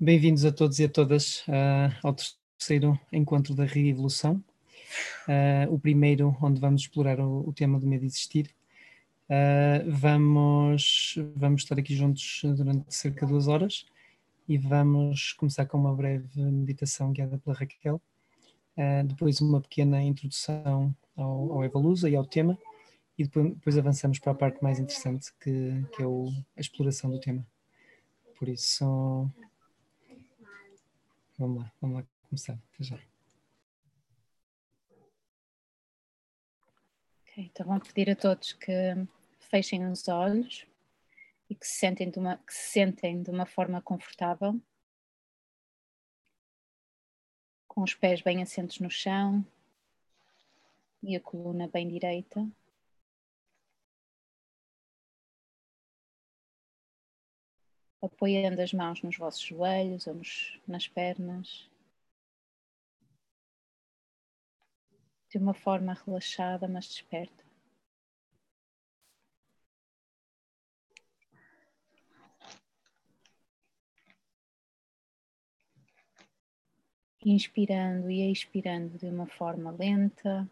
Bem-vindos a todos e a todas uh, ao terceiro encontro da Revolução, uh, o primeiro onde vamos explorar o, o tema do medo de existir. Uh, vamos, vamos estar aqui juntos durante cerca de duas horas e vamos começar com uma breve meditação guiada pela Raquel, depois uma pequena introdução ao, ao e ao tema e depois, depois, avançamos para a parte mais interessante que, que é o, a exploração do tema. Por isso, vamos lá, vamos lá começar. Até já. Então vou pedir a todos que fechem os olhos e que se sentem de uma, que se sentem de uma forma confortável, com os pés bem assentos no chão e a coluna bem direita. Apoiando as mãos nos vossos joelhos ou nos, nas pernas, de uma forma relaxada, mas desperta. Inspirando e expirando de uma forma lenta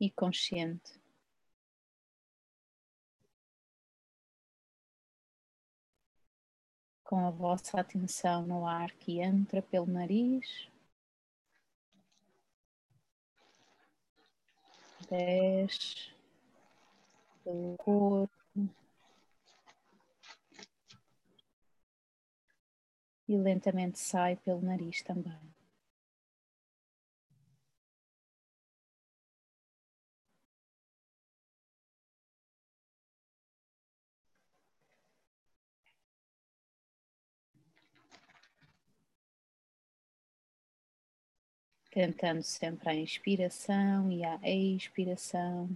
e consciente. Com a vossa atenção no ar que entra pelo nariz. Desce pelo corpo. E lentamente sai pelo nariz também. Tentando sempre a inspiração e a expiração.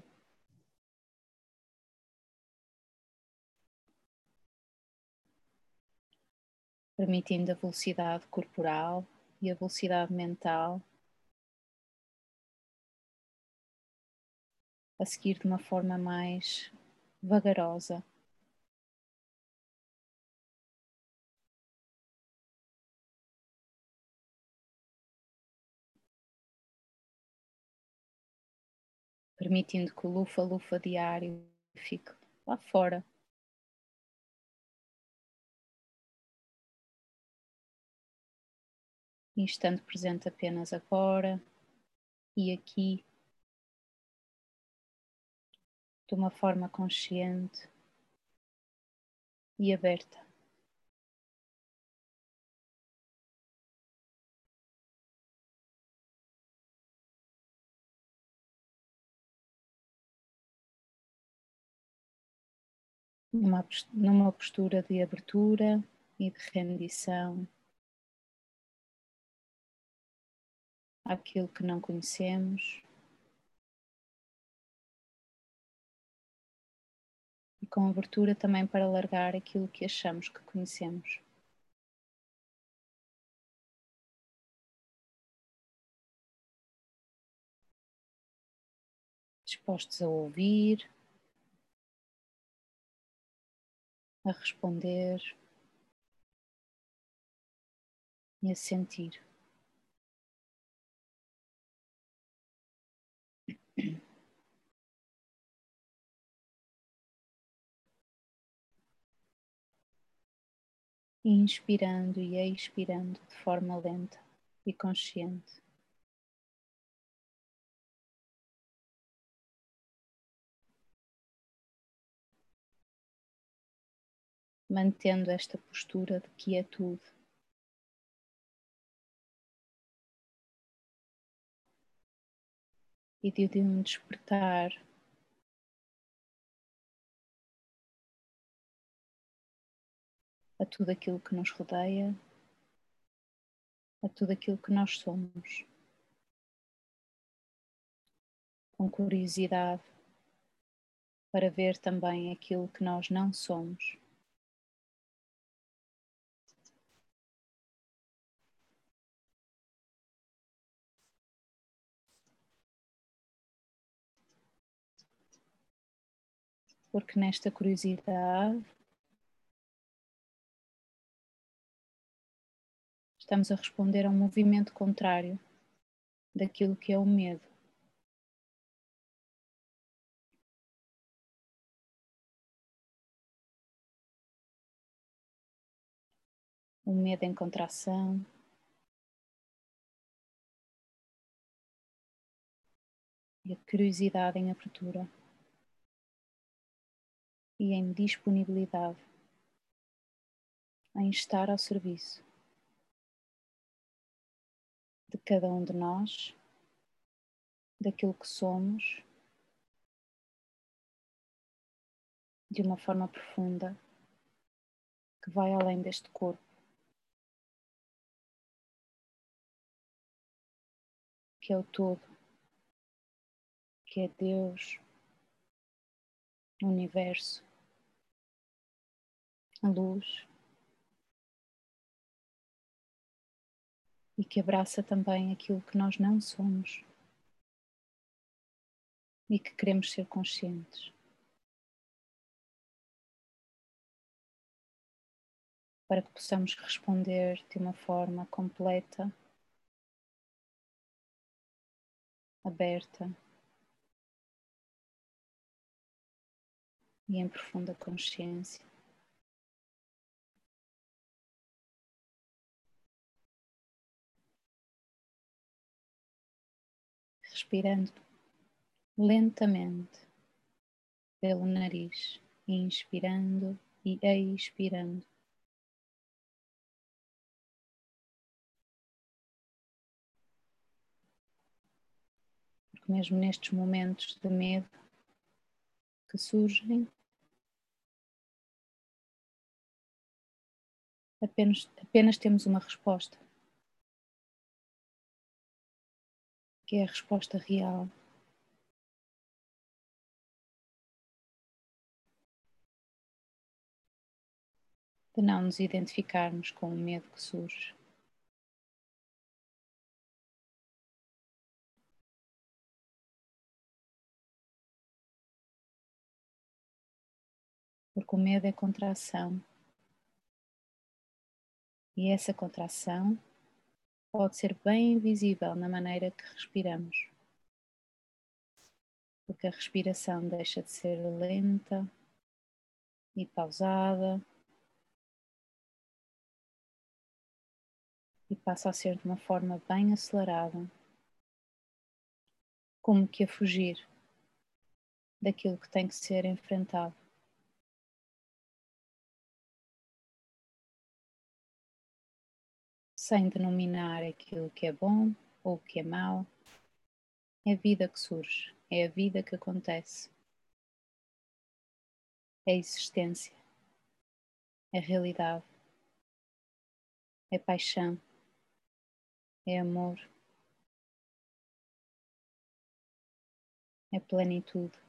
Permitindo a velocidade corporal e a velocidade mental a seguir de uma forma mais vagarosa. Permitindo que o lufa-lufa diário fique lá fora. E estando presente apenas agora e aqui, de uma forma consciente e aberta. Numa, numa postura de abertura e de rendição àquilo que não conhecemos. E com abertura também para largar aquilo que achamos que conhecemos. Dispostos a ouvir, a responder e a sentir. Inspirando e expirando de forma lenta e consciente. Mantendo esta postura de quietude. E de um despertar a tudo aquilo que nos rodeia, a tudo aquilo que nós somos. Com curiosidade para ver também aquilo que nós não somos. Porque nesta curiosidade estamos a responder a um movimento contrário daquilo que é o medo. O medo em contração, e a curiosidade em abertura e em disponibilidade em estar ao serviço de cada um de nós, daquilo que somos, de uma forma profunda que vai além deste corpo. Que é o todo que é Deus, o universo, a luz, e que abraça também aquilo que nós não somos e que queremos ser conscientes. Para que possamos responder de uma forma completa, aberta e em profunda consciência. Respirando lentamente pelo nariz, inspirando e expirando. Porque mesmo nestes momentos de medo que surgem, apenas, apenas temos uma resposta, que é a resposta real. De não nos identificarmos com o medo que surge. Porque o medo é contração e essa contração pode ser bem visível na maneira que respiramos, porque a respiração deixa de ser lenta e pausada e passa a ser de uma forma bem acelerada, como que a fugir daquilo que tem que ser enfrentado. Sem denominar aquilo que é bom ou que é mau. É a vida que surge, é a vida que acontece. É existência, é realidade, é paixão, é amor, é plenitude.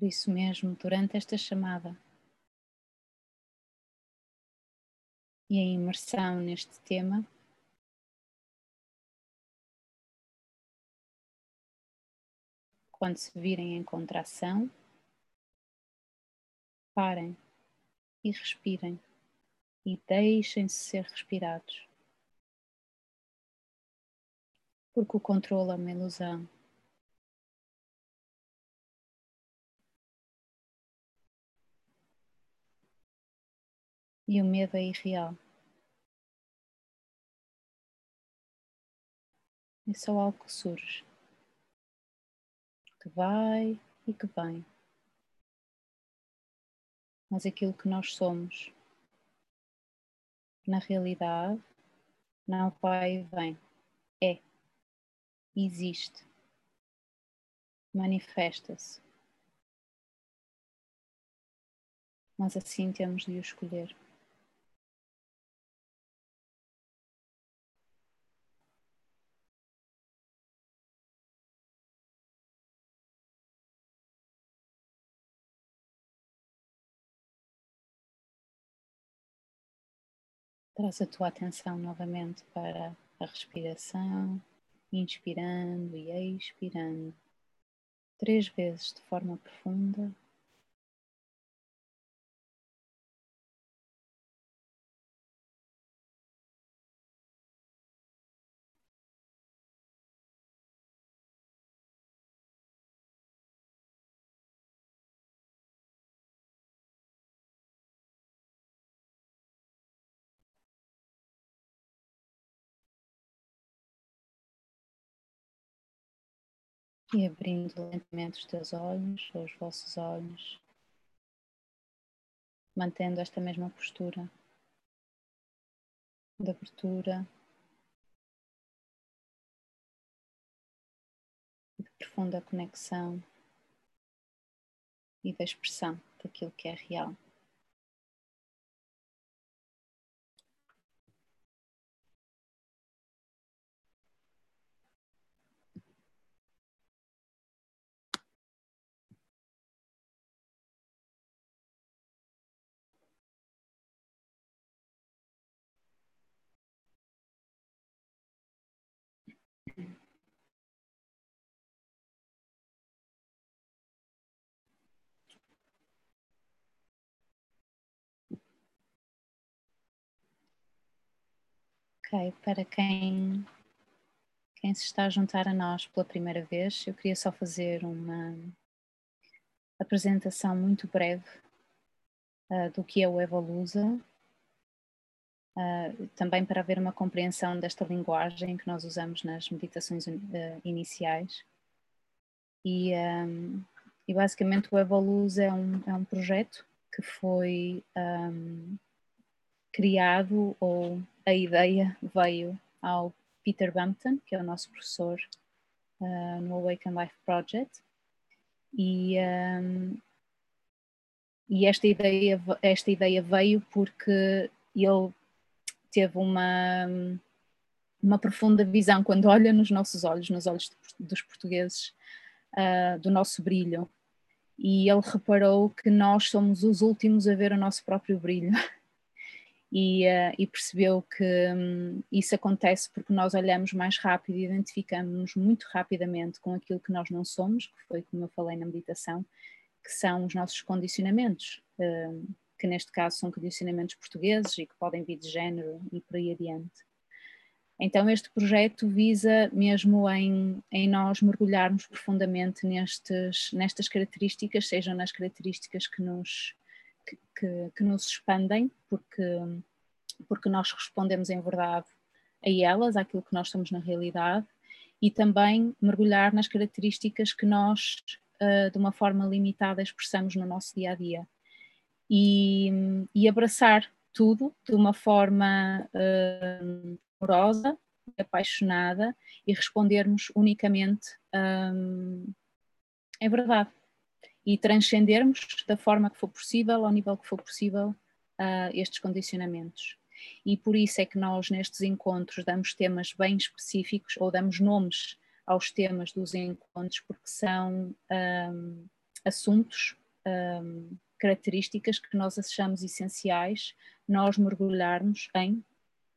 Por isso mesmo, durante esta chamada e a imersão neste tema, quando se virem em contração, parem e respirem e deixem-se ser respirados. Porque o controle é uma ilusão. E o medo é irreal. É só algo que surge, que vai e que vem. Mas aquilo que nós somos, na realidade, não vai e vem, é, existe, manifesta-se. Mas assim temos de o escolher. Traz a tua atenção novamente para a respiração, inspirando e expirando três vezes de forma profunda. E abrindo lentamente os teus olhos, ou os vossos olhos, mantendo esta mesma postura de abertura de profunda conexão e da expressão daquilo que é real. Ok, para quem, quem se está a juntar a nós pela primeira vez, eu queria só fazer uma apresentação muito breve uh, do que é o Evolusa, uh, também para haver uma compreensão desta linguagem que nós usamos nas meditações uh, iniciais. E, um, e, basicamente o Evolusa é um, é um projeto que foi um, criado ou a ideia veio ao Peter Bampton, que é o nosso professor uh, no Awaken Life Project, e, um, e esta, ideia, esta ideia veio porque ele teve uma, uma profunda visão quando olha nos nossos olhos, nos olhos dos portugueses, uh, do nosso brilho. E ele reparou que nós somos os últimos a ver o nosso próprio brilho. e, uh, e percebeu que um, isso acontece porque nós olhamos mais rápido e identificamos-nos muito rapidamente com aquilo que nós não somos, que foi como eu falei na meditação, que são os nossos condicionamentos, uh, que neste caso são condicionamentos portugueses e que podem vir de género e por aí adiante. Então, este projeto visa mesmo em, em nós mergulharmos profundamente nestes, nestas características, sejam nas características que nos, que, que, nos expandem, porque, porque nós respondemos em verdade a elas, àquilo que nós somos na realidade, e também mergulhar nas características que nós, uh, de uma forma limitada, expressamos no nosso dia a dia. E, e abraçar tudo de uma forma uh, amorosa, apaixonada e respondermos unicamente um, é verdade e transcendermos da forma que for possível, ao nível que for possível, uh, estes condicionamentos. E por isso é que nós, nestes encontros, damos temas bem específicos ou damos nomes aos temas dos encontros, porque são um, assuntos, um, características que nós achamos essenciais nós mergulharmos em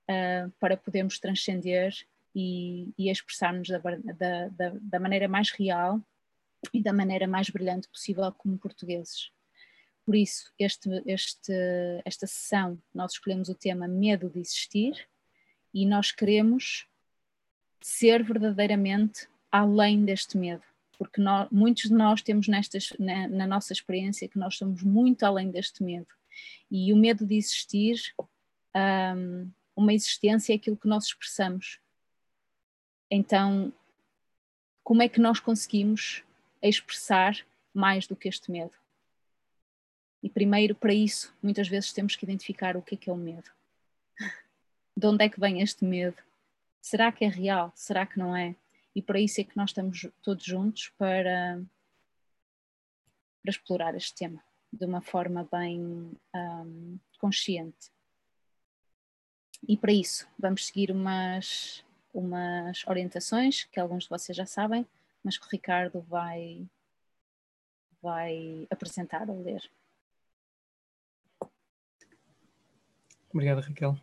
uh, para podermos transcender e, e expressarmos da, da, da, da maneira mais real e da maneira mais brilhante possível como portugueses. Por isso, este, este, esta sessão, nós escolhemos o tema Medo de Existir e nós queremos ser verdadeiramente além deste medo, porque nós, muitos de nós temos nestas, na, na, nossa experiência que nós somos muito além deste medo. E o medo de existir, um, uma existência é aquilo que nós expressamos. Então, como é que nós conseguimos a expressar mais do que este medo. E primeiro, para isso, muitas vezes temos que identificar o que é que é o medo. De onde é que vem este medo? Será que é real? Será que não é? E para isso é que nós estamos todos juntos para, para explorar este tema de uma forma bem um, consciente. E para isso, vamos seguir umas, umas orientações que alguns de vocês já sabem mas que o Ricardo vai, vai apresentar ou ler. Obrigado, Raquel.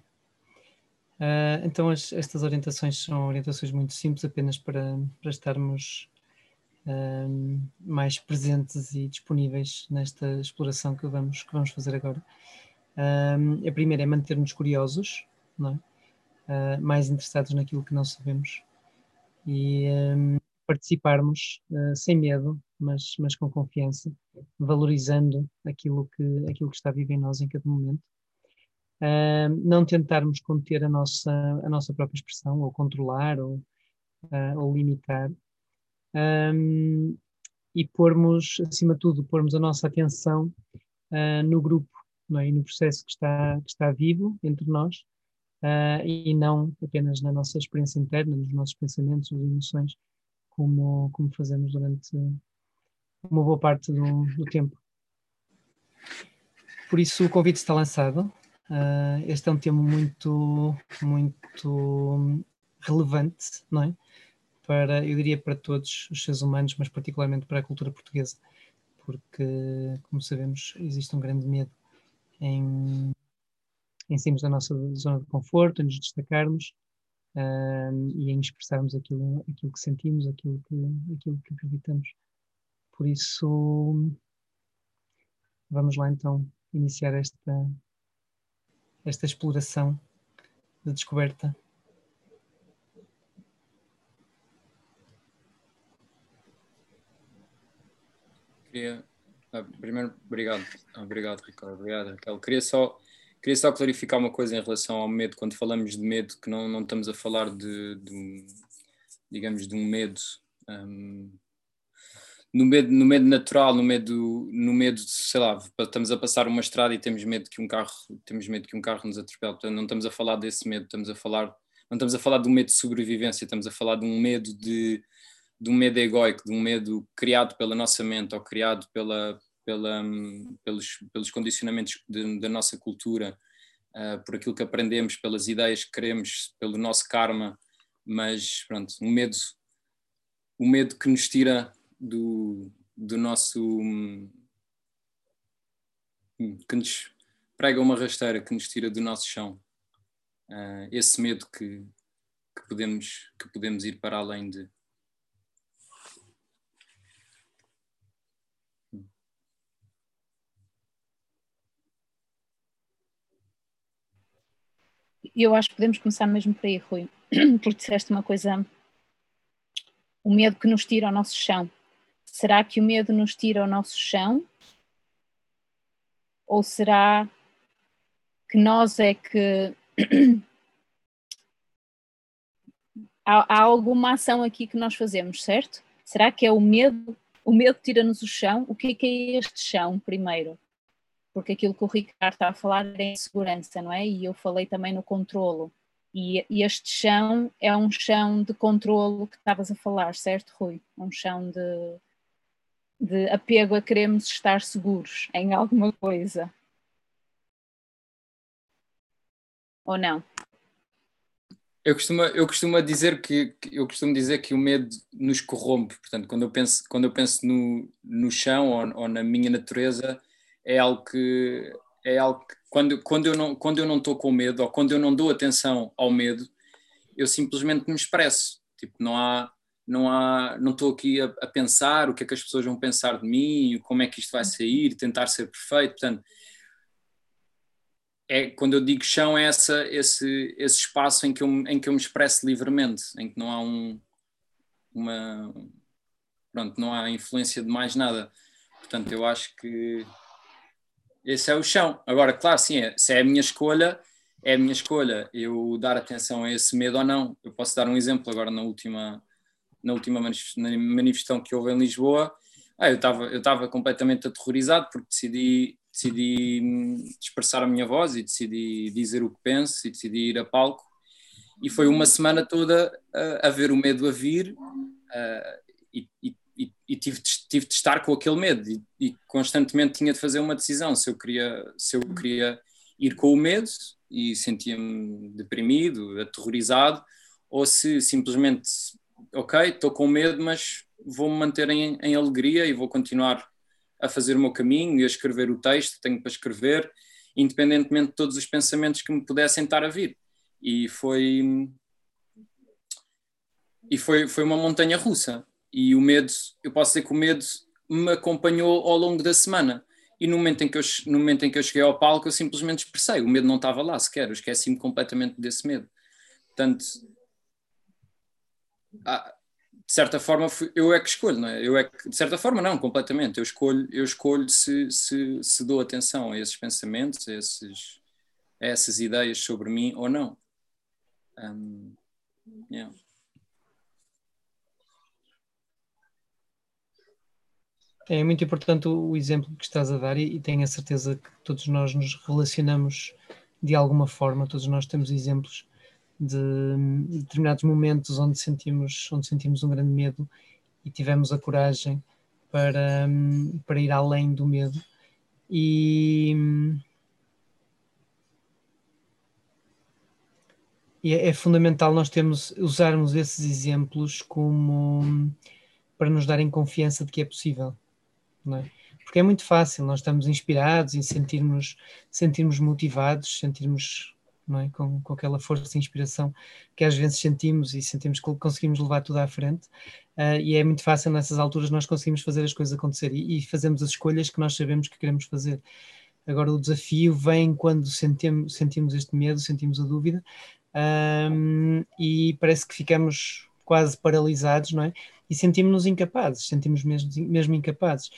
Uh, então, as, estas orientações são orientações muito simples, apenas para, para estarmos uh, mais presentes e disponíveis nesta exploração que vamos, que vamos fazer agora. Uh, a primeira é manter-nos curiosos, é? mais interessados naquilo que não sabemos e participarmos sem medo, mas, mas com confiança, valorizando aquilo que, aquilo que está vivo em nós em cada momento uh, não tentarmos conter a nossa, a nossa própria expressão, ou controlar, ou, uh, ou limitar, um, e pormos, acima de tudo, pormos a nossa atenção uh, no grupo é? e no processo que está, que está vivo entre nós, e não apenas na nossa experiência interna, nos nossos pensamentos, nas emoções, como, como fazemos durante uma boa parte do, do tempo. Por isso, o convite está lançado. Uh, este é um tema muito, muito relevante, não é? Para, eu diria para todos os seres humanos, mas particularmente para a cultura portuguesa, porque, como sabemos, existe um grande medo em, em sairmos da nossa zona de conforto, em nos destacarmos e em expressarmos aquilo, aquilo que sentimos, aquilo que, aquilo que acreditamos. Por isso, vamos lá então iniciar esta, esta exploração de descoberta. Queria, ah, primeiro, obrigado, obrigado Ricardo, obrigado Raquel. Queria só, queria só clarificar uma coisa em relação ao medo, quando falamos de medo, que não, não estamos a falar de, de digamos, de um medo um, no medo, no medo natural, no medo, no medo, sei lá, estamos a passar uma estrada e temos medo que um carro, temos medo que um carro nos atropele. Portanto, não estamos a falar desse medo, estamos a falar, não estamos a falar de um medo de sobrevivência, estamos a falar de um medo de, de um medo egoico, de um medo criado pela nossa mente ou criado pela, pela, pelos, pelos condicionamentos de, da nossa cultura, uh, por aquilo que aprendemos, pelas ideias que queremos, pelo nosso karma, mas pronto, um medo, o medo que nos tira do, do nosso. Hum, que nos prega uma rasteira, que nos tira do nosso chão. Uh, esse medo que, que, podemos, que podemos ir para além de. Eu acho que podemos começar mesmo por aí, Rui, porque disseste uma coisa, o medo que nos tira ao nosso chão. Será que o medo nos tira o nosso chão? Ou será que nós é que. há, há, alguma ação aqui que nós fazemos, certo? Será que é o medo? O medo tira-nos o chão? O que é, que é este chão, primeiro? Porque aquilo que o Ricardo está a falar é insegurança, não é? E eu falei também no controlo. E, e este chão é um chão de controlo que estavas a falar, certo, Rui? Um chão de, de apego a queremos estar seguros em alguma coisa. Ou não? Eu costumo, eu costumo dizer que eu costumo dizer que o medo nos corrompe. Portanto, quando eu penso, quando eu penso no, no chão ou, ou na minha natureza, é algo que é algo que, quando, quando eu não quando eu não estou com medo ou quando eu não dou atenção ao medo, eu simplesmente me expresso. Tipo, não há não há, não estou aqui a, a, pensar o que é que as pessoas vão pensar de mim, como é que isto vai sair, tentar ser perfeito, portanto, é, quando eu digo chão é essa, esse, esse espaço em que, eu, em que eu me expresso livremente, em que não há um, uma, pronto, não há influência de mais nada, portanto eu acho que esse é o chão, agora claro, sim, é, se é a minha escolha, é a minha escolha. Eu dar atenção a esse medo ou não, eu posso dar um exemplo agora na última na última manifestação que houve em Lisboa, ah, eu estava eu estava completamente aterrorizado porque decidi decidi hum, expressar a minha voz e decidi dizer o que penso e decidi ir a palco. E foi uma semana toda a, a ver o medo a vir uh, e, e, e, tive, tive de estar com aquele medo e, e, constantemente tinha de fazer uma decisão se eu queria se eu queria ir com o medo e sentia-me deprimido, aterrorizado ou se simplesmente ok, estou com medo, mas vou-me manter em, em, alegria e vou continuar a fazer o meu caminho e a escrever o texto que tenho para escrever, independentemente de todos os pensamentos que me pudessem estar a vir. E foi. E foi, foi uma montanha russa. E o medo, eu posso dizer que o medo me acompanhou ao longo da semana. E no momento em que eu, no momento em que eu cheguei ao palco, eu simplesmente expressei. O medo não estava lá sequer, eu esqueci-me completamente desse medo. Portanto, ah, de certa forma, eu é que escolho, não é? Eu é que, de certa forma, não, completamente. Eu escolho, eu escolho se, se, se dou atenção a esses pensamentos, a, esses, a essas ideias sobre mim ou não. Um, yeah. É muito importante o exemplo que estás a dar e, e tenho a certeza que todos nós nos relacionamos de alguma forma, todos nós temos exemplos de, de determinados momentos onde sentimos, onde sentimos um grande medo e tivemos a coragem para, para ir além do medo. E, e é, é, fundamental nós termos, usarmos esses exemplos como para nos darem confiança de que é possível é? Porque é muito fácil, nós estamos inspirados e sentirmos, sentirmos motivados, sentirmos é? com, com aquela força e inspiração que às vezes sentimos e sentimos que conseguimos levar tudo à frente. Uh, e é muito fácil nessas alturas nós conseguimos fazer as coisas acontecer e, e, fazemos as escolhas que nós sabemos que queremos fazer. Agora, o desafio vem quando sentimos, sentimos este medo, sentimos a dúvida um, e parece que ficamos quase paralisados, não é? E sentimos-nos incapazes, sentimos mesmo, mesmo incapazes.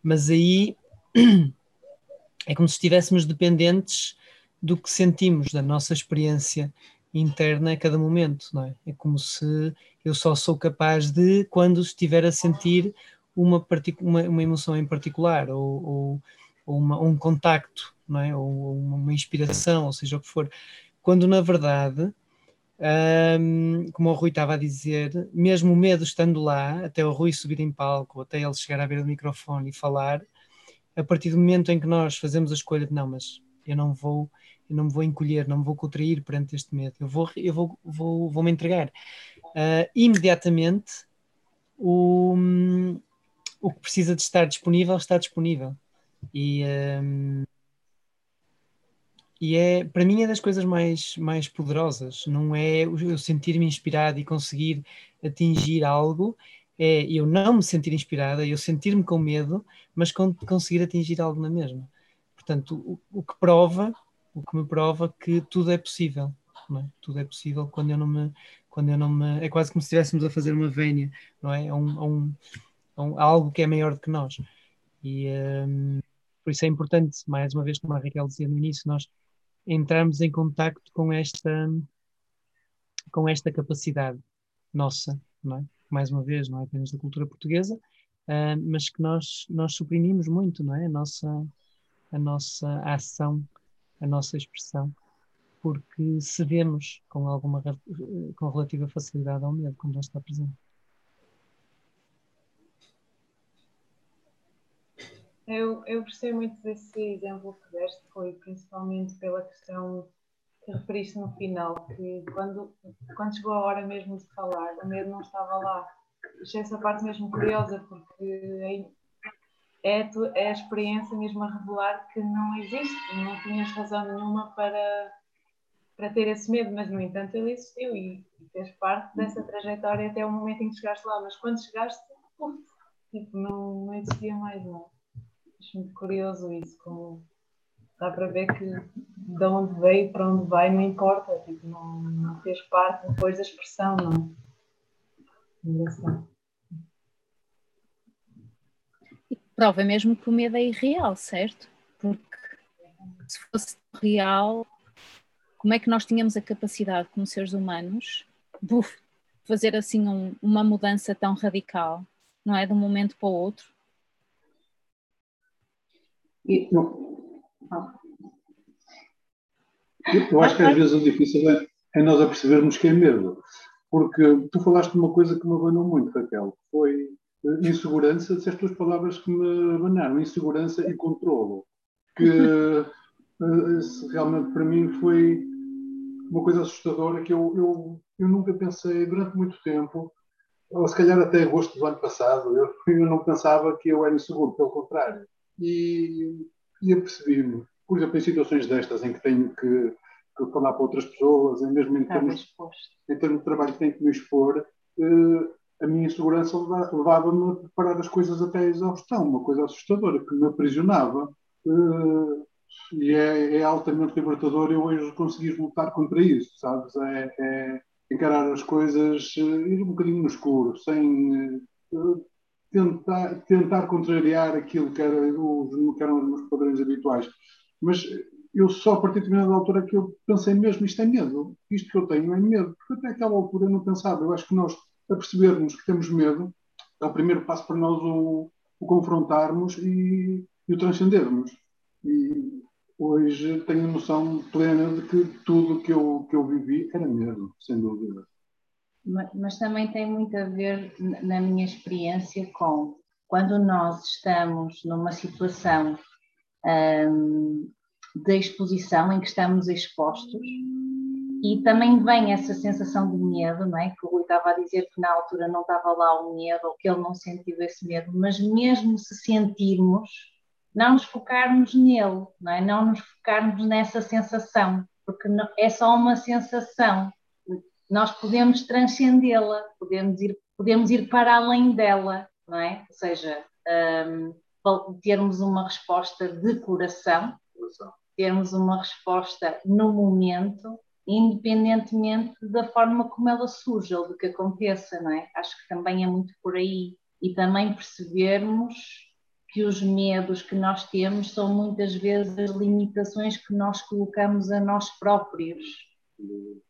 Mas aí é como se estivéssemos dependentes do que sentimos, da nossa experiência interna a cada momento, não é? É como se eu só sou capaz de quando estiver a sentir uma, uma, uma emoção em particular, ou, ou, ou uma, um contacto, não é? Ou uma inspiração, ou seja o que for. Quando na verdade um, como o Rui estava a dizer, mesmo o medo estando lá, até o Rui subir em palco, até ele chegar à beira do microfone e falar, a partir do momento em que nós fazemos a escolha de não, mas eu não vou, eu não me vou encolher, não me vou contrair perante este medo, eu vou, eu vou, vou, vou me entregar. Uh, imediatamente o, o que precisa de estar disponível está disponível. E, um, e é, para mim, é das coisas mais, mais poderosas. Não é eu sentir-me inspirado e conseguir atingir algo, é eu não me sentir inspirada, eu sentir-me com medo, mas con conseguir atingir algo na mesma. Portanto, o, o, que prova, o que me prova que tudo é possível. É? Tudo é possível quando eu não me, quando eu não me, é quase como se estivéssemos a fazer uma vénia, não é? A um, a um, a um, algo que é maior do que nós. E um, por isso é importante, mais uma vez, como a Raquel dizia no início, nós entrarmos em contacto com esta com esta capacidade nossa, não é? mais uma vez, não é apenas da cultura portuguesa, uh, mas que nós, nós suprimimos muito, não é? A nossa, a nossa ação, a nossa expressão, porque cedemos com alguma com relativa facilidade ao medo quando ele está presente. Eu, eu gostei muito desse exemplo que deste, foi principalmente pela questão que referiste no final, que quando, quando chegou a hora mesmo de falar, o medo não estava lá. Achei essa parte mesmo curiosa, porque é, é, é a experiência mesmo a revelar que não existe, não tinhas razão nenhuma para, para ter esse medo, mas no entanto ele existiu e, e fez parte dessa trajetória até o momento em que chegaste lá. Mas quando chegaste, uf, tipo, não, não existia mais, não. Acho muito curioso isso, como dá para ver que de onde veio para onde vai não importa, tipo, não, não fez parte depois da expressão, não. Engraçado. E prova mesmo que o medo é irreal, certo? Porque se fosse real, como é que nós tínhamos a capacidade, como seres humanos, de fazer assim um, uma mudança tão radical, não é? De um momento para o outro? E, não, eu acho que às vezes o difícil é, é nós apercebermos que é medo. Porque tu falaste de uma coisa que me abanou muito, Raquel. Foi insegurança, disseste duas palavras que me abanaram, insegurança e controlo. Que eh, realmente para mim foi uma coisa assustadora que eu, eu, eu nunca pensei durante muito tempo, ou se calhar até agosto do ano passado, eu, eu não pensava que eu era inseguro, pelo contrário e, e apercebi-me, por exemplo, em situações destas em que tenho que, falar para outras pessoas, e mesmo em termos, em termos de trabalho que tenho que me expor, uh, a minha insegurança levava-me a preparar as coisas até a exaustão, uma coisa assustadora, que me aprisionava. Uh, e é, é, altamente libertador eu hoje conseguir lutar contra isso, sabes? É, é encarar as coisas, uh, ir um bocadinho no escuro, sem tentar, tentar contrariar aquilo que, era os, que eram os padrões habituais. Mas eu só a partir de determinada altura que eu pensei mesmo, isto é medo, isto que eu tenho é medo, porque até aquela altura eu não pensava, eu acho que nós a percebermos que temos medo, é o primeiro passo para nós o, o confrontarmos e, e, o transcendermos. E hoje tenho noção plena de que tudo que eu, que eu vivi era medo, sem dúvida. Mas, também tem muito a ver, na minha experiência, com quando nós estamos numa situação hum, de exposição em que estamos expostos e também vem essa sensação de medo, não é? Que o Rui estava a dizer que na altura não estava lá o medo, ou que ele não sentiu esse medo, mas mesmo se sentirmos, não nos focarmos nele, não é? Não nos focarmos nessa sensação, porque é só uma sensação. Nós podemos transcendê-la, podemos ir, podemos ir para além dela, não é? Ou seja, um, termos uma resposta de coração, termos uma resposta no momento independentemente da forma como ela surge ou do que aconteça, não é? Acho que também é muito por aí. E também percebermos que os medos que nós temos são muitas vezes as limitações que nós colocamos a nós próprios.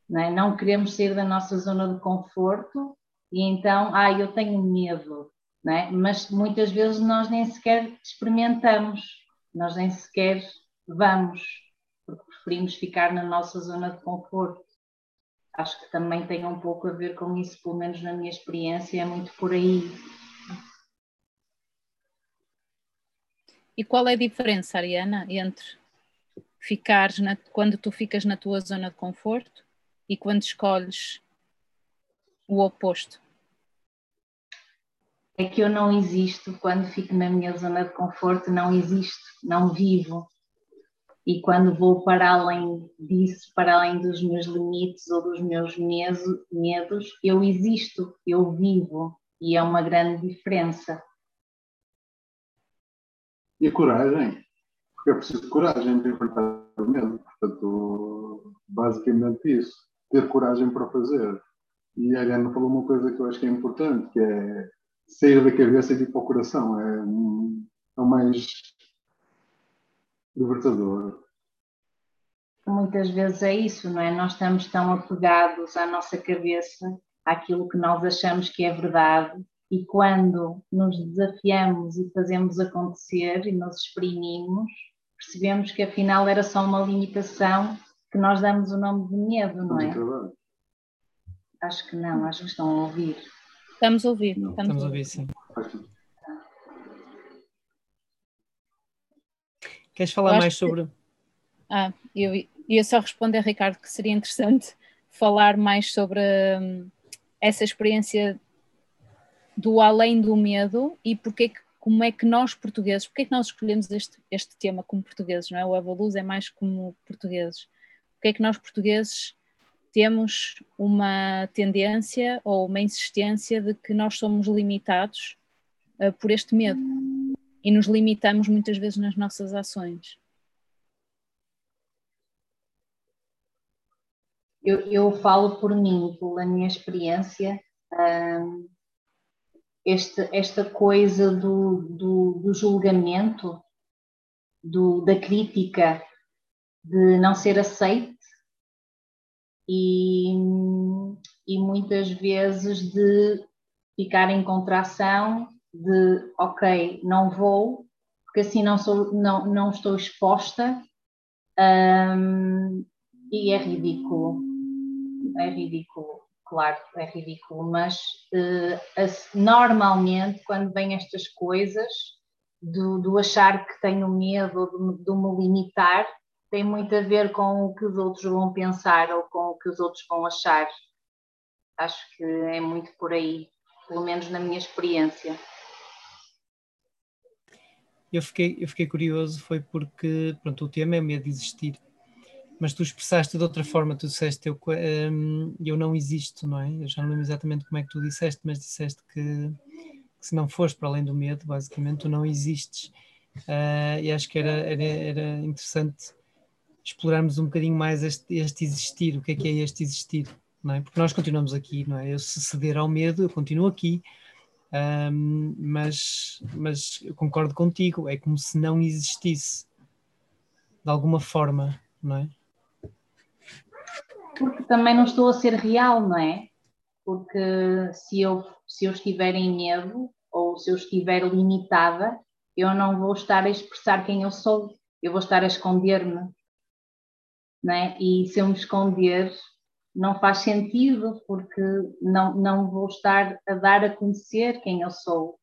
Não, é? não queremos sair da nossa zona de conforto e então, ah, eu tenho medo, não é? mas muitas vezes nós nem sequer experimentamos, nós nem sequer vamos porque preferimos ficar na nossa zona de conforto. Acho que também tem um pouco a ver com isso, pelo menos na minha experiência, é muito por aí. E qual é a diferença, Ariana, entre ficares na, quando tu ficas na tua zona de conforto e quando escolhes o oposto? É que eu não existo quando fico na minha zona de conforto, não existo, não vivo e quando vou para além disso, para além dos meus limites ou dos meus medos, eu existo, eu vivo e é uma grande diferença. E a coragem, porque é preciso coragem de enfrentar o medo, portanto, basicamente isso, ter coragem para fazer. E a Ariana falou uma coisa que eu acho que é importante, que é sair da cabeça e ir para o coração, é, é o mais libertador. Muitas vezes é isso, não é? Nós estamos tão apegados à nossa cabeça, àquilo que nós achamos que é verdade, e quando nos desafiamos e fazemos acontecer e nos exprimimos, percebemos que afinal era só uma limitação que nós damos o nome de medo, não é? Acho que não, acho que estão a ouvir. Estamos a ouvir. Estamos, estamos a ouvir, sim. Queres falar mais sobre. Ah, eu ia só responder, Ricardo, que seria interessante falar mais sobre hum, essa experiência do além do medo e porque como é que nós portugueses, porque é que nós escolhemos este, este tema como portugueses, não é? O Evoluz é mais como portugueses. Porque é que nós portugueses temos uma tendência ou uma insistência de que nós somos limitados uh, por este medo? e nos limitamos muitas vezes nas nossas ações. Eu, eu falo por mim, pela minha experiência, esta, esta coisa do, do, do julgamento, do, da crítica, de não ser aceite e, e muitas vezes de ficar em contração de ok, não vou, porque assim não, sou, não, não estou exposta um, e é ridículo. É ridículo, claro, é ridículo, mas uh, normalmente quando vêm estas coisas do, do achar que tenho medo, do, do me limitar, tem muito a ver com o que os outros vão pensar ou com o que os outros vão achar. Acho que é muito por aí, pelo menos na minha experiência eu fiquei, eu fiquei curioso foi porque pronto, o tema é medo de existir mas tu expressaste de outra forma, tu disseste eu, um, eu não existo, não é? Eu já não lembro exatamente como é que tu disseste, mas disseste que, que se não fores para além do medo, basicamente tu não existes. Uh, e acho que era, era, era, interessante explorarmos um bocadinho mais este, este, existir, o que é que é este existir, não é? Porque nós continuamos aqui, não é? Eu se ceder ao medo, eu continuo aqui, um, mas, mas eu concordo contigo, é como se não existisse de alguma forma, não é? Porque também não estou a ser real, não é? Porque se eu, se eu estiver em medo ou se eu estiver limitada, eu não vou estar a expressar quem eu sou, eu vou estar a esconder-me. Não é? E se eu me esconder, não faz sentido, porque não, não vou estar a dar a conhecer quem eu sou.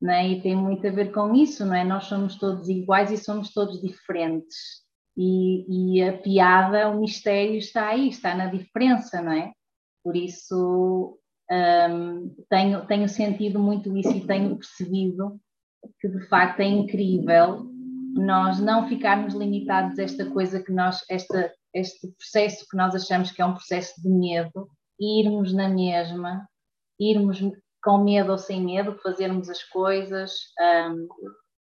Não é? E tem muito a ver com isso, não é? Nós somos todos iguais e somos todos diferentes. E, e, a piada, o mistério está aí, está na diferença, não é? Por isso um, tenho, tenho sentido muito isso e tenho percebido que de facto é incrível nós não ficarmos limitados a esta coisa que nós, esta, este processo que nós achamos que é um processo de medo, irmos na mesma, irmos com medo ou sem medo, fazermos as coisas, um,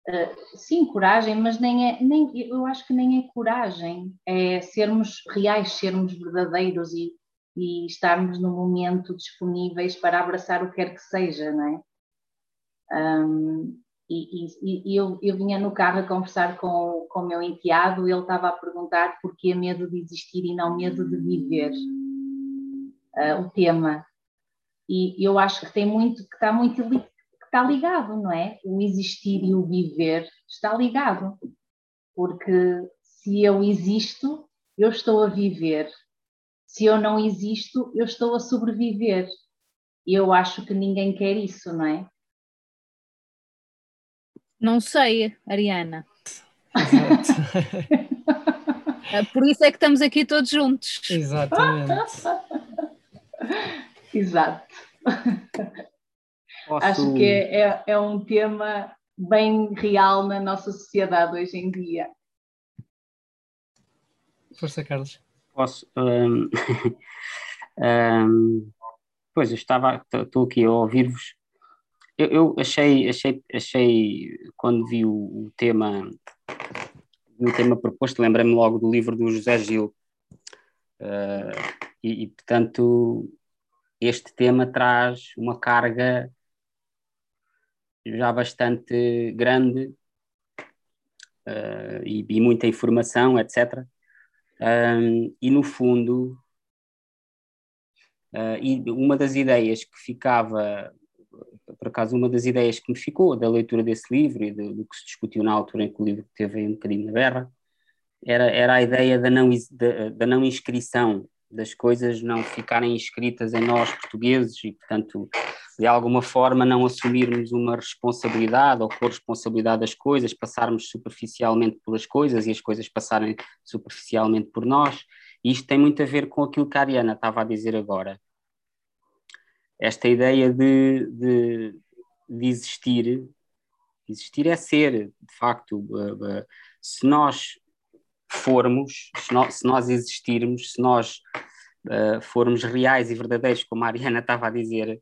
Uh, sim, coragem, mas nem é, nem, eu acho que nem é coragem, é sermos reais, sermos verdadeiros e, e estarmos no momento disponíveis para abraçar o que quer que seja, não é? Um, e, e, e eu, eu, vinha no carro a conversar com, com o meu enteado, ele estava a perguntar porquê medo de existir e não medo de viver, uh, o tema. E eu acho que tem muito, que está muito está ligado, não é? O existir e o viver está ligado. Porque se eu existo, eu estou a viver. Se eu não existo, eu estou a sobreviver. E eu acho que ninguém quer isso, não é? Não sei, Ariana. Por isso é que estamos aqui todos juntos. Exatamente. Exato. Posso... Acho que é, é, é um tema bem real na nossa sociedade hoje em dia. Força, Carlos. Posso. Um, um, pois, eu estava, estou aqui a ouvir-vos. Eu, eu, achei, achei, achei, quando vi o, o tema, o tema proposto, lembrei-me logo do livro do José Gil. Uh, e, e, portanto, este tema traz uma carga já bastante grande uh, e, e, muita informação, etc. Um, e no fundo, uh, e uma das ideias que ficava, por acaso, uma das ideias que me ficou da leitura desse livro e do, do que se discutiu na altura em que o livro teve um bocadinho na berra, era, era a ideia da não, da, da não inscrição das coisas não ficarem escritas em nós portugueses e, portanto, de alguma forma não assumirmos uma responsabilidade ou corresponsabilidade das coisas, passarmos superficialmente pelas coisas e as coisas passarem superficialmente por nós. E isto tem muito a ver com aquilo que a Ariana estava a dizer agora. Esta ideia de, de, de existir, existir é ser, de facto, se nós formos, se nós, se nós existirmos, se nós uh, formos reais e verdadeiros, como a Ariana estava a dizer,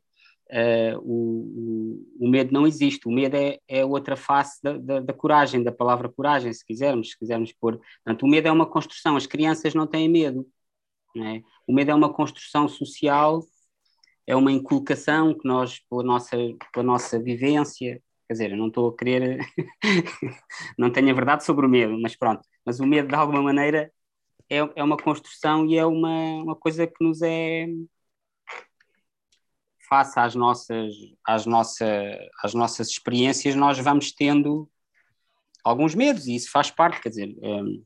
uh, o, o, medo não existe. O medo é, é outra face da, da, da, coragem, da palavra coragem, se quisermos, se quisermos pôr. Portanto, o medo é uma construção. As crianças não têm medo. Não é? O medo é uma construção social, é uma inculcação que nós, pela nossa, pela nossa vivência, quer dizer, eu não estou a querer, não tenho a verdade sobre o medo, mas pronto, mas o medo de alguma maneira é, é uma construção e é uma, uma coisa que nos é face às nossas, às, nossa, às nossas experiências, nós vamos tendo alguns medos, e isso faz parte, quer dizer, hum,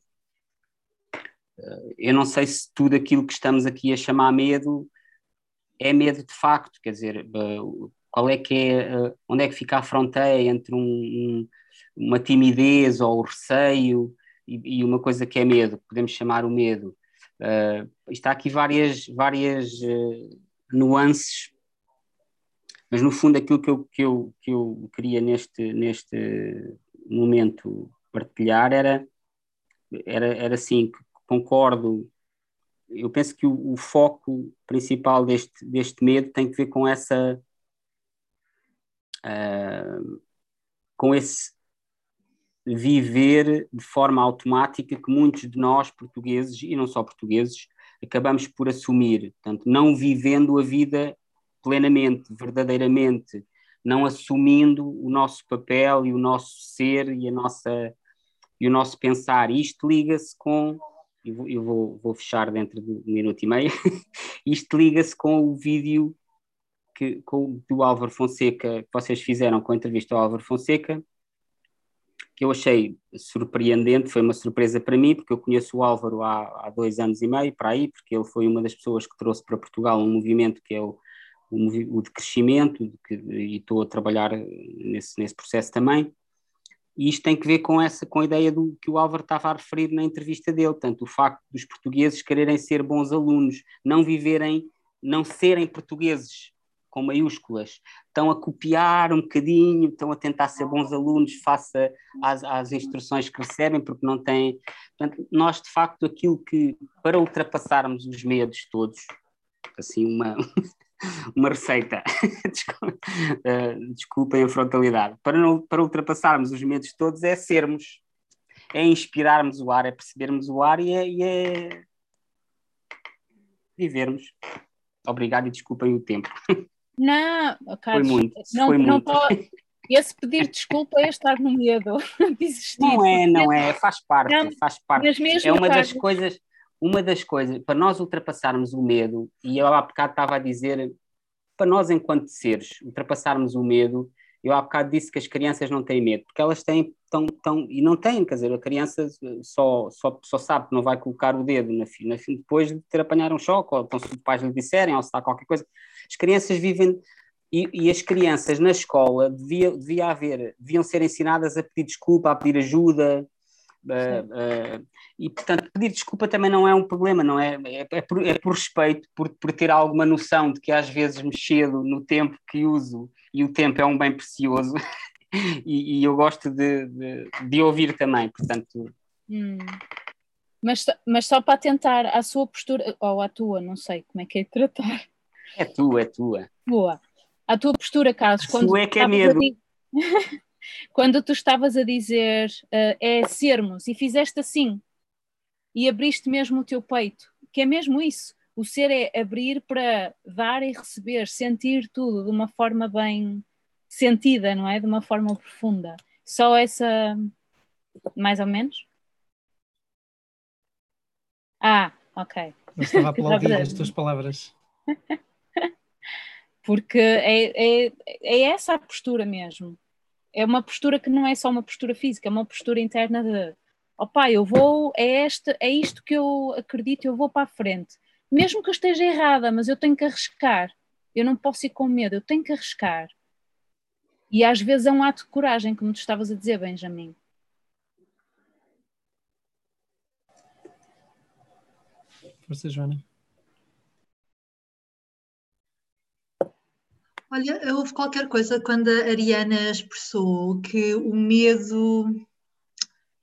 eu não sei se tudo aquilo que estamos aqui a chamar medo é medo de facto, quer dizer, qual é que é, onde é que fica a fronteira entre um, um, uma timidez ou o receio e, e, uma coisa que é medo, podemos chamar o medo. Uh, está aqui várias, várias uh, nuances mas no fundo aquilo que eu, que eu, que eu queria neste, neste momento partilhar era, era, era assim, concordo. Eu penso que o, o, foco principal deste, deste medo tem que ver com essa. Uh, com esse viver de forma automática que muitos de nós, portugueses, e não só portugueses, acabamos por assumir. Portanto, não vivendo a vida plenamente, verdadeiramente, não assumindo o nosso papel e o nosso ser e a nossa e o nosso pensar. E isto liga-se com, eu vou, vou, vou fechar dentro de um minuto e meio, isto liga-se com o vídeo que, com, do Álvaro Fonseca, que vocês fizeram com a entrevista ao Álvaro Fonseca, que eu achei surpreendente, foi uma surpresa para mim, porque eu conheço o Álvaro há, há dois anos e meio, para aí, porque ele foi uma das pessoas que trouxe para Portugal um movimento que é o, o, o de crescimento, de que, e estou a trabalhar nesse, nesse processo também. E isto tem que ver com essa com a ideia do que o Álvaro estava a referir na entrevista dele, tanto o facto dos portugueses quererem ser bons alunos, não viverem, não serem portugueses com maiúsculas, estão a copiar um bocadinho, estão a tentar ser bons alunos face às, às instruções que recebem, porque não têm. Portanto, nós, de facto, aquilo que, para ultrapassarmos os medos todos, assim, uma, uma receita, eh, desculpem a frontalidade, para, não, para ultrapassarmos os medos todos é sermos, é inspirarmos o ar, é percebermos o ar e é, e é vivermos. Obrigado e desculpem o tempo. Não, Carlos, foi muito. Não, foi não muito. Pode, esse pedir desculpa é estar no medo de existir. Não é, não é, faz parte, não, faz parte. É uma das coisas, uma das coisas, para nós ultrapassarmos o medo, e eu há bocado estava a dizer, para nós enquanto seres, ultrapassarmos o medo, eu há bocado disse que as crianças não têm medo, porque elas têm, tão, tão, e não têm, quer dizer, a criança só, só, só sabe que não vai colocar o dedo na, na, depois de ter apanhado um choque, ou então se os pais lhe disserem, ou se está qualquer coisa. As crianças vivem, e, e, as crianças na escola devia, devia haver, deviam ser ensinadas a pedir desculpa, a pedir ajuda, Uh, uh, e portanto pedir desculpa também não é um problema, não é? É, é, por, é por, respeito, por, por ter alguma noção de que às vezes me cedo no tempo que uso e o tempo é um bem precioso e, e, eu gosto de, de, de, ouvir também, portanto. Hum. Mas, mas só para tentar a sua postura, ou a tua, não sei como é que é de tratar. É tua, é tua. Boa. A tua postura, Carlos, quando. Sua é que é medo. quando tu estavas a dizer uh, é sermos e fizeste assim e abriste mesmo o teu peito, que é mesmo isso. O ser é abrir para dar e receber, sentir tudo de uma forma bem sentida, não é? De uma forma profunda. Só essa, mais ou menos? Ah, ok. Eu estava a aplaudir as tuas palavras. Porque é, é, é essa a postura mesmo é uma postura que não é só uma postura física, é uma postura interna de opá, eu vou, é, este, é isto que eu acredito, eu vou para a frente. Mesmo que eu esteja errada, mas eu tenho que arriscar. Eu não posso ir com medo, eu tenho que arriscar. E às vezes é um ato de coragem, como tu estavas a dizer, Benjamin. Força, Joana. Olha, houve qualquer coisa quando a Ariana expressou que o medo,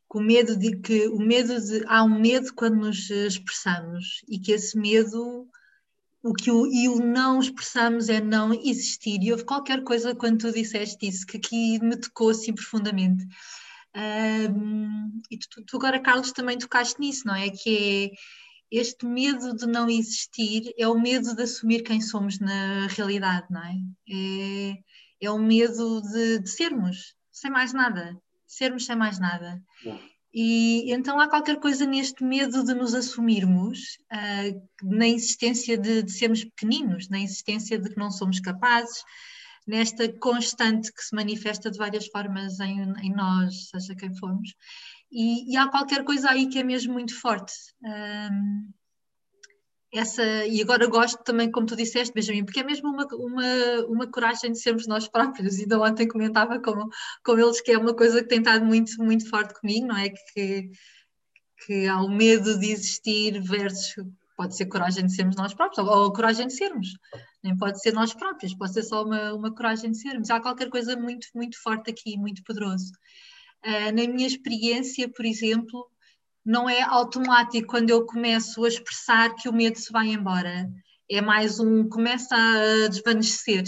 o medo de que o medo de há um medo quando nos expressamos e que esse medo o que o, e o não expressamos é não existir. E houve qualquer coisa quando tu disseste isso que aqui me tocou assim profundamente. Um, e tu, tu, agora, Carlos, também tocaste nisso, não é? Que é este medo de não existir é o medo de assumir quem somos na realidade, não é? É, é o medo de, de sermos, sem mais nada. Sermos sem mais nada. E então há qualquer coisa neste medo de nos assumirmos, uh, na insistência de, de, sermos pequeninos, na insistência de que não somos capazes, nesta constante que se manifesta de várias formas em, em nós, seja quem formos. E, e, há qualquer coisa aí que é mesmo muito forte. Um, essa, e agora gosto também, como tu disseste, Benjamin, porque é mesmo uma, uma, uma coragem de sermos nós próprios. Ainda ontem comentava com, com eles que é uma coisa que tem estado muito, muito forte comigo, não é? Que, que há o medo de existir versus pode ser coragem de sermos nós próprios, ou, ou coragem de sermos, nem pode ser nós próprios, pode ser só uma, uma coragem de sermos. Há qualquer coisa muito, muito forte aqui, muito poderoso. Uh, na minha experiência, por exemplo, não é automático quando eu começo a expressar que o medo se vai embora. É mais um começa a desvanecer.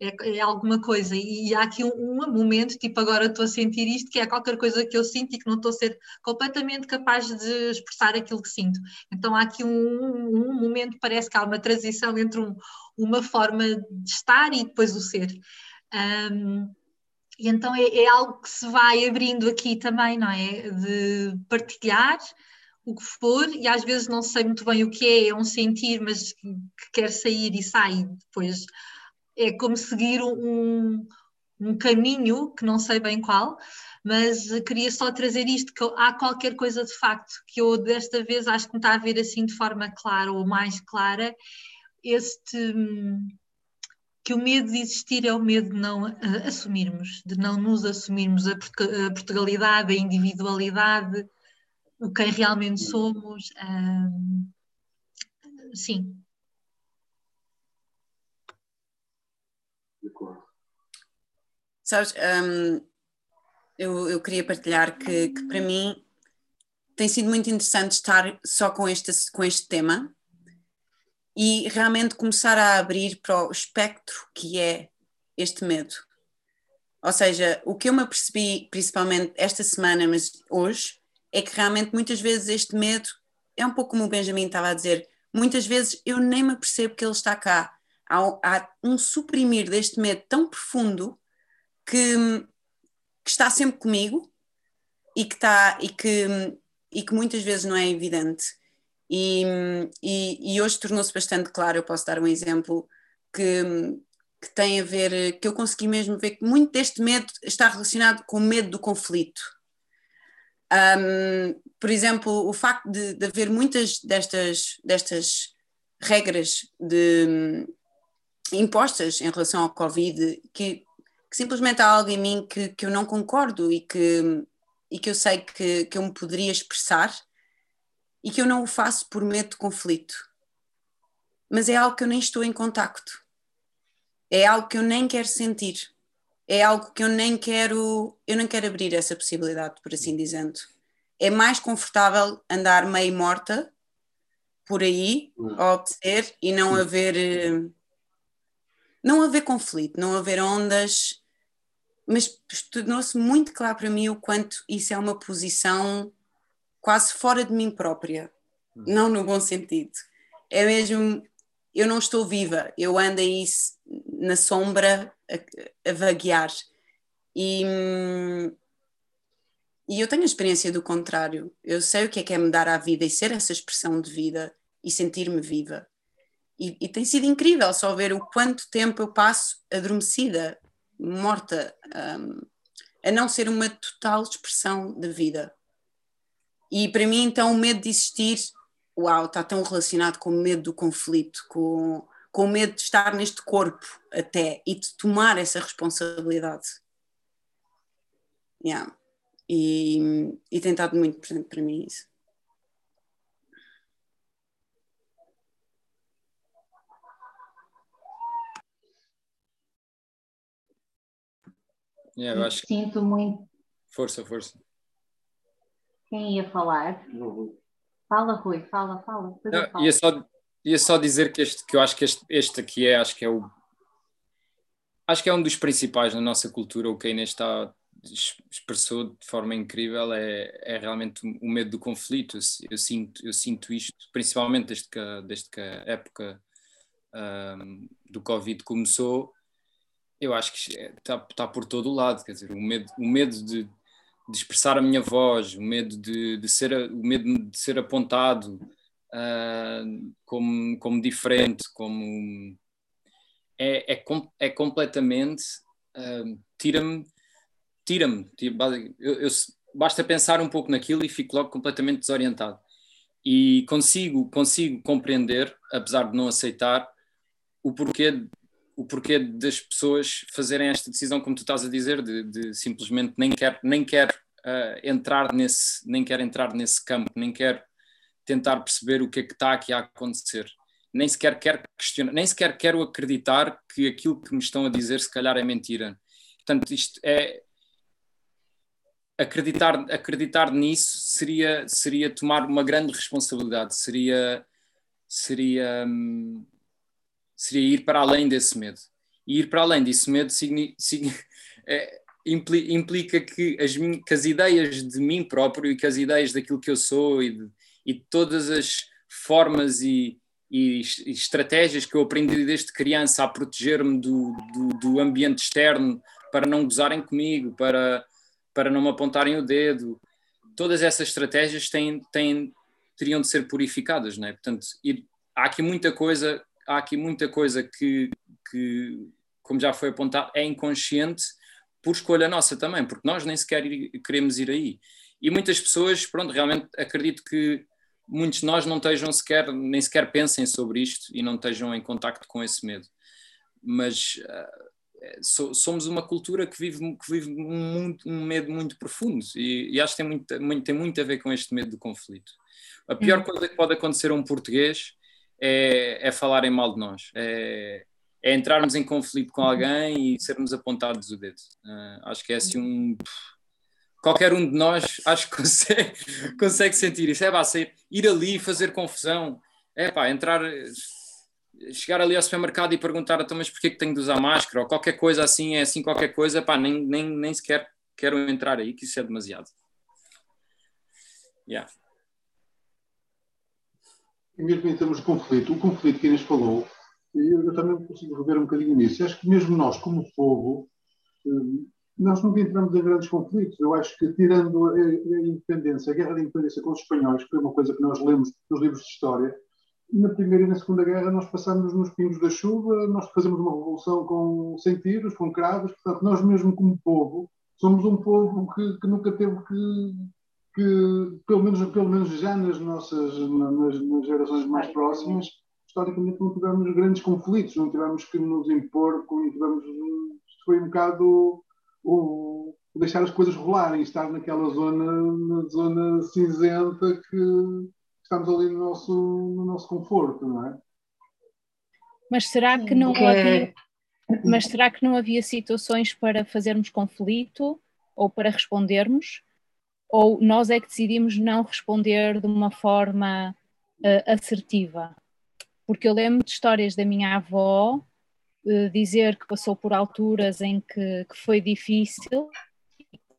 É, é alguma coisa. E, há aqui um, um, momento, tipo agora estou a sentir isto, que é qualquer coisa que eu sinto e que não estou a ser completamente capaz de expressar aquilo que sinto. Então há aqui um, um momento, parece que há uma transição entre um, uma forma de estar e depois o ser. Um, e então é, é, algo que se vai abrindo aqui também, não é? De partilhar o que for, e às vezes não sei muito bem o que é, é um sentir, mas que, que quer sair e sai. Depois é como seguir um, um caminho, que não sei bem qual, mas queria só trazer isto, que há qualquer coisa de facto que eu desta vez acho que me está a ver assim de forma clara ou mais clara, este que o medo de existir é o medo de não uh, assumirmos, de não nos assumirmos a, a Portugalidade, a individualidade, o quem realmente somos. Uh, sim. Sabes, um, eu, eu queria partilhar que, que para mim tem sido muito interessante estar só com este, com este tema e realmente começar a abrir para o espectro que é este medo. Ou seja, o que eu me apercebi, principalmente esta semana, mas hoje, é que realmente muitas vezes este medo é um pouco como o Benjamin estava a dizer, muitas vezes eu nem me apercebo que ele está cá. Há, um suprimir deste medo tão profundo que, que, está sempre comigo e que, está, e, que, e que muitas vezes não é evidente. E, e, e hoje tornou-se bastante claro, eu posso dar um exemplo que, que tem a ver, que eu consegui mesmo ver que muito deste medo está relacionado com o medo do conflito. Um, por exemplo, o facto de, de, haver muitas destas, destas regras de, impostas em relação ao Covid, que, que simplesmente há algo em mim que, que eu não concordo e que, e que eu sei que, que eu me poderia expressar, e que eu não o faço por medo de conflito. Mas é algo que eu nem estou em contacto. É algo que eu nem quero sentir. É algo que eu nem quero, eu nem quero abrir essa possibilidade, por assim dizendo. É mais confortável andar meio morta por aí, hum. a obedecer e não haver eh, não haver conflito, não haver ondas, mas tornou-se muito claro para mim o quanto isso é uma posição quase fora de mim própria, hum. não no bom sentido. É mesmo, eu não estou viva, eu ando aí na sombra a, a vaguear. E, e eu tenho a experiência do contrário. Eu sei o que é que é me dar à vida e ser essa expressão de vida e sentir-me viva. E, e, tem sido incrível só ver o quanto tempo eu passo adormecida, morta, um, a não ser uma total expressão de vida. E para mim, então, o medo de existir, uau, está tão relacionado com o medo do conflito, com, com o medo de estar neste corpo até e de tomar essa responsabilidade. Yeah. E, e tem estado muito presente para mim isso. Yeah, eu acho... Sinto muito. Força, força. Quem ia falar? Fala, Rui, fala, fala. Não, ia, só, ia só dizer que este que eu acho que este, este aqui é, acho que é o acho que é um dos principais na nossa cultura, o que a Inês está expressou de forma incrível é, é realmente o medo do conflito. Eu sinto, eu sinto isto, principalmente desde que, desde que a época um, do Covid começou. Eu acho que está, está por todo o lado, quer dizer, o medo, o medo de, de expressar a minha voz, o medo de, de ser, o medo de ser apontado uh, como, como diferente, como é, é, é completamente uh, tira-me, tira-me, eu, eu, basta pensar um pouco naquilo e fico logo completamente desorientado. E consigo, consigo compreender, apesar de não aceitar, o porquê o porquê das pessoas fazerem esta decisão, como tu estás a dizer, de, de simplesmente nem quer, nem quer uh, entrar nesse, nem quer entrar nesse campo, nem quer tentar perceber o que é que está aqui a acontecer. Nem sequer quer questionar, nem sequer quero acreditar que aquilo que me estão a dizer se calhar é mentira. Portanto, isto é acreditar, acreditar nisso seria, seria tomar uma grande responsabilidade, seria, seria, hum, seria ir para além desse medo. E ir para além desse medo é, implica que as, que as ideias de mim próprio e que as ideias daquilo que eu sou e de, e de todas as formas e, e, estratégias que eu aprendi desde criança a proteger-me do, do, do, ambiente externo para não gozarem comigo, para, para não me apontarem o dedo. Todas essas estratégias têm, têm, teriam de ser purificadas, não é? Portanto, ir, há aqui muita coisa, há aqui muita coisa que, que, como já foi apontado, é inconsciente por escolha nossa também, porque nós nem sequer queremos ir aí. E muitas pessoas, pronto, realmente acredito que muitos de nós não estejam sequer, nem sequer pensem sobre isto e não estejam em contacto com esse medo. Mas uh, so, somos uma cultura que vive, que vive um, um medo muito profundo e, e, acho que tem muito, muito, tem muito a ver com este medo do conflito. A pior uhum. coisa que pode acontecer a um português é, é falarem mal de nós, é, é entrarmos em conflito com alguém e sermos apontados o dedo. Uh, acho que é assim um. Qualquer um de nós acho que consegue, consegue sentir isso. É pá, sair, ir ali fazer confusão. É pá, entrar. Chegar ali ao supermercado e perguntar, então, mas porquê que tenho de usar máscara? Ou qualquer coisa assim, é assim, qualquer coisa, pá, nem, nem, nem sequer quero entrar aí, que isso é demasiado. Yeah. E mesmo em termos de conflito, o conflito que Inês falou e eu também consigo rever um bocadinho nisso. Acho que mesmo nós, como povo, eh, nós nunca entramos em grandes conflitos. Eu acho que, tirando a, a independência, a guerra da independência com os espanhóis, que foi uma coisa que nós lemos nos livros de história, na Primeira e na Segunda Guerra nós passamos nos pingos da chuva, nós fazemos uma revolução com, sem tiros, com cravos, portanto, nós mesmo como povo, somos um povo que, que nunca teve que, que, pelo menos, pelo menos já nas nossas nas, nas gerações mais próximas, historicamente não tivemos grandes conflitos, não tivemos que nos impor, não tivemos. Foi um bocado o, deixar as coisas rolarem, estar naquela zona, na zona cinzenta que estamos ali no nosso, no nosso conforto, não é? Mas será que não havia, mas será que não havia situações para fazermos conflito ou para respondermos? Ou nós é que decidimos não responder de uma forma uh, assertiva? porque eu lembro de histórias da minha avó uh, dizer que passou por alturas em que, que foi difícil,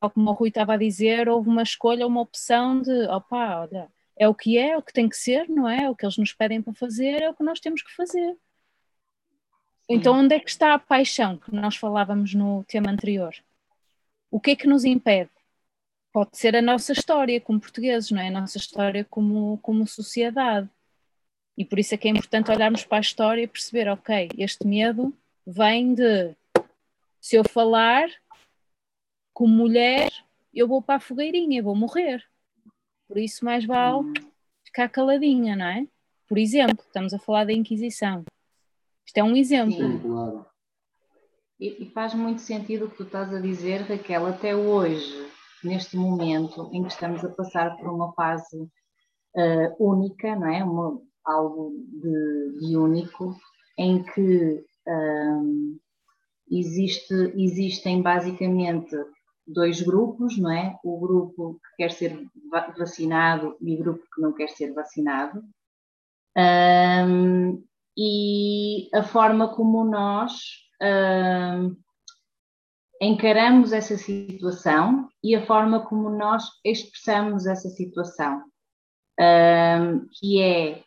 tal como o Rui estava a dizer, houve uma escolha, uma opção de opá, olha, é o que é, é o que tem que ser, não é? O que eles nos pedem para fazer é o que nós temos que fazer. Então, onde é que está a paixão que nós falávamos no tema anterior? O que é que nos impede? Pode ser a nossa história como portugueses, não é? A nossa história como, como sociedade. E por isso é que é importante olharmos para a história e perceber, ok, este medo vem de se eu falar como mulher, eu vou para a fogueirinha, vou morrer. Por isso mais vale ficar caladinha, não é? Por exemplo, estamos a falar da Inquisição. Isto é um exemplo. Sim, claro. E, e faz muito sentido o que tu estás a dizer, Raquel, até hoje, neste momento em que estamos a passar por uma fase uh, única, não é? Uma, algo de, de único, em que um, existe, existem basicamente dois grupos, não é? O grupo que quer ser vacinado e o grupo que não quer ser vacinado. Um, e a forma como nós um, encaramos essa situação e a forma como nós expressamos essa situação, um, que é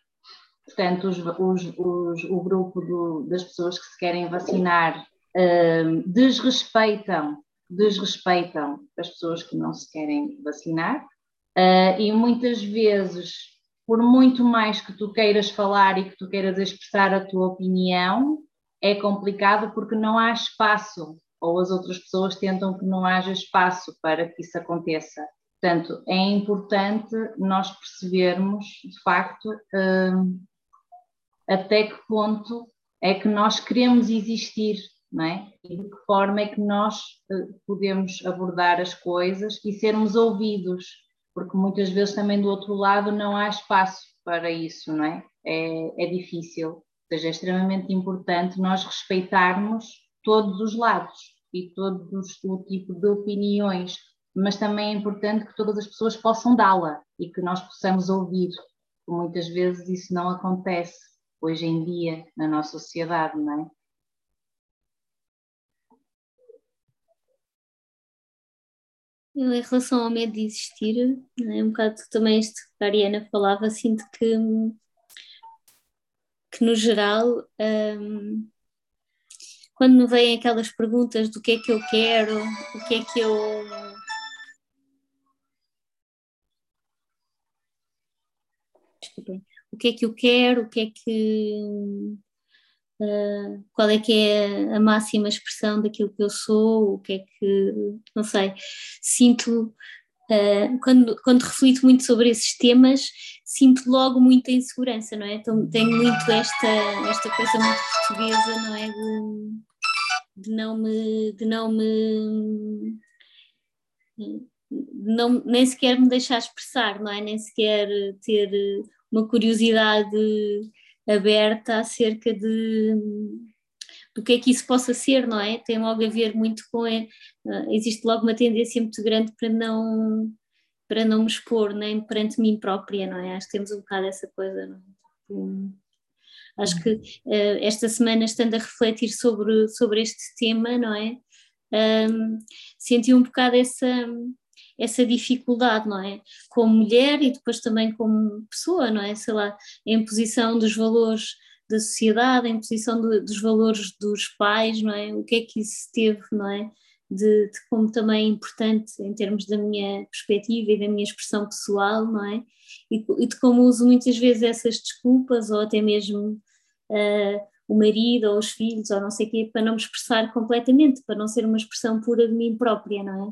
portanto, os, os, os, o grupo do, das pessoas que se querem vacinar uh, desrespeitam, desrespeitam as pessoas que não se querem vacinar. Uh, e muitas vezes, por muito mais que tu queiras falar e que tu queiras expressar a tua opinião, é complicado porque não há espaço ou as outras pessoas tentam que não haja espaço para que isso aconteça. Portanto, é importante nós percebermos, de facto, uh, até que ponto é que nós queremos existir, não é? E de que forma é que nós eh, podemos abordar as coisas e sermos ouvidos, porque muitas vezes também do outro lado não há espaço para isso, não é? É, é difícil, ou seja, é extremamente importante nós respeitarmos todos os lados e todos o tipo de opiniões mas também é importante que todas as pessoas possam dá-la e que nós possamos ouvir. Muitas vezes isso não acontece hoje em dia na nossa sociedade, não é? Eu, em relação ao medo de existir, é um bocado também isto que a Ariana falava, sinto que, que no geral, um, quando me vêm aquelas perguntas do que é que eu quero, o que é que eu. Desculpem. O que é que eu quero, o que é que Uh, qual é que é a máxima expressão daquilo que eu sou, o que é que, não sei, sinto, uh, quando, quando reflito muito sobre esses temas, sinto logo muita insegurança, não é? Então, tenho muito esta, esta coisa muito portuguesa, não é? De, de não me, de não me, não, nem sequer me deixar expressar, não é? Nem sequer ter uma curiosidade aberta acerca de do que é que isso possa ser, não é? Tem logo a ver muito com é, existe logo uma tendência muito grande para não para não me expor nem perante mim própria, não é? Acho que temos um bocado essa coisa, não é? Tipo, acho que uh, esta semana estando a refletir sobre sobre este tema, não é? Um, senti um bocado essa essa dificuldade, não é? Como mulher e depois também como pessoa, não é? Sei lá, em posição dos valores da sociedade, em posição do, dos valores dos pais, não é? O que é que isso teve, não é? De, de, como também é importante em termos da minha perspectiva e da minha expressão pessoal, não é? E, e de como uso muitas vezes essas desculpas ou até mesmo uh, o marido ou os filhos ou não sei o quê para não me expressar completamente, para não ser uma expressão pura de mim própria, não é?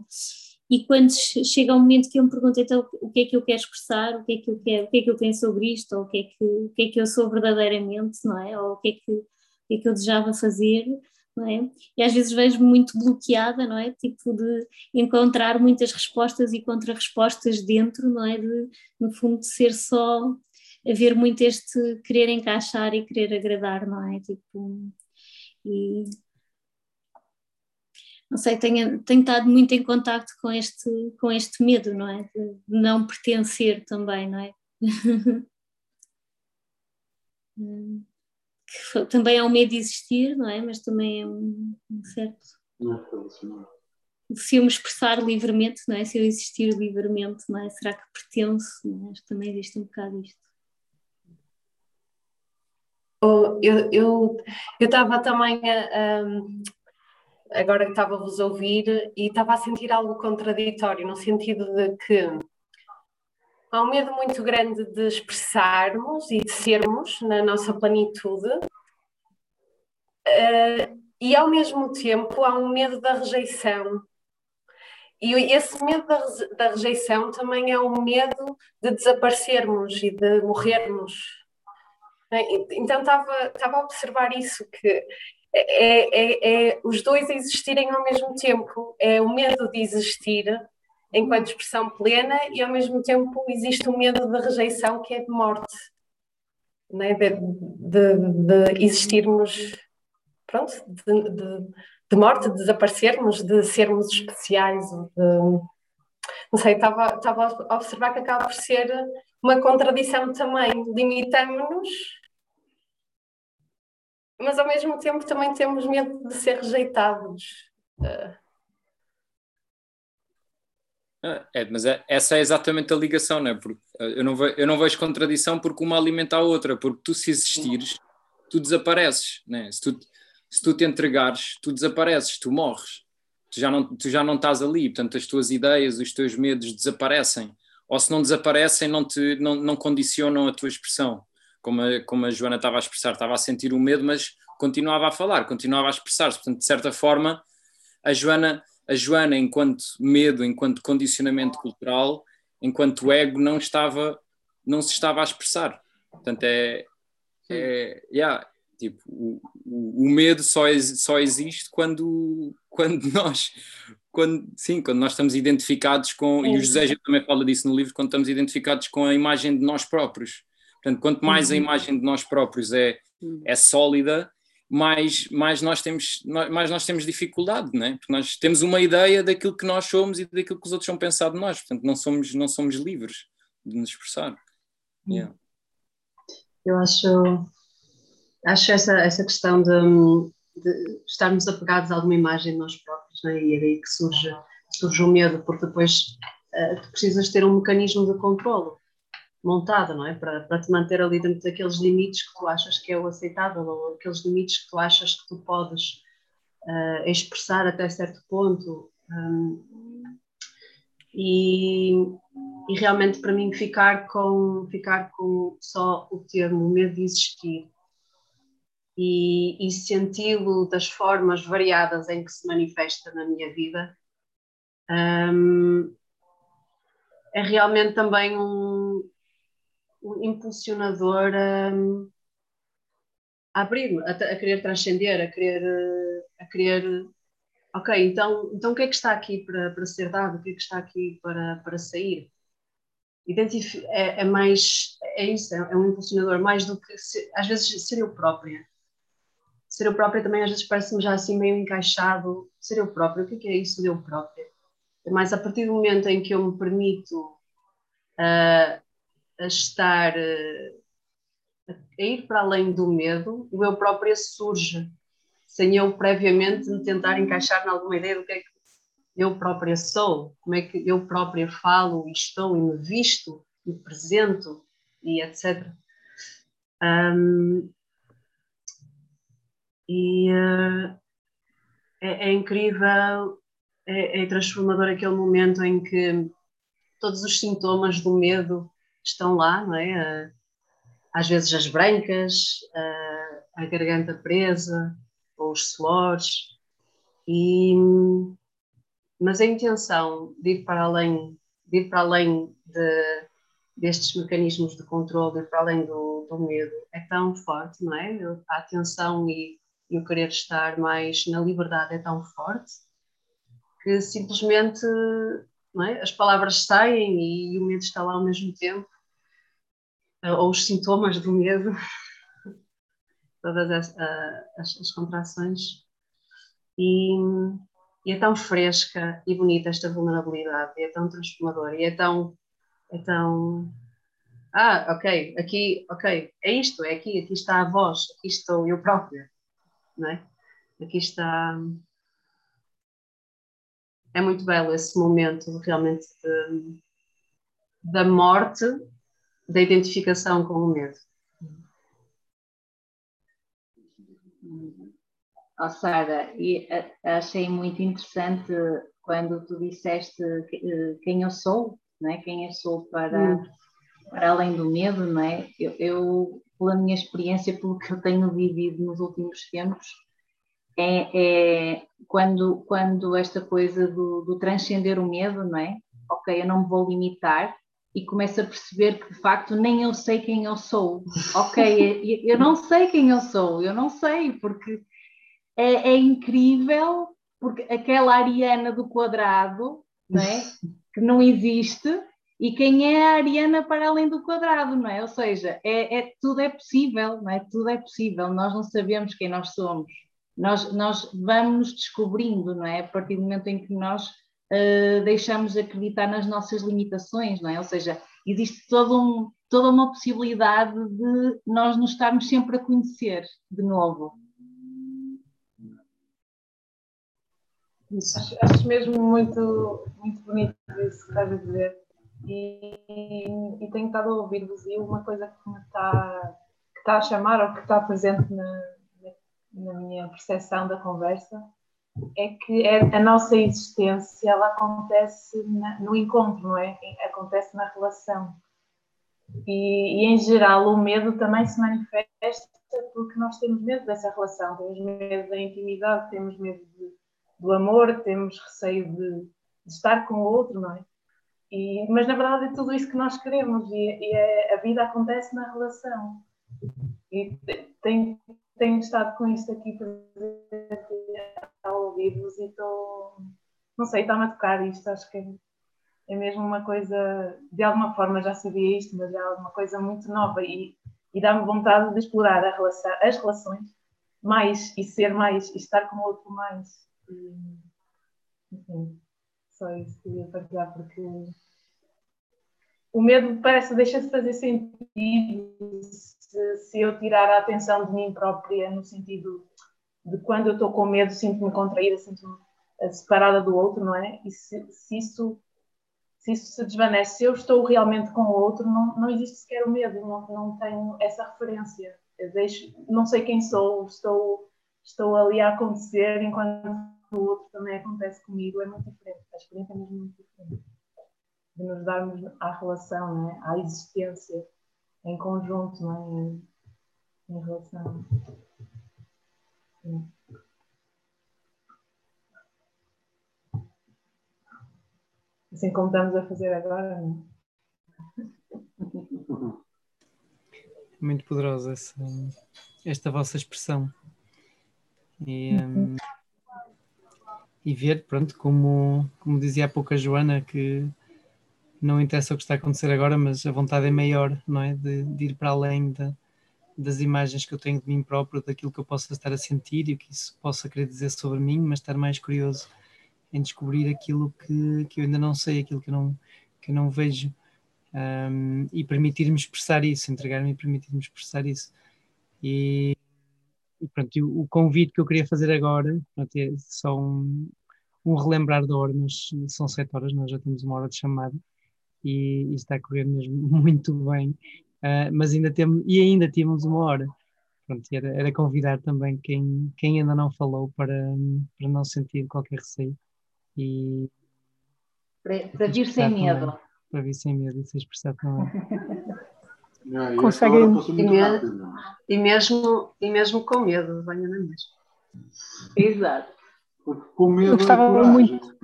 e quando chega um momento que eu me pergunto então o que é que eu quero expressar, o que é que eu quero, o que é que eu penso sobre isto, ou o que é que, o que, é que eu sou verdadeiramente, não é? Ou o que é que, o que, é que eu desejava fazer, não é? E às vezes vejo-me muito bloqueada, não é? Tipo de encontrar muitas respostas e contra-respostas dentro, não é? De, no fundo, de ser só haver muito este querer encaixar e querer agradar, não é? Tipo, e não sei, tenho, tenho estado muito em contacto com este, com este medo, não é? De não pertencer também, não é? também é um medo de existir, não é? Mas também é um, um certo. Se eu me expressar livremente, não é? Se eu existir livremente, não é? Será que pertenço? Não é? Acho que também existe um bocado isto. Oh, eu estava eu, eu também a, a agora que estava a vos ouvir e estava a sentir algo contraditório, no sentido de que há um medo muito grande de expressarmos e de sermos na nossa plenitude, uh, e ao mesmo tempo há um medo da rejeição. E esse medo da, da rejeição também é um medo de desaparecermos e de morrermos. Então estava, estava a observar isso, que é, é, é, os dois existirem ao mesmo tempo. É o medo de existir enquanto expressão plena e ao mesmo tempo existe o medo da rejeição que é de morte, né? de, de, de existirmos, pronto, de, de, de, morte, de desaparecermos, de sermos especiais. não sei, estava, estava a observar que acaba por ser uma contradição também. Limitamos-nos mas ao mesmo tempo também temos medo de ser rejeitados. Ah, é, mas é, essa é exatamente a ligação, não é? Porque eh, eu não, vejo, eu não vejo contradição porque uma alimenta a outra, porque tu se existires, tu desapareces, né? se, tu, se tu te entregares, tu desapareces, tu morres, tu já, não, tu já não estás ali, portanto as tuas ideias, os teus medos desaparecem, ou se não desaparecem, não, te, não, não condicionam a tua expressão como a, como a Joana estava a expressar, estava a sentir o medo, mas continuava a falar, continuava a expressar-se. Portanto, de certa forma, a Joana, a Joana, enquanto medo, enquanto condicionamento cultural, enquanto ego, não estava, não se estava a expressar. Portanto, é, é yeah, tipo, o, o, medo só, só existe quando, quando nós quando, sim, quando nós estamos identificados com, e o José também fala disso no livro, quando estamos identificados com a imagem de nós próprios. Portanto, quanto mais a uhum. imagem de nós próprios é, é sólida mais, mais, nós temos, mais nós temos dificuldade, não é? Porque nós temos uma ideia daquilo que nós somos e daquilo que os outros são pensado de nós, portanto não somos, não somos livres de nos expressar. Yeah. Eu acho, acho essa, essa questão de, de estarmos apegados a alguma imagem de nós próprios, não é? e é daí que surge, surge o medo, porque depois uh, tu precisas ter um mecanismo de controle montado, não é? Para, para te manter ali dentro daqueles limites que tu achas que é o aceitável, ou aqueles limites que tu achas que tu podes uh, expressar até certo ponto. Um, e, e, realmente para mim ficar com, ficar com só o termo medo de existir e, e senti-lo das formas variadas em que se manifesta na minha vida um, é realmente também um, impulsionador a, a abrir-me, a, a, querer transcender, a querer, a querer ok, então, então o que é que está aqui para, para ser dado, o que é que está aqui para, para sair? Identif é, é mais, é isso, é, é um impulsionador mais do que, ser, às vezes, ser eu própria. Ser eu própria também às vezes parece-me já assim meio encaixado, ser eu própria, o que é, que é isso de eu própria? É mais a partir do momento em que eu me permito uh, a estar eh, a ir para além do medo, o eu próprio surge, sem eu previamente me tentar encaixar em alguma ideia do que é que eu própria sou, como é que eu própria falo e estou e me visto e presento e etc. Um, e uh, é, é, incrível, é, é transformador aquele momento em que todos os sintomas do medo estão lá, não é? Às vezes as brancas, a, garganta presa, ou os suores, e, mas a intenção de ir para além, de ir para além de, destes mecanismos de controle, de ir para além do, do medo, é tão forte, não é? A atenção e, e o querer estar mais na liberdade é tão forte que simplesmente é? as palavras saem e o medo está lá ao mesmo tempo ou os sintomas do medo, todas as, as, as contrações. E, e, é tão fresca e bonita esta vulnerabilidade, é tão transformadora, e é tão, é tão. Ah, ok, aqui, ok, é isto, é aqui, aqui está a voz, aqui estou eu própria, não é? Aqui está. É muito belo esse momento realmente de, da morte da identificação com o medo. Oh, Sara, e achei muito interessante quando tu disseste eh, quem eu sou, não é? quem eu sou para, hum. para além do medo, não é? Eu, eu, pela minha experiência, pelo que eu tenho vivido nos últimos tempos, é, é quando, quando esta coisa do, do transcender o medo, não é? Ok, eu não me vou limitar, e começo a perceber que de facto nem eu sei quem eu sou. Ok, eu não sei quem eu sou, eu não sei, porque é, é incrível, porque aquela Ariana do quadrado, não é? que não existe, e quem é a Ariana para além do quadrado, não é? Ou seja, é, é, tudo é possível, não é? Tudo é possível, nós não sabemos quem nós somos. Nós, nós vamos descobrindo, não é? A partir do momento em que nós uh, deixamos de acreditar nas nossas limitações, não é? Ou seja, existe todo um, toda uma possibilidade de nós nos estarmos sempre a conhecer de novo. Acho, acho mesmo muito, muito bonito isso que estás a dizer. E, e, tenho estado a ouvir-vos e uma coisa que me está, que está a chamar ou que está presente na, na minha percepção da conversa é que a nossa existência ela acontece na, no encontro, não é? Acontece na relação. E, e, em geral o medo também se manifesta porque nós temos medo dessa relação, temos medo da intimidade, temos medo de, do amor, temos receio de, de, estar com o outro, não é? E, mas na verdade é tudo isso que nós queremos e, e é, a vida acontece na relação. E tem, tenho estado com isto aqui a ouvir-vos e estou, não sei, está-me a tocar isto, acho que é, mesmo uma coisa, de alguma forma já sabia isto, mas é alguma coisa muito nova e, e dá-me vontade de explorar relação, as relações mais e ser mais e estar com o outro mais. E, enfim, só isso que eu ia partilhar, porque o medo parece deixa de fazer sentido se, se, eu tirar a atenção de mim própria, no sentido de quando eu estou com medo, sinto-me contraída, sinto-me eh, separada do outro, não é? E se, se, isso, se isso se desvanece, se eu estou realmente com o outro, não, não existe sequer o medo, não, não tenho essa referência. Eu deixo, não sei quem sou, estou, estou ali a acontecer enquanto o outro também acontece comigo, é muito diferente, a experiência é mesmo muito diferente. De nos darmos à relação, não é? à existência em conjunto, não é? em, em relação. Sim. Assim como estamos a fazer agora, não é? Muito poderosa essa, esta vossa expressão. E, um, e ver, pronto, como, como dizia há pouco a Joana, que não interessa o que está a acontecer agora, mas a vontade é maior, não é? De, de ir para além da, das imagens que eu tenho de mim próprio, daquilo que eu possa estar a sentir e o que isso possa querer dizer sobre mim, mas estar mais curioso em descobrir aquilo que, que eu ainda não sei, aquilo que eu não, que eu não vejo um, e permitir-me expressar isso, entregar-me e permitir-me expressar isso. E, e pronto, o, o, convite que eu queria fazer agora pronto, é só um, um relembrar da hora, mas são sete horas, nós já temos uma hora de chamada e, e está a correr mesmo muito bem, uh, mas ainda temos, e ainda temos uma hora. Pronto, era, era convidar também quem, quem ainda não falou para, para não sentir qualquer receio e para, para vir sem medo. Para vir sem medo e se expressar também. É, Conseguem. E, mesmo, e, mesmo, e mesmo com medo, venha na mesma. Exato. com medo. Eu gostava é muito.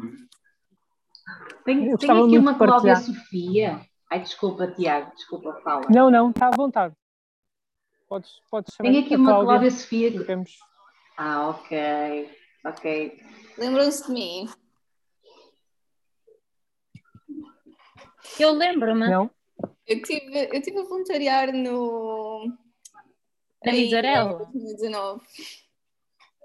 Tem, tem aqui uma Cláudia Sofia. Ai, desculpa, Tiago, desculpa, fala. Não, não, está à vontade. Podes, podes chamar Tem aqui uma Cláudia, Cláudia Sofia. Que... Ah, ok. Ok. Lembram-se de mim? Eu lembro-me. Não? Eu tive, eu tive a voluntariar no. Na Misarela? 2019.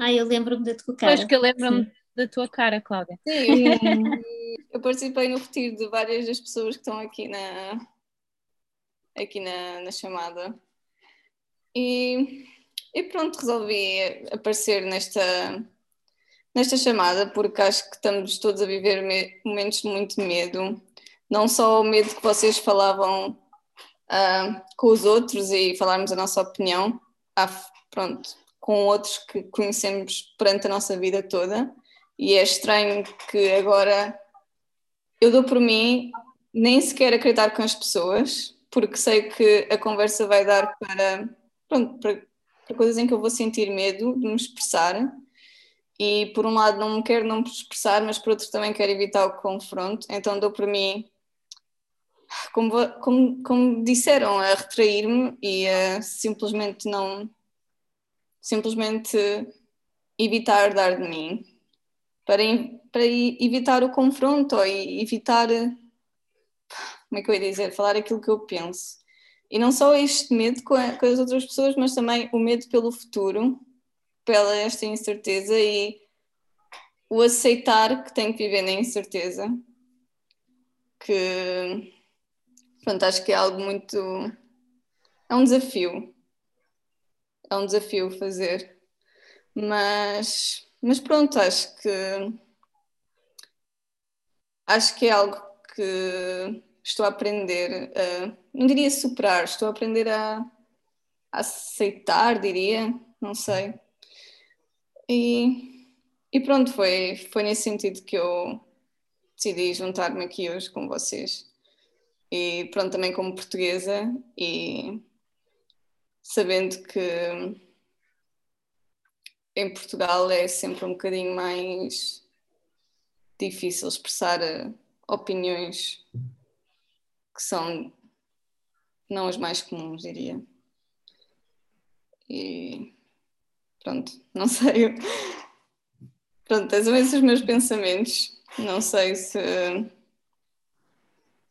Ah, eu lembro-me da tua cara. Pois que eu lembro-me da tua cara, Cláudia. Sim, eu participei no retiro de várias das pessoas que estão aqui na, aqui na, na chamada. E, e pronto, resolvi aparecer nesta, nesta chamada porque acho que estamos todos a viver me, momentos de muito medo não só o medo que vocês falavam uh, com os outros e falarmos a nossa opinião, pronto, com outros que conhecemos perante a nossa vida toda. E é estranho que agora eu dou por mim nem sequer acreditar com as pessoas, porque sei que a conversa vai dar para, pronto, para, para coisas em que eu vou sentir medo de me expressar. E por um lado não me quero não me expressar, mas por outro também quero evitar o confronto. Então dou por mim como, como, como disseram, a retrair-me e a simplesmente não. simplesmente evitar dar de mim. Para, para evitar o confronto ou evitar. como é que eu ia dizer? Falar aquilo que eu penso. E não só este medo com, a, com as outras pessoas, mas também o medo pelo futuro, pela esta incerteza e o aceitar que tenho que viver na incerteza. Que Pronto, acho que é algo muito. É um desafio. É um desafio fazer. Mas, mas pronto, acho que. Acho que é algo que estou a aprender, a, não diria superar, estou a aprender a, a aceitar, diria, não sei. E, e pronto, foi, foi nesse sentido que eu decidi juntar-me aqui hoje com vocês e pronto, também como portuguesa e sabendo que em Portugal é sempre um bocadinho mais difícil expressar eh, opiniões que são não as mais comuns, diria. E pronto, não sei. Pronto, são esses os meus pensamentos. Não sei se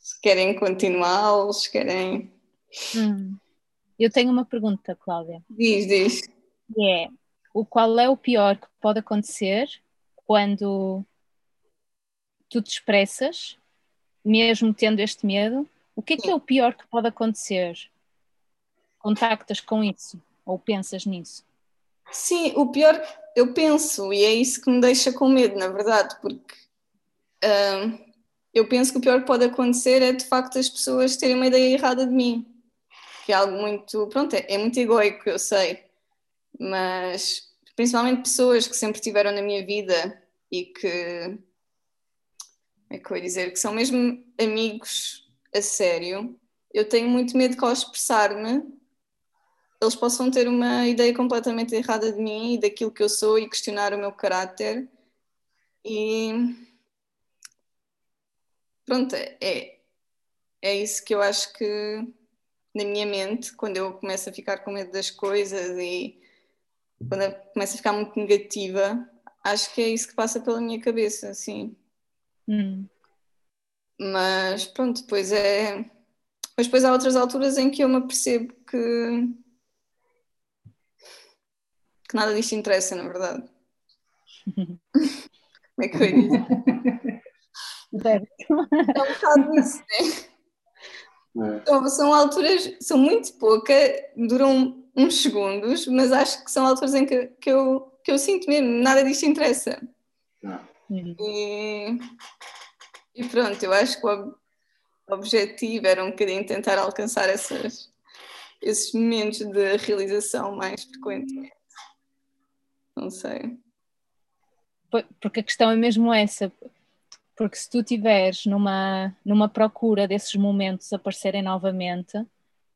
se querem continuar, se querem. Hum. Eu tenho uma pergunta, Cláudia. Diz, diz. É, o qual é o pior que pode acontecer quando tu te expressas, mesmo tendo este medo, o que é que é o pior que pode acontecer? Contactas com isso ou pensas nisso? Sim, o pior eu penso, e é isso que me deixa com medo, na verdade, porque hum, eu penso que o pior que pode acontecer é de facto as pessoas terem uma ideia errada de mim, que é algo muito, pronto, é, é muito egoico, eu sei, mas principalmente pessoas que sempre estiveram na minha vida e que, é que eu ia dizer, que são mesmo amigos a sério, eu tenho muito medo que ao expressar-me eles possam ter uma ideia completamente errada de mim e daquilo que eu sou e questionar o meu caráter. E pronto, é, é isso que eu acho que na minha mente, quando eu começo a ficar com medo das coisas e quando eu começo a ficar muito negativa, acho que é isso que passa pela minha cabeça, assim. Hum. Mas pronto, depois é. Mas depois há outras alturas em que eu me apercebo que. que nada disto interessa, na verdade. Como é que ia dizer? É um bocado isso, né? Então, são alturas, são muito pouca, duram uns segundos, mas acho que são alturas em que, que, eu, que eu sinto mesmo, nada disto interessa. E, e pronto, eu acho que o objetivo era um bocadinho tentar alcançar essas, esses momentos de realização mais frequentemente. Não sei. Porque a questão é mesmo essa. Porque se tu estiveres numa, numa procura desses momentos aparecerem novamente,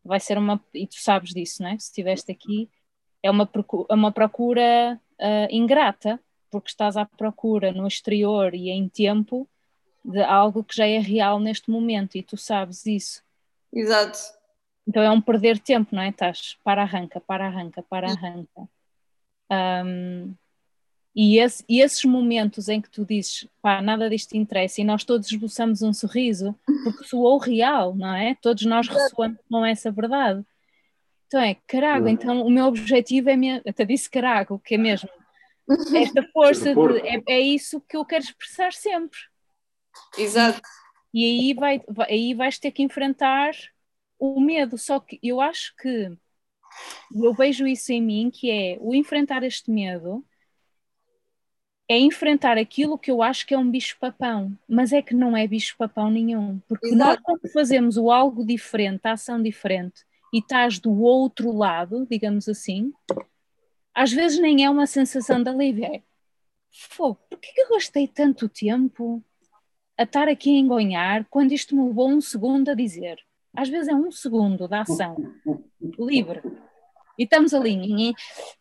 vai ser uma. E tu sabes disso, não é? Se estiveste aqui, é uma procura, é uma procura uh, ingrata, porque estás à procura no exterior e em tempo de algo que já é real neste momento e tu sabes isso. Exato. Então é um perder tempo, não é? Estás para arranca, para arranca, para arranca. Um, e, esse, e, esses momentos em que tu dizes, pá, nada disto interessa, e nós todos esboçamos um sorriso, porque soou real, não é? Todos nós ressoamos com essa verdade. Então é, carago, então o meu objetivo é, minha, até disse carago, que é mesmo, esta força, de, é, é isso que eu quero expressar sempre. Exato. E aí, vai, vai, aí vais ter que enfrentar o medo, só que eu acho que eu vejo isso em mim, que é o enfrentar este medo é enfrentar aquilo que eu acho que é um bicho-papão, mas é que não é bicho-papão nenhum, porque Exato. nós quando fazemos o algo diferente, a ação diferente, e estás do outro lado, digamos assim, às vezes nem é uma sensação de alívio, é Fogo, porquê que eu gastei tanto tempo a estar aqui a engonhar quando isto me levou um segundo a dizer? Às vezes é um segundo da ação livre. E estamos ali,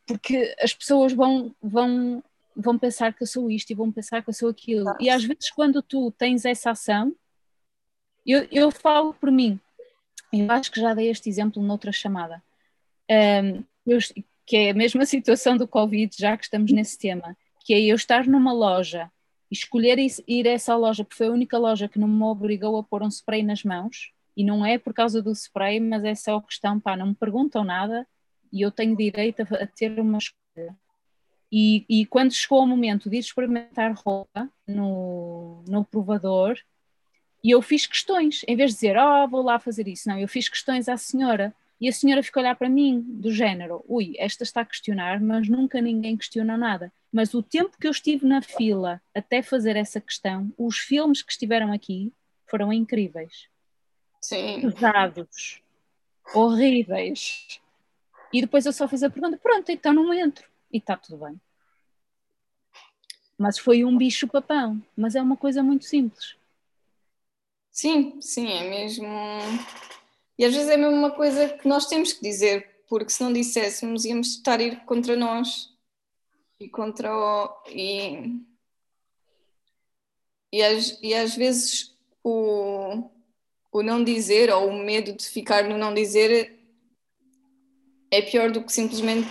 porque as pessoas vão, vão vão pensar que eu sou isto e vão pensar que eu sou aquilo. E às vezes, quando tu tens essa ação, eu, eu falo por mim, eu acho que já dei este exemplo noutra chamada, um, eu, que é a mesma situação do Covid, já que estamos nesse tema, que é eu estar numa loja e escolher ir a essa loja, porque foi a única loja que não me obrigou a pôr um spray nas mãos, e não é por causa do spray, mas é só questão, pá, não me perguntam nada e eu tenho direito a, ter uma escolha. E, e, quando chegou o momento de experimentar roupa no, no provador, e eu fiz questões, em vez de dizer, oh, vou lá fazer isso, não, eu fiz questões à senhora. E a senhora ficou a olhar para mim, do género, ui, esta está a questionar, mas nunca ninguém questiona nada. Mas o tempo que eu estive na fila até fazer essa questão, os filmes que estiveram aqui foram incríveis. Sim. Pesados, horríveis. E depois eu só fiz a pergunta, pronto, então não entro e está tudo bem. Mas foi um bicho papão, mas é uma coisa muito simples. Sim, sim, é mesmo. E às vezes é mesmo uma coisa que nós temos que dizer, porque se não disséssemos íamos estar a ir contra nós e contra o. E, e, às, e às vezes o, o não dizer ou o medo de ficar no não dizer é pior do que simplesmente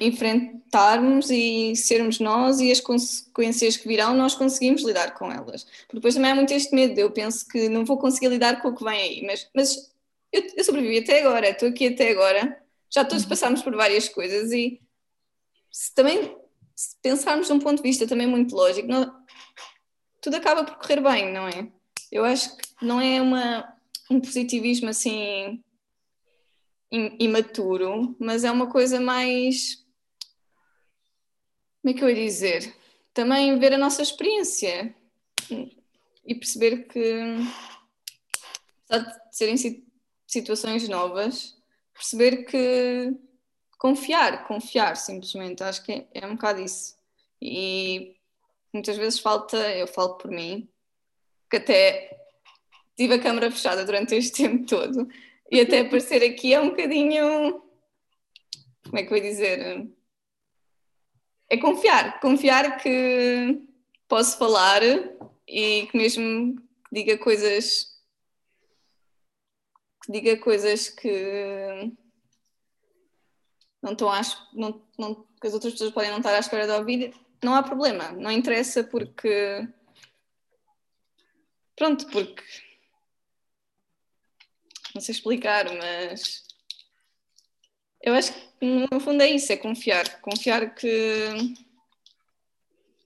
enfrentarmos e sermos nós e as consequências que virão, nós conseguimos lidar com elas. Porque depois também há muito este medo, eu penso que não vou conseguir lidar com o que vem aí, mas, mas eu, eu sobrevivi até agora, estou aqui até agora, já todos uhum. passamos por várias coisas e se também se pensarmos de um ponto de vista também muito lógico, não- tudo acaba por correr bem, não é? Eu acho que não é uma, um positivismo assim im- imaturo, mas é uma coisa mais. Como é que eu ia dizer? Também ver a nossa experiência e perceber que, apesar de serem si- situações novas, perceber que confiar, confiar simplesmente, acho que é, é um bocado isso. E muitas vezes falta, eu falo por mim, que até tive a câmara fechada durante este tempo todo e até aparecer aqui é um bocadinho. Como é que eu ia dizer? É confiar, confiar que posso falar e que mesmo que diga coisas que diga coisas que não estão às, não, não, que as outras pessoas podem não estar à espera de ouvir, não há problema, não interessa porque pronto, porque não sei explicar, mas eu acho que no fundo é isso, é confiar, confiar que,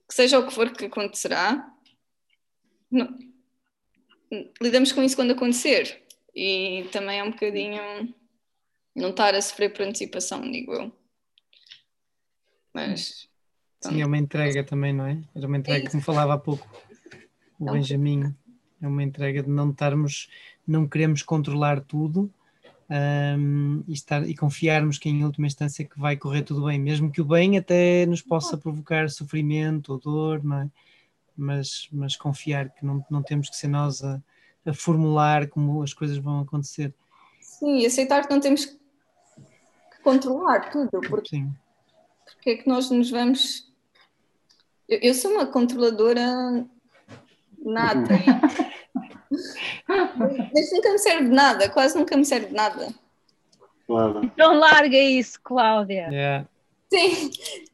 que seja o que for que acontecerá, não- lidamos com isso quando acontecer. E também é um bocadinho não estar a sofrer por antecipação, digo eu. Mas Sim, é uma entrega também, não é? Era uma entrega, como falava há pouco. O É Benjamin, é uma entrega de não estarmos, não queremos controlar tudo hum, e, estar, e confiarmos que em última instância que vai correr tudo bem, mesmo que o bem até nos possa provocar sofrimento ou dor, não é? Mas, mas confiar que não, não temos que ser nós a, a formular como as coisas vão acontecer. sim, e aceitar que não temos que controlar tudo, porque, Sim. porque é que nós nos vamos. Eu, eu sou uma controladora nata. Mas nunca me serve de nada, quase nunca me serve de nada. Claro. Então larga isso, Cláudia. Yeah. Sim,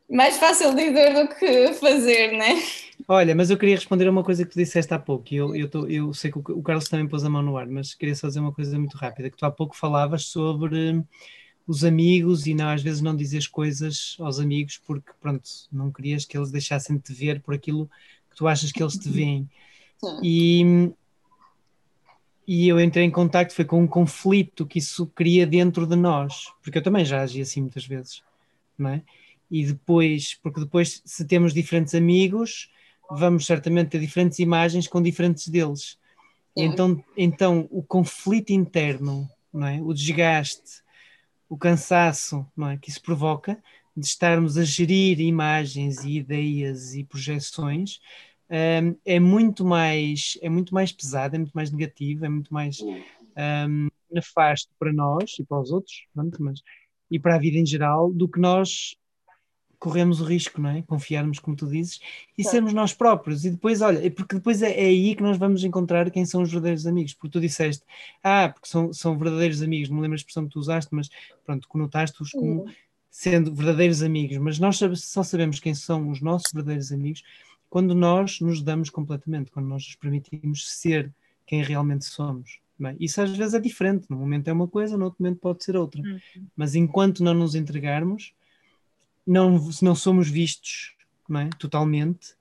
mais fácil dizer do que fazer, né? Olha, mas eu queria responder a uma coisa que tu disseste há pouco, e eu, eu, tô- eu sei que o, Carlos também pôs a mão no ar, mas queria só dizer uma coisa muito rápida, que tu há pouco falavas sobre hum, os amigos e não, às vezes não dizes coisas aos amigos porque, pronto, não querias que eles deixassem de te ver por aquilo que tu achas que eles te veem. Sim. E, e eu entrei em contacto, foi com um conflito que isso cria dentro de nós, porque eu também já agi assim muitas vezes, não é? E depois, porque depois, se temos diferentes amigos, vamos certamente ter diferentes imagens com diferentes deles. Sim. então, então, o conflito interno, não é? O desgaste, o cansaço, não é? Que isso provoca de estarmos a gerir imagens e ideias e projeções hum, é muito mais é muito mais pesado, é muito mais negativo, é muito mais hum, nefasto para nós e para os outros, pronto, mas e para a vida em geral do que nós corremos o risco, não é? Confiarmos, como tu dizes, e Certo. sermos nós próprios. E depois, olha, é porque depois é, é aí que nós vamos encontrar quem são os verdadeiros amigos. Porque tu disseste, ah, porque são, são verdadeiros amigos, não me lembro a expressão que tu usaste, mas pronto, conotaste-os como sendo verdadeiros amigos. Mas nós só sabemos quem são os nossos verdadeiros amigos quando nós nos damos completamente, quando nós nos permitimos ser quem realmente somos. não é? Isso às vezes é diferente, no momento é uma coisa, no outro momento pode ser outra. Mas enquanto não nos entregarmos, não, não somos vistos não é? totalmente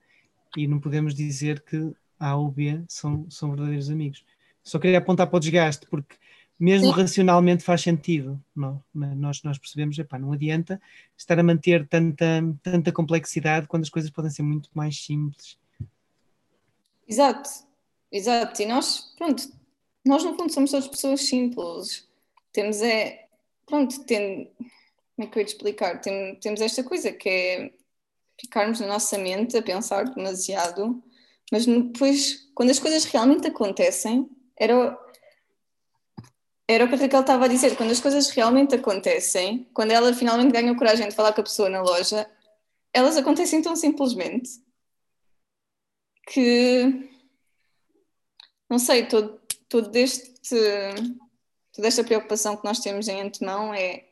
e não podemos dizer que A ou B são, são verdadeiros amigos. Só queria apontar para o desgaste, porque mesmo Sim. racionalmente faz sentido. Não, nós, nós percebemos, epá, não adianta estar a manter tanta, tanta complexidade quando as coisas podem ser muito mais simples. Exato, exato. E nós, pronto, nós no fundo somos todas pessoas simples. Temos é, pronto, tem, como é que eu ia explicar? Tem, temos esta coisa que é ficarmos na nossa mente a pensar demasiado, mas depois, quando as coisas realmente acontecem, era, era o que a Raquel estava a dizer, quando as coisas realmente acontecem, quando ela finalmente ganha coragem de falar com a pessoa na loja, elas acontecem tão simplesmente que não sei, todo, todo este, toda esta preocupação que nós temos em antemão é,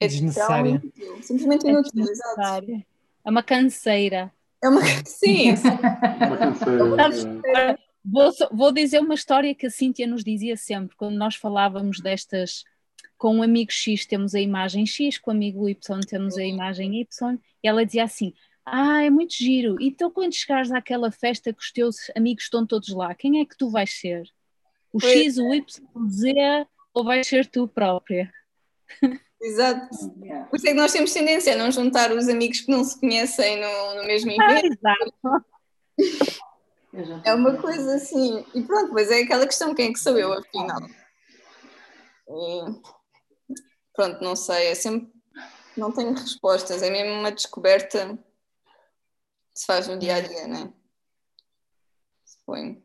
é Desnecessária. tão simplesmente É inútil, exato. desnecessária. É uma canseira. É uma sim, sim. Sabes, agora, Vou, vou dizer uma história que a Cíntia nos dizia sempre, quando nós falávamos destas, com o amigo X temos a imagem X, com o amigo Y temos a imagem Y, e ela dizia assim: Ah, é muito giro. Então, quando chegares àquela festa que os teus amigos estão todos lá, quem é que tu vais ser? O Pois X, o Y, o Z, ou vais ser tu própria? Exato. Por isso é que nós temos tendência a não juntar os amigos que não se conhecem no, no mesmo Ah, evento. exato. É uma coisa assim. E pronto, pois é aquela questão: quem é que sou eu, afinal? E, pronto, não sei. É sempre. Não tenho respostas. É mesmo uma descoberta que se faz no dia a dia, né? Suponho.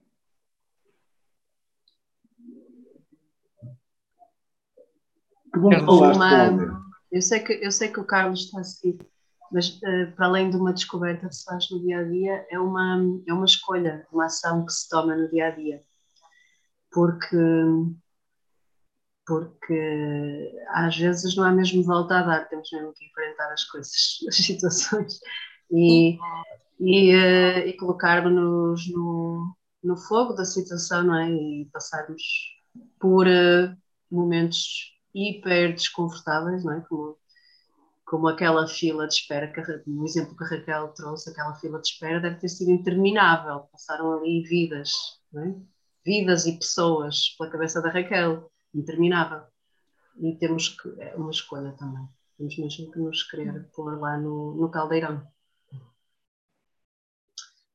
Que bom que falaste, Uma- eu, sei que, eu sei que o Carlos está a seguir, mas eh, para além de uma descoberta que se faz no dia a dia, é uma, é uma escolha, uma ação que se toma no dia a dia. Porque, porque às vezes não há mesmo volta a dar, temos mesmo que enfrentar as coisas, as situações e, e, eh, e colocarmos-nos no, no fogo da situação, não é? E passarmos por eh, momentos hiper desconfortáveis, não é? Como, como aquela fila de espera, que, a no exemplo que a Raquel trouxe, aquela fila de espera deve ter sido interminável, passaram ali vidas, não é? Vidas e pessoas pela cabeça da Raquel, interminável. E temos que, é uma escolha também, temos mesmo que nos querer pôr lá no, no caldeirão.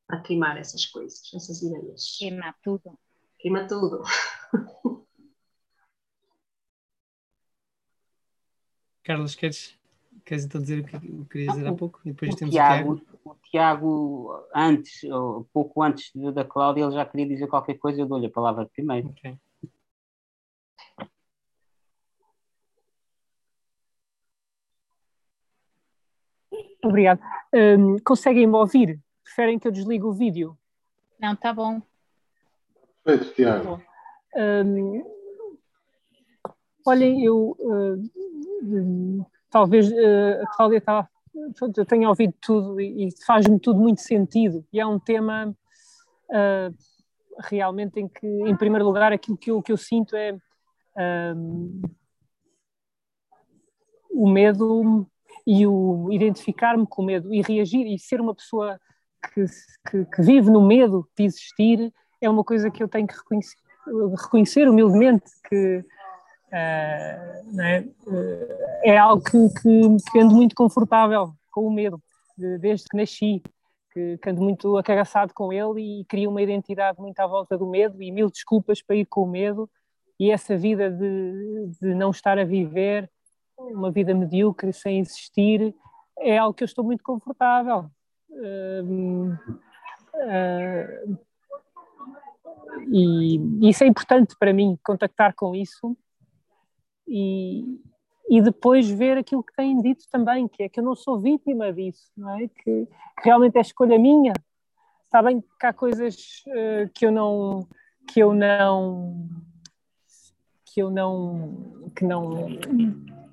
Para queimar essas coisas, essas ideias. Queima tudo. Queima tudo. Carlos, queres, queres então dizer o que, o que querias dizer há pouco? E depois O temos o Tiago. Tiago, o Tiago, antes, ou pouco antes da Cláudia, ele já queria dizer qualquer coisa, eu dou-lhe a palavra primeiro. Obrigado. Hum, Conseguem-me ouvir? Preferem que eu desligue o vídeo? Não, tá bom. Perfeito, Tiago. Hum, olhem, eu hum, talvez uh, a Cláudia estava. Eu tenho ouvido tudo e, e faz-me tudo muito sentido. E é um tema uh, realmente em que, em primeiro lugar, aquilo que eu, que eu sinto é hum, o medo e o identificar-me com o medo e reagir e ser uma pessoa que, que, que vive no medo de existir é uma coisa que eu tenho que reconhecer, reconhecer humildemente que uh, é? Uh, é algo que, que, que, ando muito confortável com o medo de, desde que nasci que, que ando muito acagaçado com ele e crio uma identidade muito à volta do medo e mil desculpas para ir com o medo e essa vida de, de não estar a viver uma vida medíocre sem existir é algo que eu estou muito confortável uh, uh, e isso é importante para mim contactar com isso e, e depois ver aquilo que têm dito também que é que eu não sou vítima disso não é que, que realmente é escolha minha sabem que há coisas uh, que eu não que eu não que eu não que não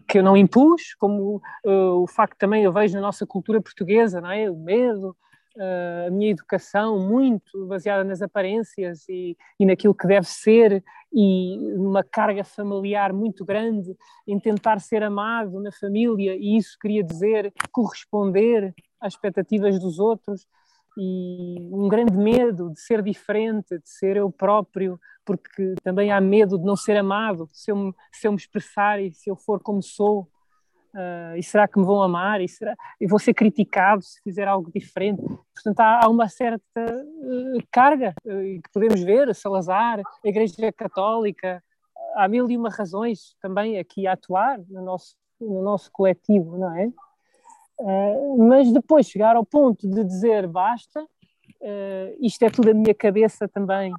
que eu não impus, como uh, o facto também eu vejo na nossa cultura portuguesa, não é? O medo, a minha educação muito baseada nas aparências e, e naquilo que deve ser e uma carga familiar muito grande em tentar ser amado na família e isso queria dizer corresponder às expectativas dos outros e um grande medo de ser diferente, de ser eu próprio, porque também há medo de não ser amado, se eu se eu me expressar e se eu for como sou, uh, e será que me vão amar? E, será, e vou ser criticado se fizer algo diferente? Portanto, há, há uma certa uh, carga uh, que podemos ver, Salazar, a Igreja Católica, há mil e uma razões também aqui a atuar no nosso, no nosso coletivo, não é? Mas depois chegar ao ponto de dizer basta, isto é tudo a minha cabeça também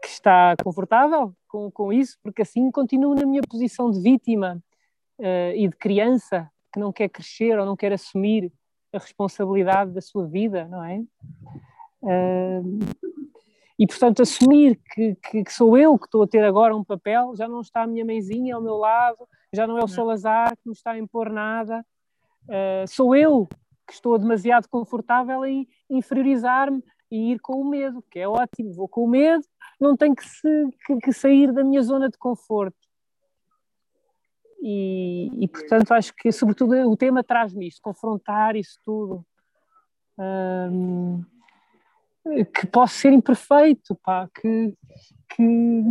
que está confortável com, com isso, porque assim continuo na minha posição de vítima e de criança que não quer crescer ou não quer assumir a responsabilidade da sua vida, não é? e portanto assumir que, que, que sou eu que estou a ter agora um papel, já não está a minha mãezinha ao meu lado, já não é o Salazar que me está a impor nada, uh, sou eu que estou demasiado confortável em inferiorizar-me e ir com o medo, que é ótimo, vou com o medo, não tenho que, se, que, que sair da minha zona de conforto. E, e, portanto, acho que, sobretudo, o tema traz-me isto, confrontar isso tudo. Um, que posso ser imperfeito, pá, que, que,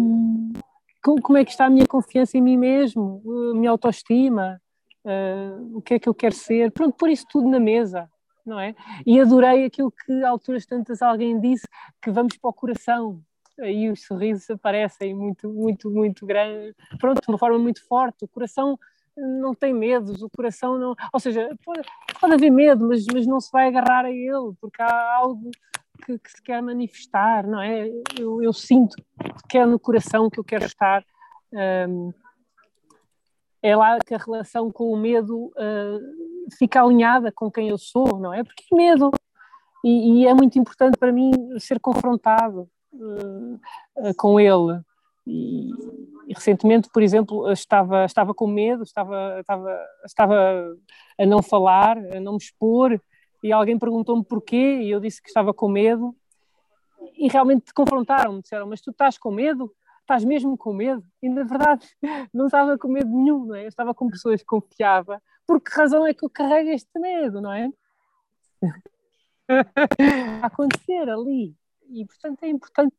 como é que está a minha confiança em mim mesmo, a minha autoestima, uh, o que é que eu quero ser, pronto, pôr isso tudo na mesa, não é? E adorei aquilo que a alturas tantas alguém disse, que vamos para o coração, aí os sorrisos aparecem muito, muito, muito grande, pronto, de uma forma muito forte. O coração não tem medos, o coração não. Ou seja, pode, pode haver medo, mas, mas não se vai agarrar a ele, porque há algo que, que se quer manifestar, não é? Eu, eu, sinto que é no coração que eu quero estar. Um, é lá que a relação com o medo uh, fica alinhada com quem eu sou, não é? Porque medo. E, e é muito importante para mim ser confrontado com ele. E, e, recentemente, por exemplo, estava, estava com medo, estava, estava, estava a não falar, a não me expor, e alguém perguntou-me porquê, e eu disse que estava com medo, e realmente confrontaram-me, disseram, mas tu estás com medo? Estás mesmo com medo? E na verdade não estava com medo nenhum, não é? Eu estava com pessoas que confiava, por que razão é que eu carrego este medo, não é? a acontecer ali e portanto é importante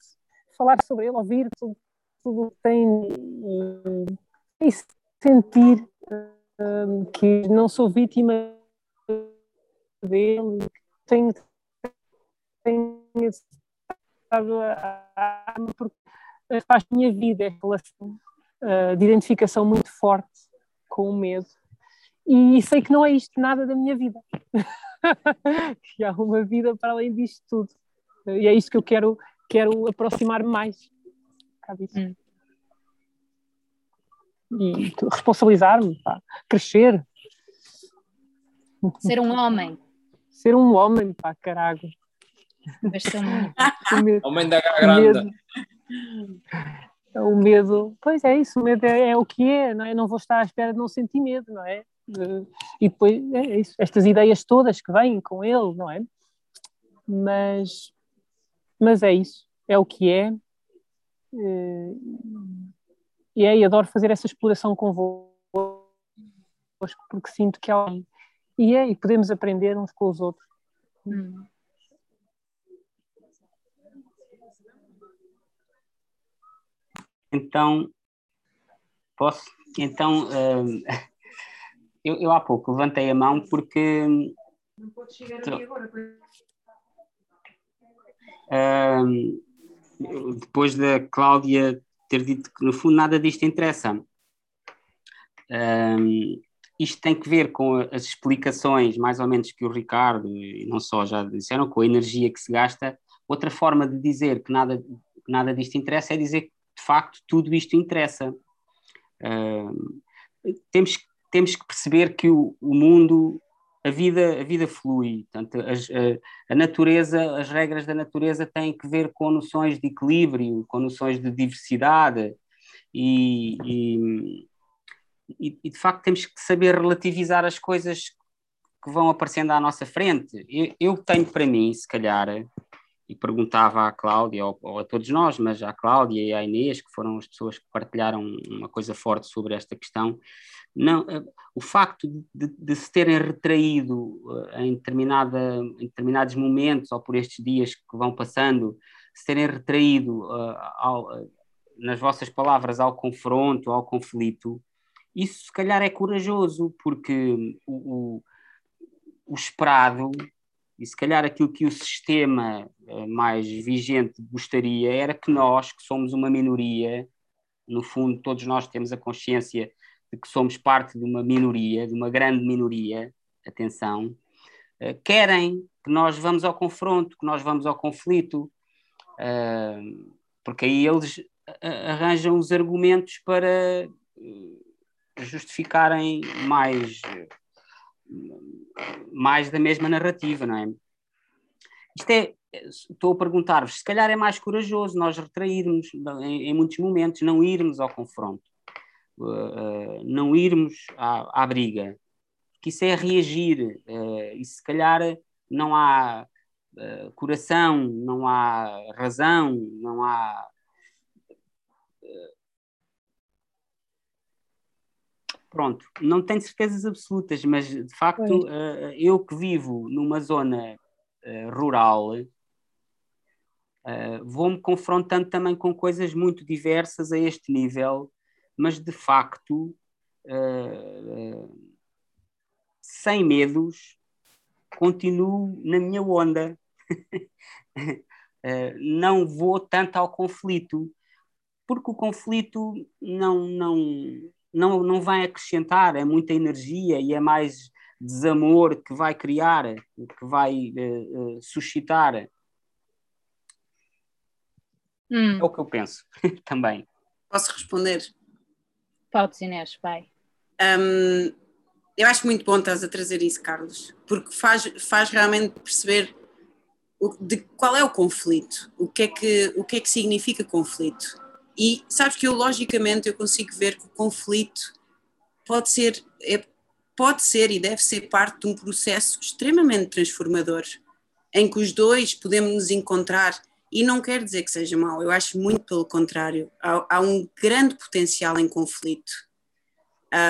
falar sobre ele, ouvir tudo, tudo que tem e, e sentir um, que não sou vítima dele, tenho, tenho estado a, porque faz minha vida esta relação uh, de identificação muito forte com o medo. E sei que não é isto nada da minha vida que há uma vida para além disto tudo e é isso que eu quero, quero aproximar mais. Hum. E responsabilizar-me, crescer. Ser um homem. Ser um homem, pá, caralho. homem da grande. O medo, pois é isso, o medo é, é, o que é, não é? Não vou estar à espera de não sentir medo, não é? E depois, é isso, estas ideias todas que vêm com ele, não é? Mas mas é isso, é o que é. Eh, e é, e adoro fazer essa exploração convosco, porque sinto que há alguém. E é, e podemos aprender uns com os outros. Hum. Então, posso? Então, uh, eu, eu, há pouco levantei a mão porque. Não pode chegar aqui agora depois da Cláudia ter dito que no fundo nada disto interessa. isto tem que ver com as explicações, mais ou menos, que o Ricardo e não só já disseram, com a energia que se gasta. Outra forma de dizer que nada, que nada disto interessa é dizer que, de facto, tudo isto interessa. temos, temos que perceber que o, o mundo a vida, a vida flui. Portanto, as, a, a, natureza, as regras da natureza têm que ver com noções de equilíbrio, com noções de diversidade e, e, e, de facto temos que saber relativizar as coisas que vão aparecendo à nossa frente. Eu, eu tenho para mim, se calhar, e perguntava à Cláudia, ou, ou, a todos nós, mas à Cláudia e à Inês, que foram as pessoas que partilharam uma coisa forte sobre esta questão, não, eh, o facto de, de, se terem retraído eh, em, determinada, em determinados momentos ou por estes dias que vão passando, se terem retraído uh, ao, nas vossas palavras ao confronto, ao conflito, isso se calhar é corajoso, porque o, o, o esperado e se calhar aquilo que o sistema mais vigente gostaria era que nós, que somos uma minoria, no fundo, todos nós temos a consciência de que somos parte de uma minoria, de uma grande minoria, atenção, uh, querem que nós vamos ao confronto, que nós vamos ao conflito, uh, porque aí eles arranjam os argumentos para justificarem mais, mais da mesma narrativa, não é? Isto é, estou a perguntar-vos, se calhar é mais corajoso nós retrairmos em, em muitos momentos, não irmos ao confronto uh, não irmos à, à, briga, que isso é reagir, uh, e se calhar não há uh, coração, não há razão, não há. Pronto, não tenho certezas absolutas, mas de facto, uh, eu que vivo numa zona uh, rural, uh, vou-me confrontando também com coisas muito diversas a este nível, mas de facto, sem medos, continuo na minha onda. não vou tanto ao conflito, porque o conflito não, não, não, não vai acrescentar, é muita energia e é mais desamor que vai criar, que vai uh, uh, suscitar. Hum. É o que eu penso também. Posso responder? Pode, Inês, vai. Um, eu acho muito bom estás a trazer isso, Carlos, porque faz, faz realmente perceber o, de qual é o conflito, o que é que, o que, é que significa conflito. E sabes que eu, logicamente, eu consigo ver que o conflito pode ser, é, pode ser e deve ser parte de um processo extremamente transformador, em que os dois podemos nos encontrar, e não quer dizer que seja mau, eu acho muito pelo contrário, há, há um grande potencial em conflito.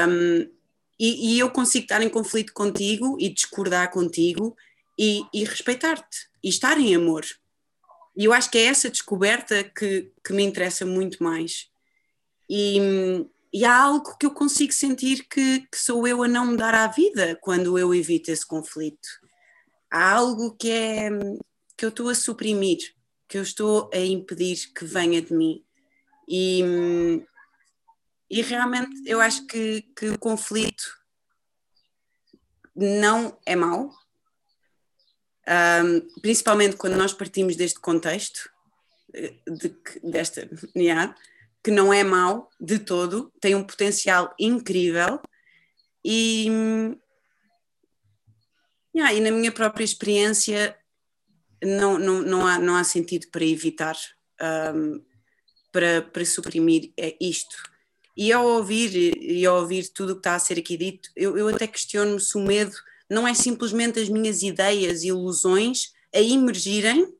Um, e, e, eu consigo estar em conflito contigo e discordar contigo e, e respeitar-te e estar em amor. E eu acho que é essa descoberta que, que me interessa muito mais. E, e há algo que eu consigo sentir que, que sou eu a não me dar à vida quando eu evito esse conflito. Há algo que é que eu estou a suprimir, que eu estou a impedir que venha de mim. E, e realmente eu acho que, que o conflito não é mau, um, principalmente quando nós partimos deste contexto, eh, de, desta yeah, que não é mau de todo, tem um potencial incrível e, yeah, e na minha própria experiência não, não, não, há, não há sentido para evitar, um, para, para suprimir é isto. E ao ouvir, e ao ouvir tudo o que está a ser aqui dito, eu, eu até questiono-me se o medo não é simplesmente as minhas ideias e ilusões a emergirem,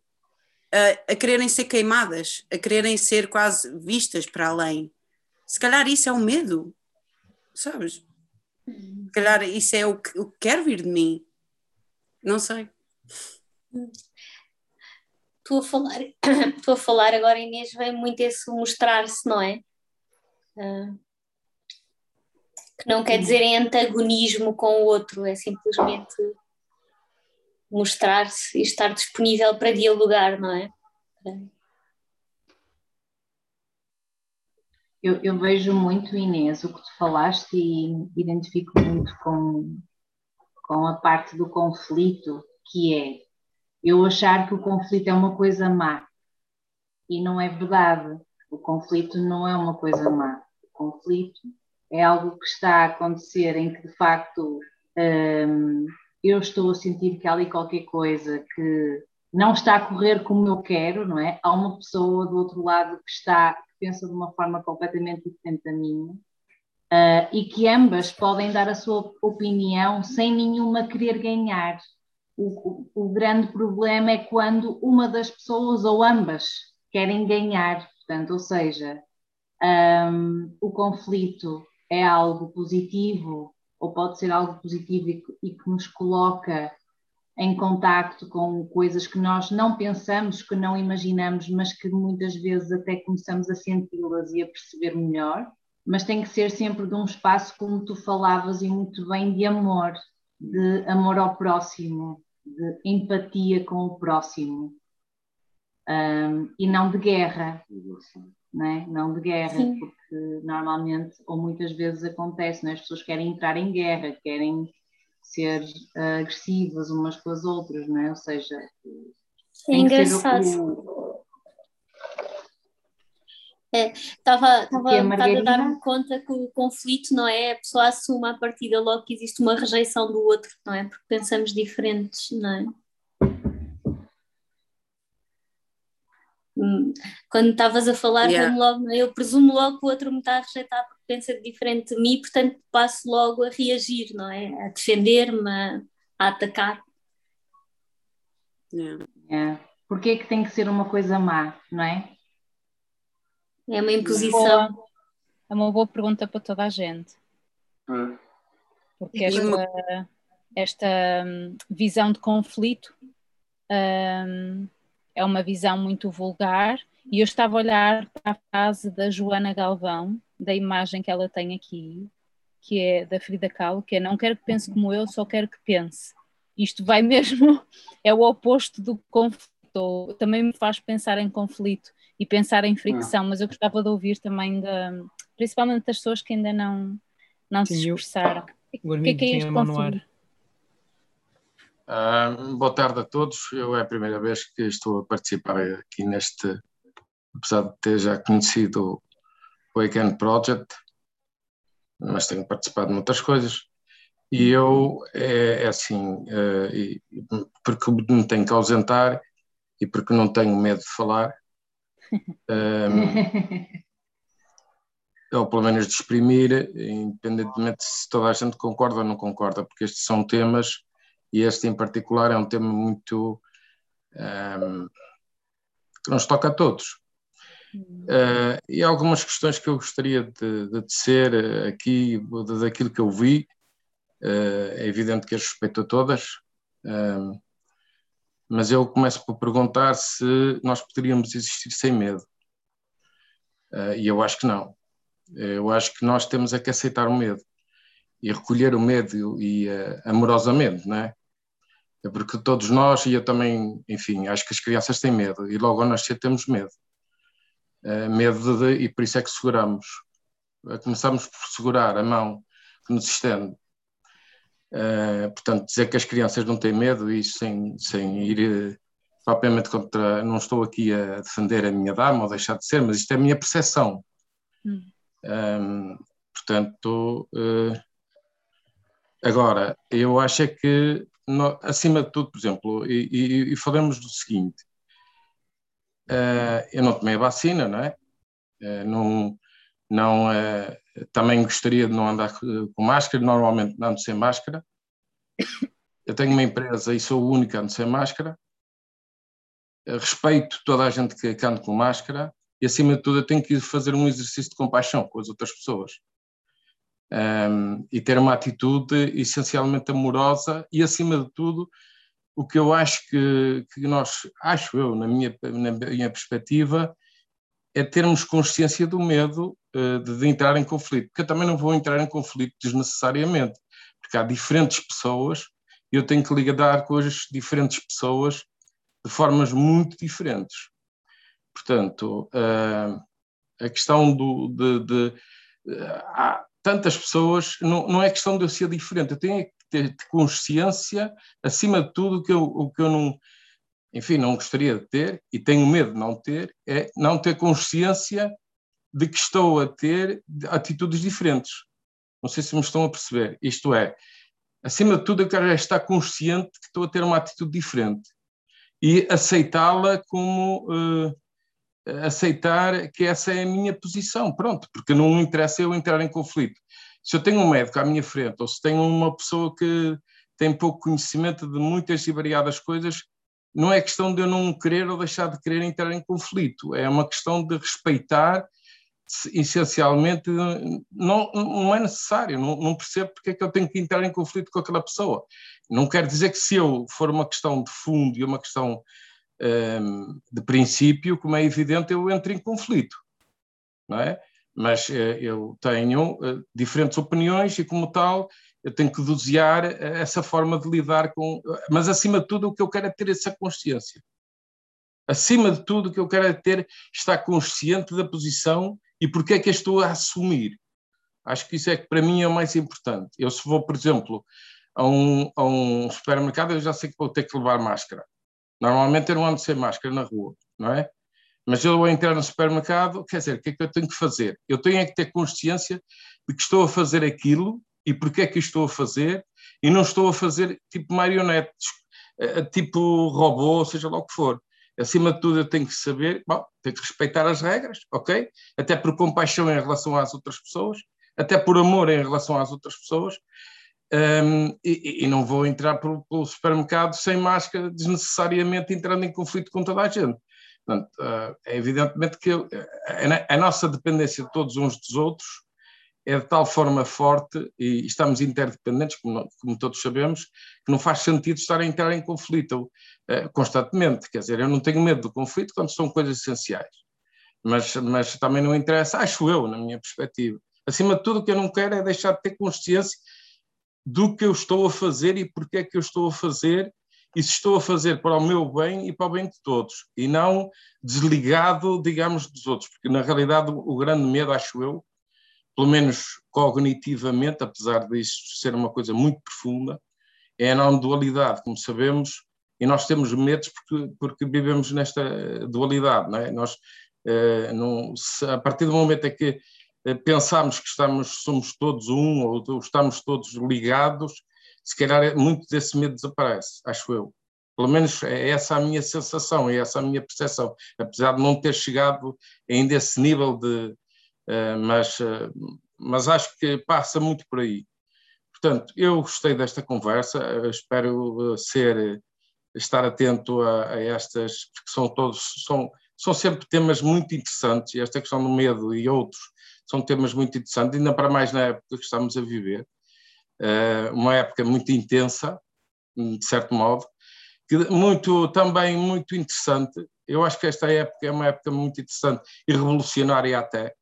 a, a quererem ser queimadas, a quererem ser quase vistas para além. Se calhar isso é o medo, sabes? Se calhar isso é o que, o que quer vir de mim. Não sei. Estou a falar, estou a falar agora, Inês, vem muito esse mostrar-se, não é? Uh, que não quer dizer em antagonismo com o outro, é simplesmente mostrar-se e estar disponível para dialogar, não é? Eu, eu, vejo muito, Inês, o que tu falaste e identifico muito com, com a parte do conflito, que é eu achar que o conflito é uma coisa má. E não é verdade. O conflito não é uma coisa má. O conflito é algo que está a acontecer em que de facto um, eu estou a sentir que há ali qualquer coisa que não está a correr como eu quero, não é? Há uma pessoa do outro lado que está, que pensa de uma forma completamente diferente da minha. Uh, e que ambas podem dar a sua opinião sem nenhuma querer ganhar. O, o, o grande problema é quando uma das pessoas ou ambas querem ganhar, portanto, ou seja, um, o conflito é algo positivo ou pode ser algo positivo e que, e que nos coloca em contacto com coisas que nós não pensamos, que não imaginamos, mas que muitas vezes até começamos a senti-las e a perceber melhor. Mas tem que ser sempre de um espaço, como tu falavas, e muito bem, de amor, de amor ao próximo, de empatia com o próximo, um, e não de guerra não, é? não de guerra, Sim. porque normalmente ou muitas vezes acontece, é? as pessoas querem entrar em guerra, querem ser uh, agressivas umas com as outras, não é? Ou seja, é engraçado. Estava é, a dar-me conta que o conflito não é a pessoa assume a partida logo que existe uma rejeição do outro, não é? Porque pensamos diferentes, não é? Quando estavas a falar, yeah. logo, eu presumo logo que o outro me está a rejeitar porque pensa diferente de mim, portanto passo logo a reagir, não é? A defender-me, a, a, atacar. Yeah. Yeah. Porquê é que tem que ser uma coisa má, não é? É uma imposição. É uma boa pergunta para toda a gente. Porque esta, esta hum, visão de conflito um, é uma visão muito vulgar e eu estava a olhar para a frase da Joana Galvão, da imagem que ela tem aqui, que é da Frida Kahlo, que é não quero que pense como eu, só quero que pense. Isto vai mesmo, é o oposto do conflito, também me faz pensar em conflito e pensar em fricção, mas eu gostava de ouvir também, da, principalmente das pessoas que ainda não, não se expressaram. O que é, que é este conflito? Uh, boa tarde a todos. Eu é a primeira vez que estou a participar aqui neste, apesar de ter já conhecido o Weekend Project, mas tenho participado em outras coisas. E eu, é, é assim, uh, porque me tenho que ausentar e porque não tenho medo de falar, um, ou pelo menos de exprimir, independentemente se toda a gente concorda ou não concorda, porque estes são temas e este em particular é um tema muito um, que nos toca a todos. Uh, e algumas questões que eu gostaria de, de tecer aqui, daquilo que eu vi, uh, é evidente que as respeito a todas, um, mas eu começo por perguntar se nós poderíamos existir sem medo. Uh, e eu acho que não. Eu acho que nós temos é que aceitar o medo e recolher o medo e amorosamente, não é? É porque todos nós, e eu também, enfim, acho que as crianças têm medo, e logo ao nascer temos medo. Uh, medo de, e por isso é que seguramos. Uh, começamos por segurar a mão que nos estende. Uh, portanto, dizer que as crianças não têm medo, e sem, sem ir propriamente contra. Não estou aqui a defender a minha dama ou deixar de ser, mas isto é a minha percepção. Hum. portanto, agora, eu acho é que no, acima de tudo, por exemplo, e, e, e falamos do seguinte: uh, eu não tomei a vacina, não é? Uh, não, não, uh, também gostaria de não andar com máscara, normalmente ando sem máscara. Eu tenho uma empresa e sou o único a ando sem máscara. respeito toda a gente que anda com máscara e, acima de tudo, eu tenho que fazer um exercício de compaixão com as outras pessoas um, e ter uma atitude essencialmente amorosa e, acima de tudo, o que eu acho que, que nós, acho eu, na minha, na minha perspectiva, é termos consciência do medo uh, de, de, entrar em conflito, porque eu também não vou entrar em conflito desnecessariamente, porque há diferentes pessoas e eu tenho que lidar com as diferentes pessoas de formas muito diferentes. Portanto, uh, a questão do, de, de uh, tantas pessoas, não, não é questão de eu ser diferente, eu tenho que ter consciência, acima de tudo, que eu, o que eu não, enfim, não gostaria de ter, e tenho medo de não ter, é não ter consciência de que estou a ter atitudes diferentes. Não sei se me estão a perceber. Isto é, acima de tudo, eu quero é estar consciente que estou a ter uma atitude diferente e aceitá-la como uh, aceitar que essa é a minha posição, pronto, porque não me interessa eu entrar em conflito. Se eu tenho um médico à minha frente, ou se tenho uma pessoa que tem pouco conhecimento de muitas e variadas coisas, não é questão de eu não querer ou deixar de querer entrar em conflito, é uma questão de respeitar, essencialmente, não, não é necessário, não, não percebo porque é que eu tenho que entrar em conflito com aquela pessoa. Não quer dizer que se eu for uma questão de fundo e uma questão de princípio, como é evidente, eu entro em conflito, não é? Mas eh, eu tenho eh, diferentes opiniões e, como tal, eu tenho que dosear eh, essa forma de lidar com. Mas, acima de tudo, o que eu quero é ter essa consciência. Acima de tudo, o que eu quero é ter, estar consciente da posição e porque é que eu estou a assumir. Acho que isso é que para mim é o mais importante. Eu, se vou, por exemplo, a um, a um supermercado, eu já sei que vou ter que levar máscara. Normalmente eu não ando sem máscara na rua, não é? Mas eu, ao entrar no supermercado, quer dizer, o que é que eu tenho que fazer? Eu tenho é que ter consciência de que estou a fazer aquilo e porque é que estou a fazer e não estou a fazer tipo marionetes, eh, tipo robô, seja lá o que for. Acima de tudo, eu tenho que saber, bom, tenho que respeitar as regras, ok? Até por compaixão em relação às outras pessoas, até por amor em relação às outras pessoas, um, e, e, não vou entrar pelo, pelo, supermercado sem máscara, desnecessariamente entrando em conflito com toda a gente. Portanto, uh, é evidentemente que a, a, nossa dependência de todos uns dos outros é de tal forma forte e estamos interdependentes, como, como todos sabemos, que não faz sentido estar a entrar em conflito uh, constantemente. Quer dizer, eu não tenho medo do conflito quando são coisas essenciais, mas, mas também não interessa, acho eu, na minha perspectiva. Acima de tudo, o que eu não quero é deixar de ter consciência do que eu estou a fazer e porque é que eu estou a fazer e se estou a fazer para o meu bem e para o bem de todos, e não desligado, digamos, dos outros, porque na realidade o grande medo, acho eu, pelo menos cognitivamente, apesar disto ser uma coisa muito profunda, é a não dualidade, como sabemos, e nós temos medos porque, porque vivemos nesta dualidade, não é? Nós, eh, não, se, a partir do momento em que pensamos que estamos, somos todos um ou estamos todos ligados, se calhar é, muito desse medo desaparece, acho eu. Pelo menos é essa a minha sensação, é essa a minha percepção, apesar de não ter chegado ainda a esse nível de. Uh, mas, uh, mas acho que passa muito por aí. Portanto, eu gostei desta conversa, espero ser, estar atento a, a, estas, porque são todos, são, são sempre temas muito interessantes, e esta questão do medo e outros são temas muito interessantes, ainda para mais na época que estamos a viver, uh, uma época muito intensa, de certo modo, que muito, também muito interessante. Eu acho que esta época é uma época muito interessante e revolucionária até,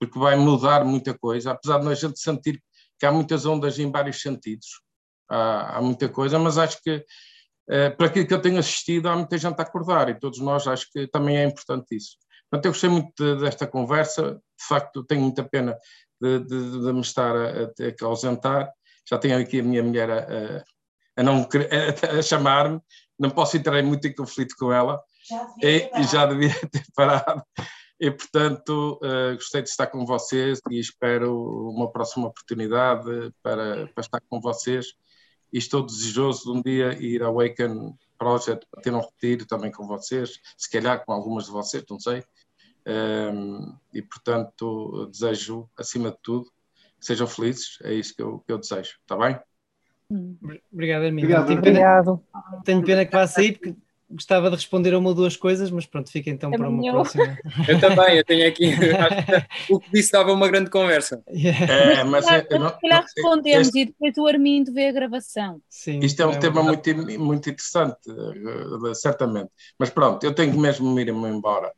porque vai mudar muita coisa, apesar de a gente sentir que há muitas ondas em vários sentidos, há, há muita coisa, mas acho que uh, para aquilo que eu tenho assistido há muita gente a acordar e todos nós acho que também é importante isso. Portanto, eu gostei muito de, desta conversa, de facto tenho muita pena de, de, de me estar a, a, a ausentar, já tenho aqui a minha mulher a, a não a, a chamar-me, não posso entrar muito em conflito com ela, já e, e, já devia ter parado. E, portanto, uh, gostei de estar com vocês e espero uma próxima oportunidade para, para estar com vocês. E estou desejoso de um dia ir ao Awaken Project para ter um retiro também com vocês, se calhar com algumas de vocês, não sei. Um, e, portanto, desejo, acima de tudo, que sejam felizes, é isso que eu, que eu desejo, está bem? Obrigado, Hermínio. Obrigado. Tenho, pena, tenho pena que vá sair, porque gostava de responder a uma ou duas coisas, mas pronto, fica então para uma próxima. Eu também, eu tenho aqui, o que disse dava uma grande conversa. Yeah. É, mas se calhar respondemos este... e depois o Armindo vê a gravação. Sim, Isto é um é tema muito, muito interessante, eh, certamente. Mas pronto, eu tenho mesmo me ir embora.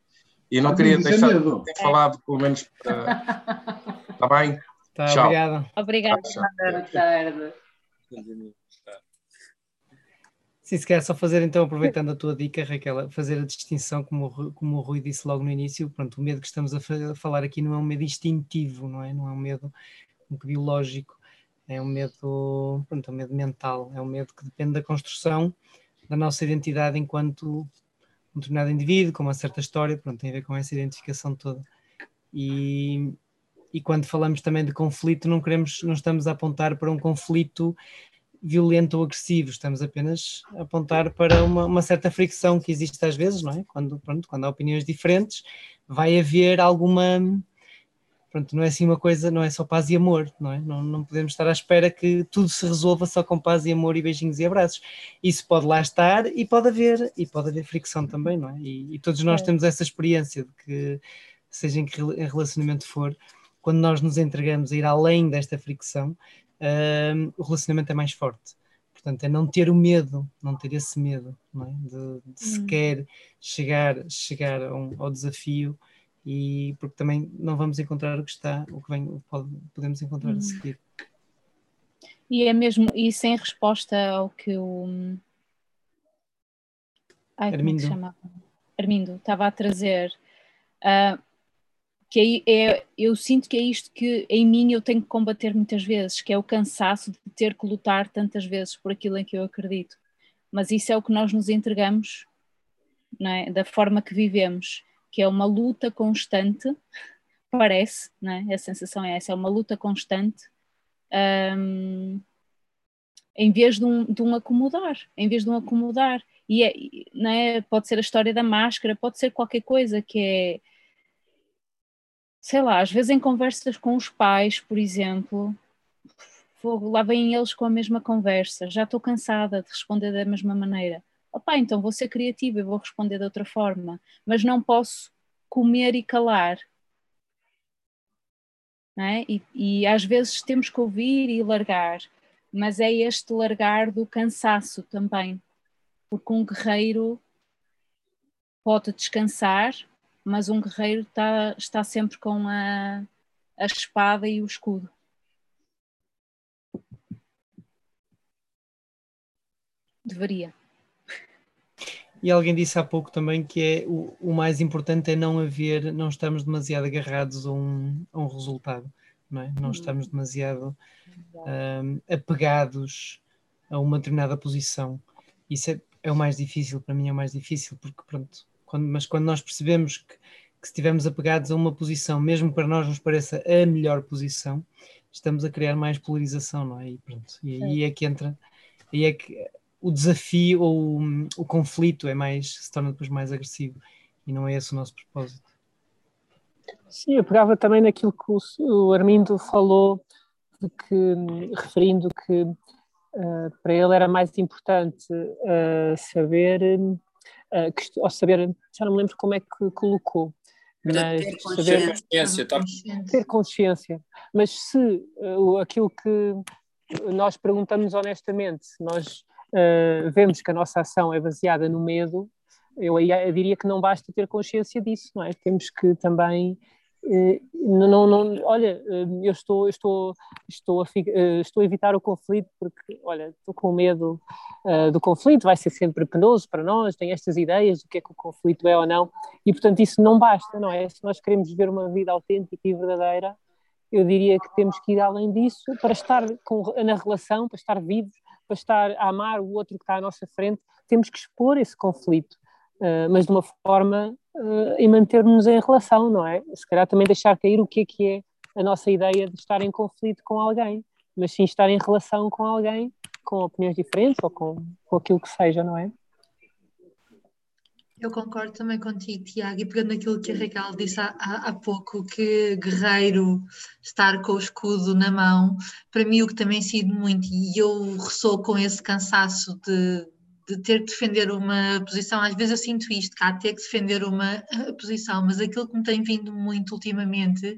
E não queria deixar de ter falado, pelo menos. Está bem? Tá, Tchau. Obrigado. Obrigada. Boa tarde. Sim, se quer só fazer então, aproveitando a tua dica, Raquel, fazer a distinção, como, como o Rui disse logo no início, pronto, o medo que estamos a falar aqui não é um medo instintivo, não é? Não é um medo um biológico, é um medo, pronto, é um medo mental, é um medo que depende da construção da nossa identidade enquanto um determinado indivíduo, com uma certa história, pronto, tem a ver com essa identificação toda. E, e quando falamos também de conflito, não queremos, não estamos a apontar para um conflito violento ou agressivo, estamos apenas a apontar para uma, uma, certa fricção que existe às vezes, não é? Quando, pronto, quando há opiniões diferentes, vai haver alguma. Pronto, não é assim uma coisa, não é só paz e amor, não é? Não, não podemos estar à espera que tudo se resolva só com paz e amor e beijinhos e abraços. Isso pode lá estar e pode haver, e pode haver fricção também, não é? E, e todos nós é. temos essa experiência de que, seja em que relacionamento for, quando nós nos entregamos a ir além desta fricção, uh, o relacionamento é mais forte. Portanto, é não ter o medo, não ter esse medo, é? de, de hum. sequer chegar, chegar um, ao desafio e porque também não vamos encontrar o que está, o que vem, o que pode, podemos encontrar hum. a seguir. E é mesmo, e sem resposta ao que o Ai, Armindo. É Armindo estava a trazer. Uh, que é, é, eu sinto que é isto que em mim eu tenho que combater muitas vezes, que é o cansaço de ter que lutar tantas vezes por aquilo em que eu acredito. Mas isso é o que nós nos entregamos, é? da forma que vivemos, que é uma luta constante, parece, é? a sensação é essa, é uma luta constante, um, em vez de um, de um acomodar, em vez de um acomodar. E é, é, pode ser a história da máscara, pode ser qualquer coisa que é sei lá, às vezes em conversas com os pais, por exemplo, lá vêm eles com a mesma conversa, já estou cansada de responder da mesma maneira. Opá, então vou ser criativa e vou responder de outra forma, mas não posso comer e calar. é? e, e às vezes temos que ouvir e largar, mas é este largar do cansaço também, porque um guerreiro pode descansar, mas um guerreiro está, está sempre com a, a espada e o escudo. Deveria. E alguém disse há pouco também que é o, o mais importante é não haver, não estamos demasiado agarrados a um, a um resultado, não é? Não uhum. estamos demasiado um, apegados a uma determinada posição. Isso é, é, o mais difícil, para mim é o mais difícil, porque pronto, quando, mas quando nós percebemos que, que se estivermos apegados a uma posição, mesmo para nós nos pareça a melhor posição, estamos a criar mais polarização, não é? E pronto, e aí é que entra, aí é que o desafio ou o, o conflito é mais, se torna depois mais agressivo e não é esse o nosso propósito. Sim, eu pegava também naquilo que o, o Armindo falou, de que, referindo que uh, para ele era mais importante uh, saber, uh, que, ou saber, já não me lembro como é que colocou, mas ter consciência, tá? ter consciência. Mas se aquilo que nós perguntamos honestamente, nós uh, vemos que a nossa ação é baseada no medo, eu, eu, diria que não basta ter consciência disso, não é? Temos que também uh, não, não, olha, uh, eu estou, estou, estou a, estou a evitar o conflito porque, olha, estou com medo do conflito, vai ser sempre penoso para nós, tem estas ideias do que é que o conflito é ou não, e portanto isso não basta, não é? Se nós queremos viver uma vida autêntica e verdadeira, eu diria que temos que ir além disso para estar com, na relação, para estar vivos, para estar a amar o outro que está à nossa frente, temos que expor esse conflito, uh, mas de uma forma uh, e manter-nos em relação, não é? Se calhar também deixar cair o que é que é a nossa ideia de estar em conflito com alguém, mas sim estar em relação com alguém com opiniões diferentes ou com, com aquilo que seja, não é? Eu concordo também contigo, Tiago, e pegando aquilo que a Raquel disse há, há, pouco, que guerreiro estar com o escudo na mão, para mim o que também sido muito, e eu ressoo com esse cansaço de, de ter que defender uma posição, às vezes eu sinto isto, cá ter que defender uma posição, mas aquilo que me tem vindo muito ultimamente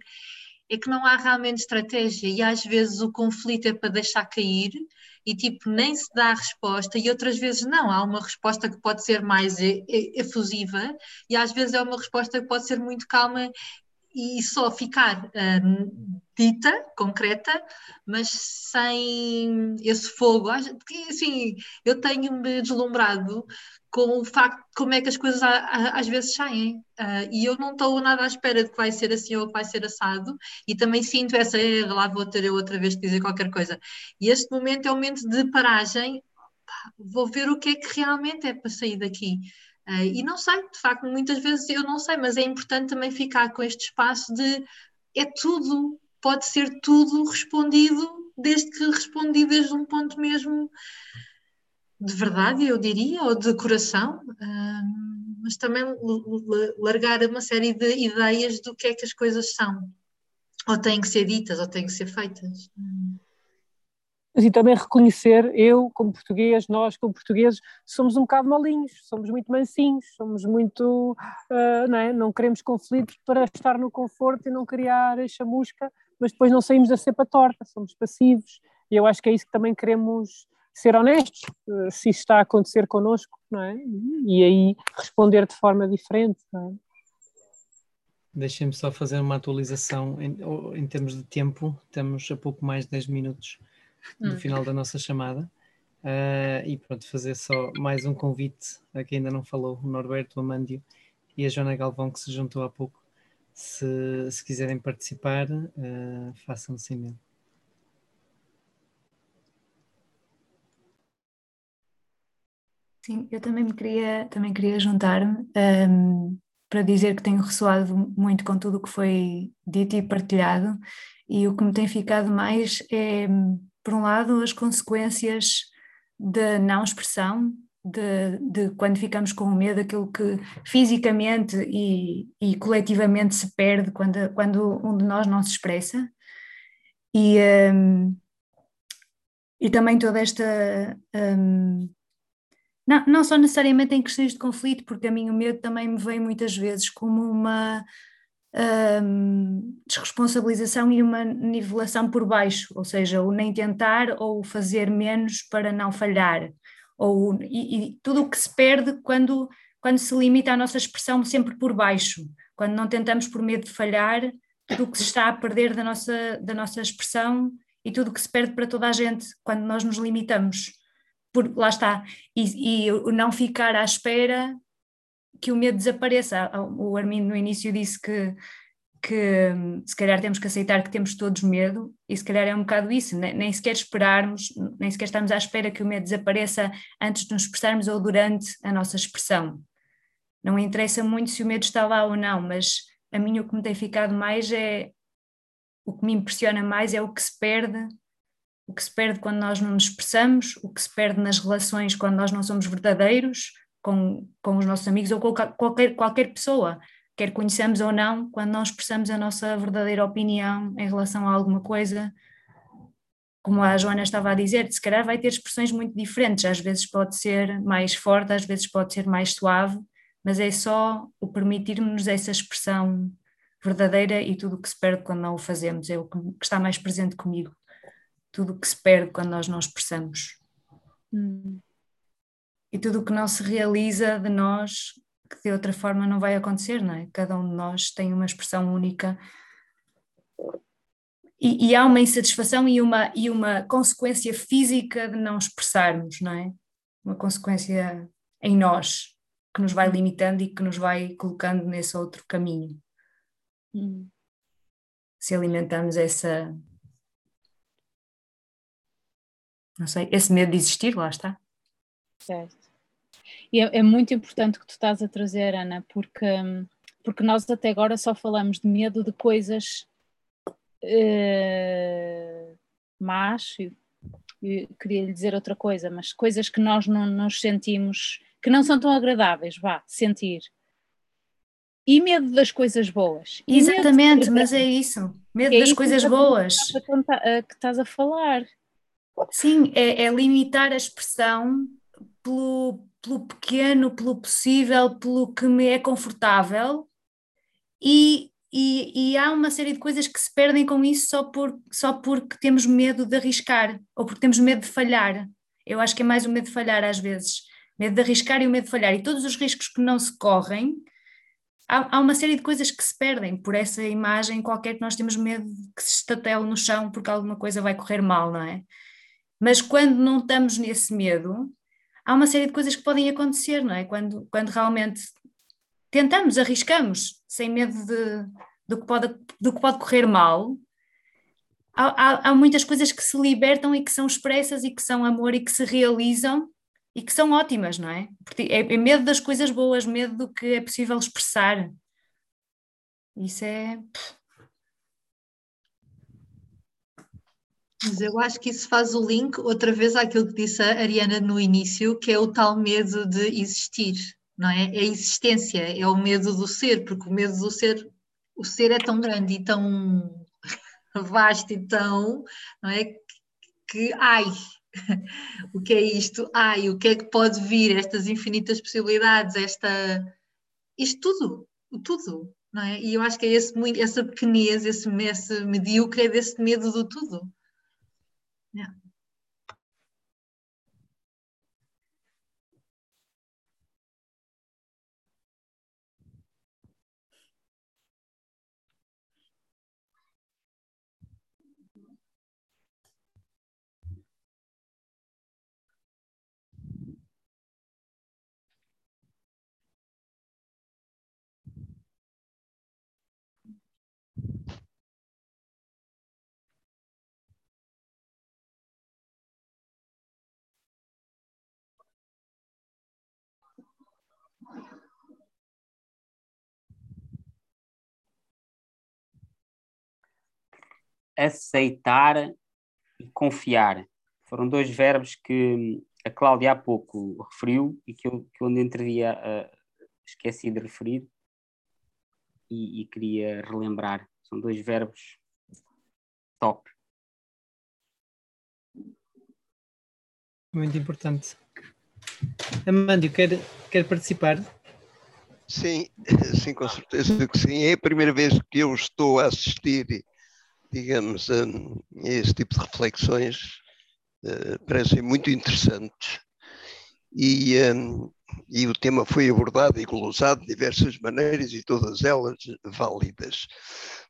é que não há realmente estratégia e às vezes o conflito é para deixar cair e tipo nem se dá a resposta e outras vezes não, há uma resposta que pode ser mais efusiva e às vezes é uma resposta que pode ser muito calma e só ficar uh, dita, concreta, mas sem esse fogo. Assim, eu tenho-me deslumbrado com o facto de como é que as coisas às vezes saem. Uh, e eu não estou nada à espera de que vai ser assim ou que vai ser assado, e também sinto essa, eh, lá vou ter eu outra vez de dizer qualquer coisa. E este momento é um momento de paragem, vou ver o que é que realmente é para sair daqui. Uh, e não sei, de facto, muitas vezes eu não sei, mas é importante também ficar com este espaço de é tudo, pode ser tudo respondido, desde que respondi desde um ponto mesmo de verdade, eu diria, ou de coração, mas também largar uma série de ideias do que é que as coisas são, ou têm que ser ditas, ou têm que ser feitas. E também reconhecer, eu como português, nós como portugueses, somos um bocado malinhos, somos muito mansinhos, somos muito, uh, não, é? não queremos conflitos para estar no conforto e não criar chamusca, mas depois não saímos da cepa torta, somos passivos, e eu acho que é isso que também queremos ser honestos, uh, se isso está a acontecer connosco, não é? E aí responder de forma diferente, não é? Deixem-me só fazer uma atualização em, em termos de tempo, temos a pouco mais de 10 minutos no hum. final da nossa chamada. Uh, e pronto, fazer só mais um convite a quem ainda não falou, o Norberto Amandio e a Joana Galvão, que se juntou há pouco. Se, se quiserem participar, uh, façam sem medo. Sim, eu também me queria, também queria juntar-me um, para dizer que tenho ressoado muito com tudo o que foi dito e partilhado, e o que me tem ficado mais é por um lado, as consequências da não expressão, de, de, quando ficamos com o medo, aquilo que fisicamente e, e coletivamente se perde quando, quando um de nós não se expressa. E, um, e também toda esta. Um, não, não só necessariamente em questões de conflito, porque a mim o medo também me vem muitas vezes como uma hum, desresponsabilização e uma nivelação por baixo, ou seja, o nem tentar ou fazer menos para não falhar, ou, e, e tudo o que se perde quando, quando se limita a nossa expressão sempre por baixo, quando não tentamos por medo de falhar, tudo o que se está a perder da nossa, da nossa expressão e tudo o que se perde para toda a gente quando nós nos limitamos. Por, lá está. E, e não ficar à espera que o medo desapareça. O Armindo no início disse que, que se calhar temos que aceitar que temos todos medo, e se calhar é um bocado isso, nem, nem sequer esperarmos, nem sequer estamos à espera que o medo desapareça antes de nos expressarmos ou durante a nossa expressão. Não interessa muito se o medo está lá ou não, mas a mim o que me tem ficado mais é o que me impressiona mais é o que se perde, o que se perde quando nós não nos expressamos, o que se perde nas relações quando nós não somos verdadeiros com, com os nossos amigos ou com qualquer, qualquer pessoa, quer conheçamos ou não, quando nós expressamos a nossa verdadeira opinião em relação a alguma coisa, como a Joana estava a dizer, se calhar vai ter expressões muito diferentes, às vezes pode ser mais forte, às vezes pode ser mais suave, mas é só o permitirmos essa expressão verdadeira e tudo o que se perde quando não o fazemos, é o que está mais presente comigo, tudo o que se perde quando nós não expressamos. Hum. E tudo o que não se realiza de nós, que de outra forma não vai acontecer, não é? Cada um de nós tem uma expressão única e, e, há uma insatisfação e uma, e uma consequência física de não expressarmos, não é? Uma consequência em nós, que nos vai limitando e que nos vai colocando nesse outro caminho. Hum. Se alimentamos essa. Não sei, esse medo de existir, lá está. Certo. E é, é muito importante o que tu estás a trazer, Ana, porque, porque nós até agora só falamos de medo de coisas uh, más, eu queria lhe dizer outra coisa, mas coisas que nós não nos sentimos que não são tão agradáveis, vá, sentir. E medo das coisas boas. E Exatamente, mas é isso. Medo é das coisas boas. Que estás a falar. Sim, é, é limitar a expressão pelo, pelo pequeno, pelo possível, pelo que me é confortável e, e, e, há uma série de coisas que se perdem com isso só, por, só porque temos medo de arriscar ou porque temos medo de falhar. Eu acho que é mais o medo de falhar às vezes medo de arriscar e o medo de falhar, e todos os riscos que não se correm, há, há, uma série de coisas que se perdem por essa imagem qualquer que nós temos medo que se estatele no chão porque alguma coisa vai correr mal, não é? Mas quando não estamos nesse medo, há uma série de coisas que podem acontecer, não é? Quando, quando realmente tentamos, arriscamos, sem medo de, do, que pode, do que pode correr mal, há, há, há muitas coisas que se libertam e que são expressas e que são amor e que se realizam e que são ótimas, não é? Porque é, é medo das coisas boas, medo do que é possível expressar. Isso é. Mas eu acho que isso faz o link outra vez àquilo que disse a Ariana no início, que é o tal medo de existir, não é? É a existência, é o medo do ser, porque o medo do ser, o ser é tão grande e tão vasto e tão, não é? Que, ai, o que é isto? Ai, o que é que pode vir? Estas infinitas possibilidades, esta. Isto tudo, tudo, não é? E eu acho que é esse, essa pequenez, esse, esse medíocre, é desse medo do tudo. Yeah. Aceitar e confiar. Foram dois verbos que a Cláudia há pouco referiu e que eu, que eu dia uh, esqueci de referir e, e, queria relembrar. São dois verbos top. Muito importante. Amândio, quer, quer participar? Sim, sim, com certeza que sim. É a primeira vez que eu estou a assistir, digamos, a esse tipo de reflexões. Uh, parecem muito interessantes. E, um, e o tema foi abordado e glosado de diversas maneiras e todas elas válidas.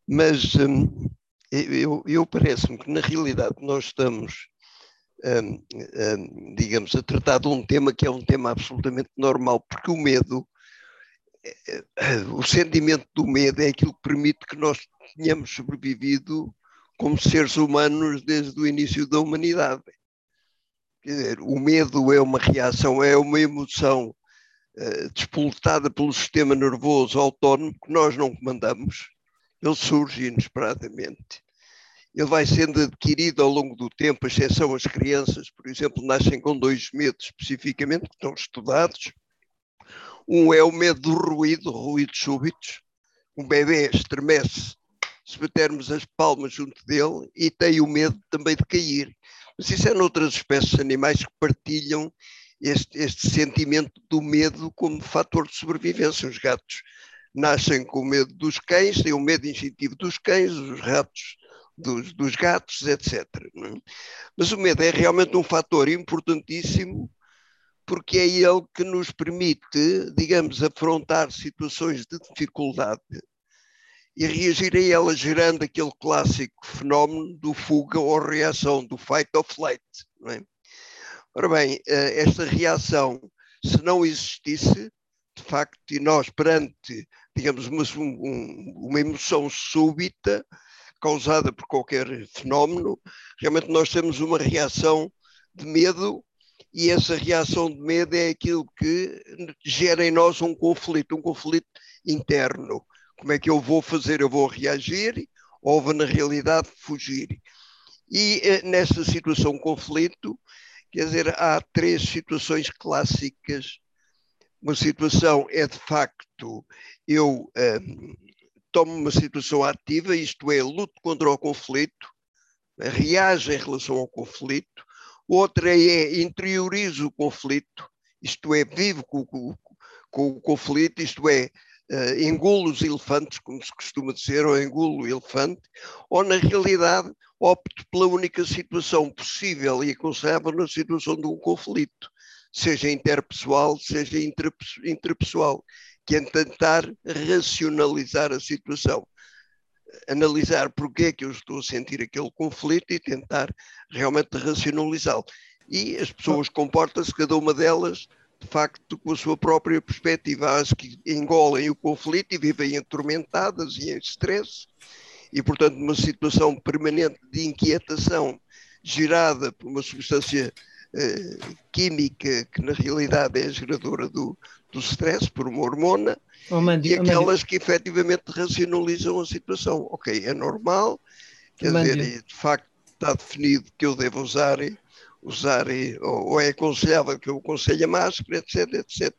Mas eu, eu parece-me que na realidade nós estamos, digamos, a tratar de um tema que é um tema absolutamente normal, porque o medo, eh, o sentimento do medo é aquilo que permite que nós tenhamos sobrevivido como seres humanos desde o início da humanidade. Quer dizer, o medo é uma reação, é uma emoção uh, despoletada pelo sistema nervoso autónomo que nós não comandamos. Ele surge inesperadamente ele vai sendo adquirido ao longo do tempo, exceção as crianças, por exemplo, nascem com dois medos especificamente, que estão estudados. Um é o medo do ruído, ruídos súbitos. Um bebê estremece se batermos as palmas junto dele e tem o medo também de cair. Mas isso é noutras espécies animais que partilham este, este sentimento do medo como fator de sobrevivência. Os gatos nascem com medo dos cães, têm o medo instintivo dos cães, os ratos dos, dos gatos, etc. É? Mas o medo é realmente um fator importantíssimo porque é ele que nos permite, digamos, afrontar situações de dificuldade e reagir a elas, gerando aquele clássico fenómeno do fuga ou reação, do fight or flight. É? Ora bem, eh, esta reação, se não existisse, de facto, e nós perante, digamos, uma, uma emoção súbita, causada por qualquer fenómeno, realmente nós temos uma reação de medo e essa reação de medo é aquilo que gera em nós um conflito, um conflito interno. Como é que eu vou fazer? Eu vou reagir ou vou, na realidade, fugir? E eh, nessa situação de conflito, quer dizer, há três situações clássicas. Uma situação é, de facto, eu um, toma uma situação ativa, isto é, luto contra o conflito, reage em relação ao conflito. Outra é interiorizo o conflito, isto é, vivo com, com, com o conflito, isto é, uh, engulo os elefantes, como se costuma dizer, ou engulo o elefante, ou na realidade opto pela única situação possível e aconselhável na situação de um conflito, seja interpessoal, seja intrapessoal que é tentar racionalizar a situação, analisar porque é que eu estou a sentir aquele conflito e tentar realmente racionalizá-lo. E as pessoas comportam-se, cada uma delas, de facto, com a sua própria perspectiva. As que engolem o conflito e vivem atormentadas e em stress, e, portanto, numa situação permanente de inquietação gerada por uma substância química que, na realidade, é a geradora do, do stress por uma hormona oh, e aquelas oh, que efetivamente racionalizam a situação. Ok, é normal, quer dizer, de facto está definido que eu devo usar, usar ou, ou é aconselhável que eu aconselhe a máscara, etc, etc.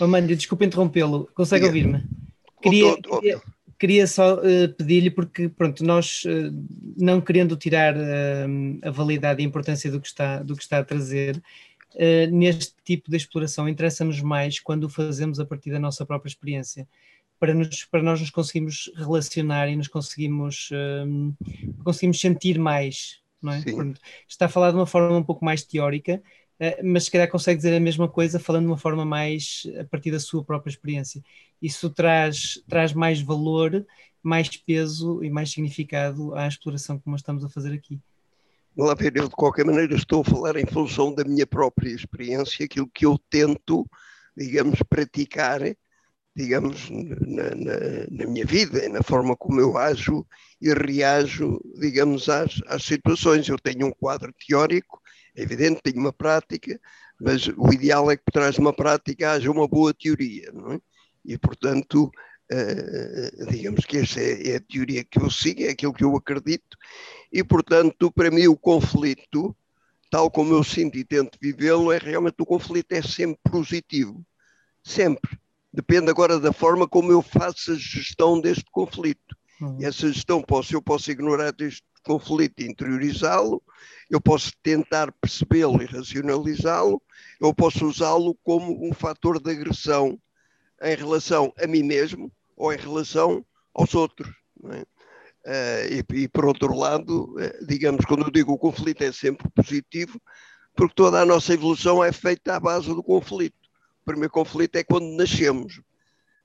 Oh, desculpa interrompê-lo, consegue ouvir-me? Queria, queria, queria, só uh, pedir-lhe, porque pronto, nós uh, não querendo tirar uh, a validade e a importância do que está, do que está a trazer, neste tipo de exploração interessa-nos mais quando o fazemos a partir da nossa própria experiência, para, nos, para nós nos conseguimos relacionar e nos conseguimos, conseguimos sentir mais. É? está a falar de uma forma um pouco mais teórica, mas se calhar consegue dizer a mesma coisa falando de uma forma mais a partir da sua própria experiência. Isso traz, traz mais valor, mais peso e mais significado à exploração que nós estamos a fazer aqui. Lá ver, eu de qualquer maneira estou a falar em função da minha própria experiência, aquilo que eu tento, digamos, praticar, digamos, na, na, na minha vida, na forma como eu ajo e reajo, digamos, às, às situações. Eu tenho um quadro teórico, é evidente, tenho uma prática, mas o ideal é que por trás de uma prática haja uma boa teoria, não é? E, portanto, Uh, digamos que essa é, é, a teoria que eu sigo, é aquilo que eu acredito, e portanto, para mim, o conflito, tal como eu sinto e tento vivê-lo, é realmente o conflito é sempre positivo, sempre. Depende agora da forma como eu faço a gestão deste conflito. Uhum. E essa gestão, posso, eu posso ignorar este conflito e interiorizá-lo, eu posso tentar percebê-lo e racionalizá-lo, eu posso usá-lo como um fator de agressão em relação a mim mesmo ou em relação aos outros. É? Uh, e, e, por outro lado, uh, digamos, quando eu digo o conflito é sempre positivo, porque toda a nossa evolução é feita à base do conflito. O primeiro conflito é quando nascemos.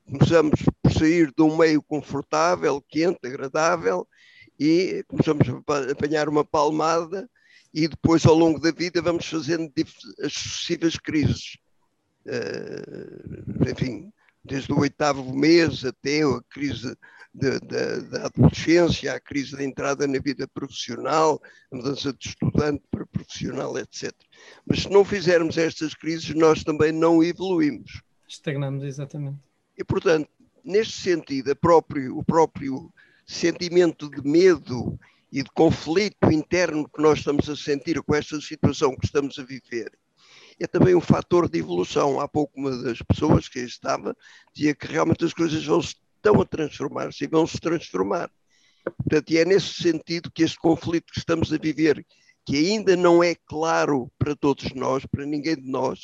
Começamos por sair de um meio confortável, quente, agradável, e começamos a apanhar uma palmada, e depois, ao longo da vida, vamos fazendo as sucessivas crises. Uh, enfim, desde o oitavo mês até a crise da adolescência, a crise da entrada na vida profissional, a mudança de estudante para profissional, etc. Mas se não fizermos estas crises, nós também não evoluímos. Estagnamos, exatamente. E, portanto, neste sentido, próprio, o próprio sentimento de medo e de conflito interno que nós estamos a sentir com esta situação que estamos a viver, é também um fator de evolução. Há pouco uma das pessoas que estava dizia que realmente as coisas vão estão a transformar-se e vão se transformar. Portanto, e é nesse sentido que este conflito que estamos a viver, que ainda não é claro para todos nós, para ninguém de nós,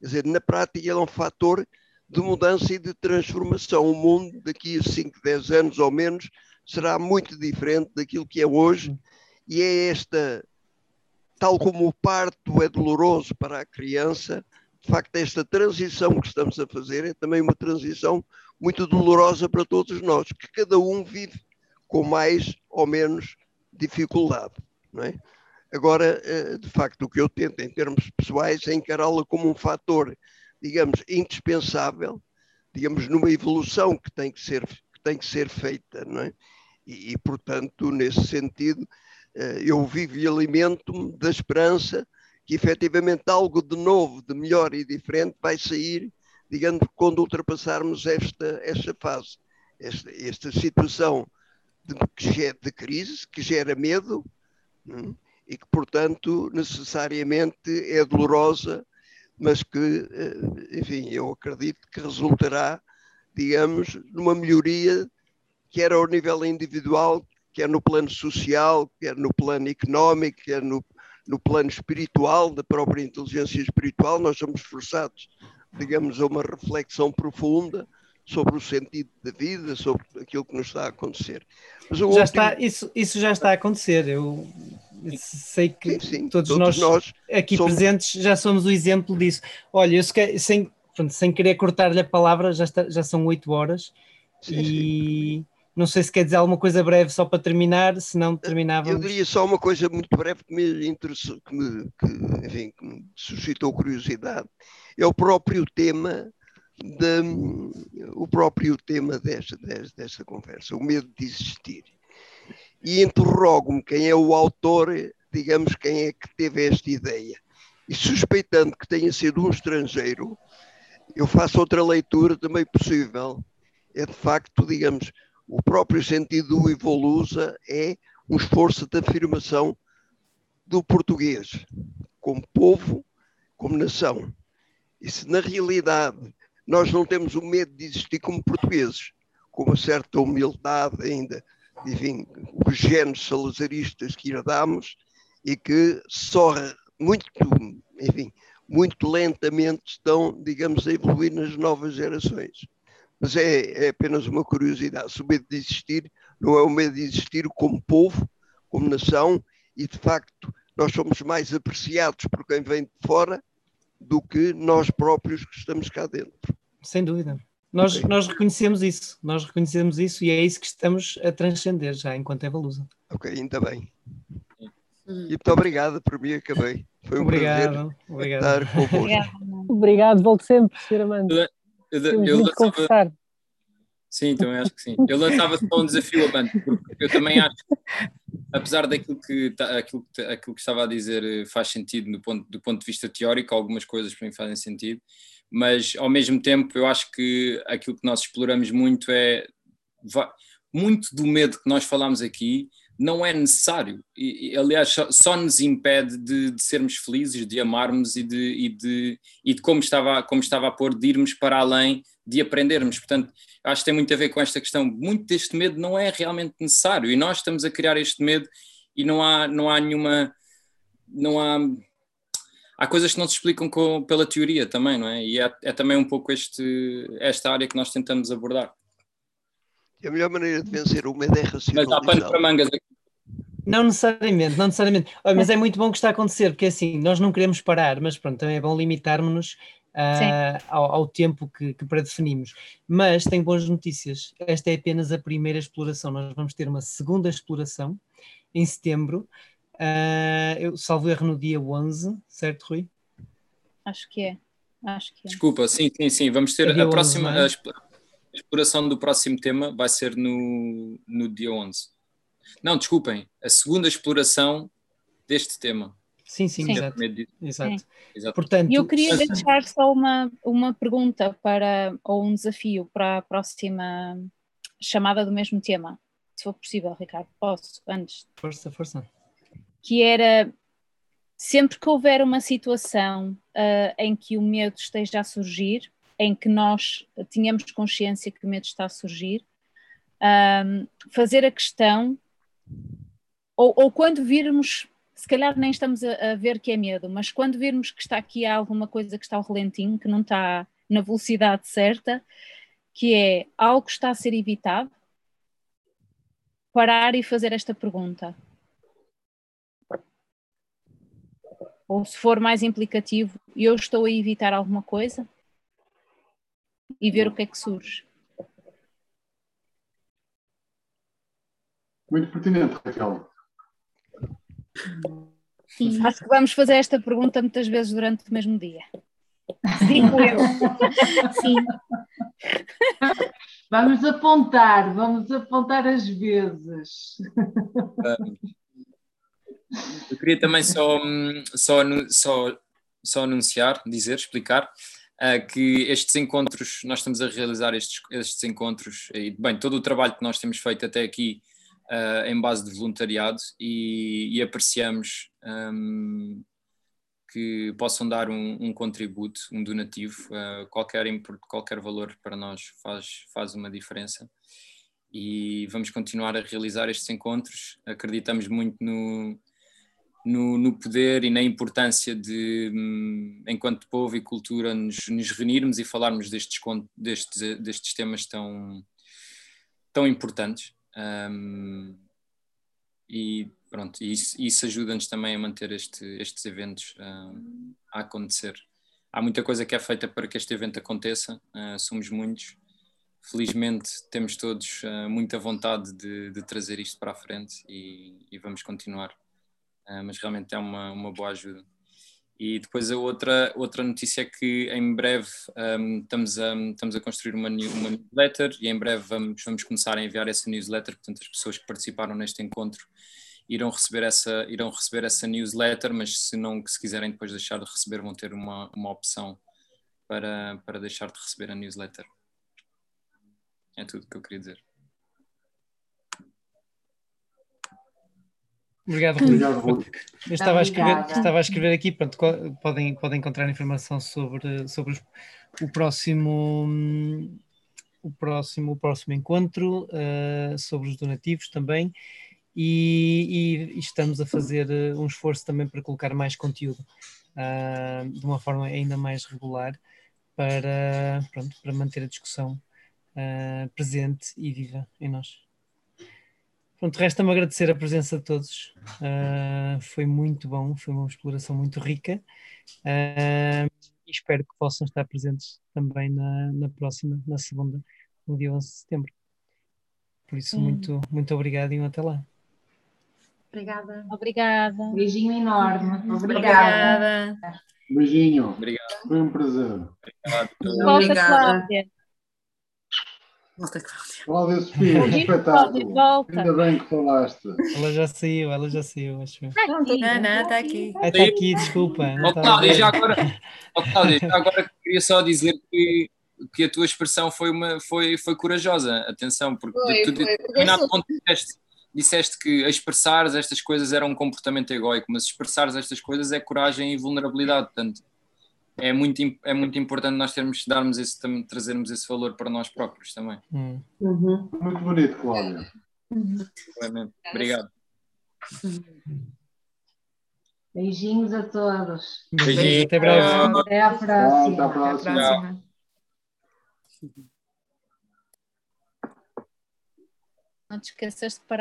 quer dizer, na prática ele é um fator de mudança e de transformação. O mundo, daqui a 5, 10 anos ou menos, será muito diferente daquilo que é hoje, e é esta, tal como o parto é doloroso para a criança, de facto, esta transição que estamos a fazer é também uma transição muito dolorosa para todos nós, que cada um vive com mais ou menos dificuldade. Não é? Agora, eh, de facto, o que eu tento em termos pessoais é encará-la como um fator, digamos, indispensável, digamos, numa evolução que tem que ser, que tem que ser feita. Não é? e, e, portanto, nesse sentido, eh, eu vivo e alimento-me da esperança que efetivamente algo de novo, de melhor e diferente vai sair digamos, quando ultrapassarmos esta, esta fase, esta, esta situação de, de crise, que gera medo hum, e que, portanto, necessariamente é dolorosa, mas que, eh, enfim, eu acredito que resultará, digamos, numa melhoria, quer ao nível individual, quer no plano social, quer no plano económico, quer no, no plano espiritual, da própria inteligência espiritual, nós somos forçados digamos, a uma reflexão profunda sobre o sentido da vida, sobre aquilo que nos está a acontecer. já último... está, isso, isso já está a acontecer. Eu sei que sim, sim, todos, todos, nós, nós aqui somos... presentes já somos o exemplo disso. Olha, eu sem, pronto, sem querer cortar-lhe a palavra, já, está, já são oito horas sim, e não sei se quer dizer alguma coisa breve só para terminar, se não terminávamos. Eu diria só uma coisa muito breve que me interessou, que me, que, enfim, que me suscitou curiosidade é o próprio tema de, o próprio tema desta, desta, desta conversa, o medo de existir. E interrogo-me quem é o autor, digamos, quem é que teve esta ideia. E suspeitando que tenha sido um estrangeiro, eu faço outra leitura também possível. É de facto, digamos, o próprio sentido do Evolusa é um esforço de afirmação do português como povo, como nação. E se na realidade nós não temos o medo de existir como portugueses, com uma certa humildade ainda, enfim, os genes salazaristas que herdamos e que só muito, enfim, muito lentamente estão, digamos, a evoluir nas novas gerações. Mas é, é apenas uma curiosidade. O medo de existir não é o medo de existir como povo, como nação, e de facto nós somos mais apreciados por quem vem de fora do que nós próprios que estamos cá dentro. Sem dúvida. Nós, okay. nós reconhecemos isso, nós reconhecemos isso e é isso que estamos a transcender já enquanto Evalusa. Ok, ainda bem. E muito obrigado, por mim acabei. Foi um obrigado, prazer obrigado. estar convosco. Obrigado, volte sempre, Sr. Amanda. Eu, eu, eu lançava... Sim, também acho que sim. Eu lançava só um desafio a Bando, porque eu também acho apesar daquilo que, aquilo, aquilo que estava a dizer eh, faz sentido do ponto, do ponto de vista teórico, algumas coisas para mim fazem sentido, mas ao mesmo tempo eu acho que aquilo que nós exploramos muito é muito do medo que nós falamos aqui não é necessário e, aliás só, só nos impede de, de, sermos felizes, de amarmos e de, e de, e de como, estava, como estava a pôr, de irmos para além, de aprendermos, portanto acho que tem muito a ver com esta questão. Muito deste medo não é realmente necessário e nós estamos a criar este medo e não há, não há nenhuma. Não há. Há coisas que não se explicam com, pela teoria também, não é? E é, é também um pouco este, esta área que nós tentamos abordar. A melhor maneira de vencer o medo é racionalizar. Mas há pano para mangas aqui. Não necessariamente, não necessariamente. Olha, mas é muito bom que está a acontecer, porque assim, nós não queremos parar, mas pronto, também é bom limitarmos-nos uh, ao, ao, tempo que, que predefinimos. Mas tem boas notícias. Esta é apenas a primeira exploração. Nós vamos ter uma segunda exploração em setembro. Uh, eu salvo erro no dia 11, certo, Rui? Acho que é. Acho que é. Desculpa, sim, sim, sim. Vamos ter é a próxima. 11, é? a exploração do próximo tema vai ser no, no dia 11. Não, desculpem, a segunda exploração deste tema. Sim, sim, sim. Exato. exato. exato. Portanto, eu queria deixar só uma, uma pergunta para, ou um desafio para a próxima chamada do mesmo tema, se for possível, Ricardo. Posso, antes? Força, força. Que era sempre que houver uma situação uh, em que o medo esteja a surgir, em que nós tínhamos consciência que o medo está a surgir, um, fazer a questão, ou, ou, quando virmos, se calhar nem estamos a, a, ver que é medo, mas quando virmos que está aqui alguma coisa que está ao relentinho, que não está na velocidade certa, que é algo que está a ser evitado, parar e fazer esta pergunta. Ou se for mais implicativo, eu estou a evitar alguma coisa? e ver o que é que surge. Muito pertinente, Raquel. Sim. Acho que vamos fazer esta pergunta muitas vezes durante o mesmo dia. Digo eu. Sim. Vamos apontar, vamos apontar as vezes. Eu queria também só, só, só, só anunciar, dizer, explicar uh, que estes encontros, nós estamos a realizar estes, estes encontros, e bem, todo o trabalho que nós temos feito até aqui uh, em base de voluntariado e, e apreciamos um, que possam dar um, um contributo, um donativo, uh, qualquer, qualquer valor para nós faz, faz uma diferença. E vamos continuar a realizar estes encontros. Acreditamos muito no, no, no, poder e na importância de, hum, enquanto povo e cultura, nos, nos reunirmos e falarmos destes, destes, destes temas tão, tão importantes. Um, e pronto, isso, isso ajuda-nos também a manter este, estes eventos um, a acontecer. Há muita coisa que é feita para que este evento aconteça, uh, somos muitos. Felizmente temos todos uh, muita vontade de, de, trazer isto para a frente e, e vamos continuar mas realmente é uma, uma boa ajuda. E depois a outra, outra notícia é que em breve um, estamos, a, estamos a construir uma, uma newsletter e em breve vamos, vamos começar a enviar essa newsletter, portanto as pessoas que participaram neste encontro irão receber essa, irão receber essa newsletter, mas se não se quiserem depois deixar de receber vão ter uma, uma opção para, para deixar de receber a newsletter. É tudo que eu queria dizer. Obrigado, Rui. Eu estava a, escrever, estava a escrever aqui, pronto, podem, podem encontrar informação sobre, sobre o próximo o próximo, o próximo encontro, uh, sobre os donativos também, e, e, estamos a fazer eh, um esforço também para colocar mais conteúdo uh, de uma forma ainda mais regular para, pronto, para manter a discussão uh, presente e viva em nós. Pronto, resta-me agradecer a presença de todos. Uh, foi muito bom, foi uma exploração muito rica. Uh, e espero que possam estar presentes também na, na próxima, na segunda, no dia 11 de setembro. Por isso, muito, muito obrigado e um até lá. Obrigada. Obrigada. Beijinho enorme. Obrigada. Beijinho. Obrigado. Foi um prazer. Obrigado. Obrigada. Volta, Cláudia. Cláudia Sofia, que espetáculo. Volta. Ainda bem que falaste. Ela já saiu, ela já saiu, acho. Não, não, está aqui. Ah, está aqui, desculpa. Oh, Cláudia, já agora, oh, Cláudia, já agora queria só dizer que, que a tua expressão foi, uma, foi, foi corajosa. Atenção, porque foi, tu, de determinado ponto disseste, disseste que expressar estas coisas era um comportamento egoico, mas expressar estas coisas é coragem e vulnerabilidade. Portanto, é muito, é muito importante nós termos, darmos esse, trazermos esse valor para nós próprios também. Hum. Uhum. Muito bonito, Cláudia. Uhum. Obrigado. Beijinhos a todos. Beijinhos, até breve. Até à próxima. Até à próxima. Até à próxima. Não te esqueças de parar.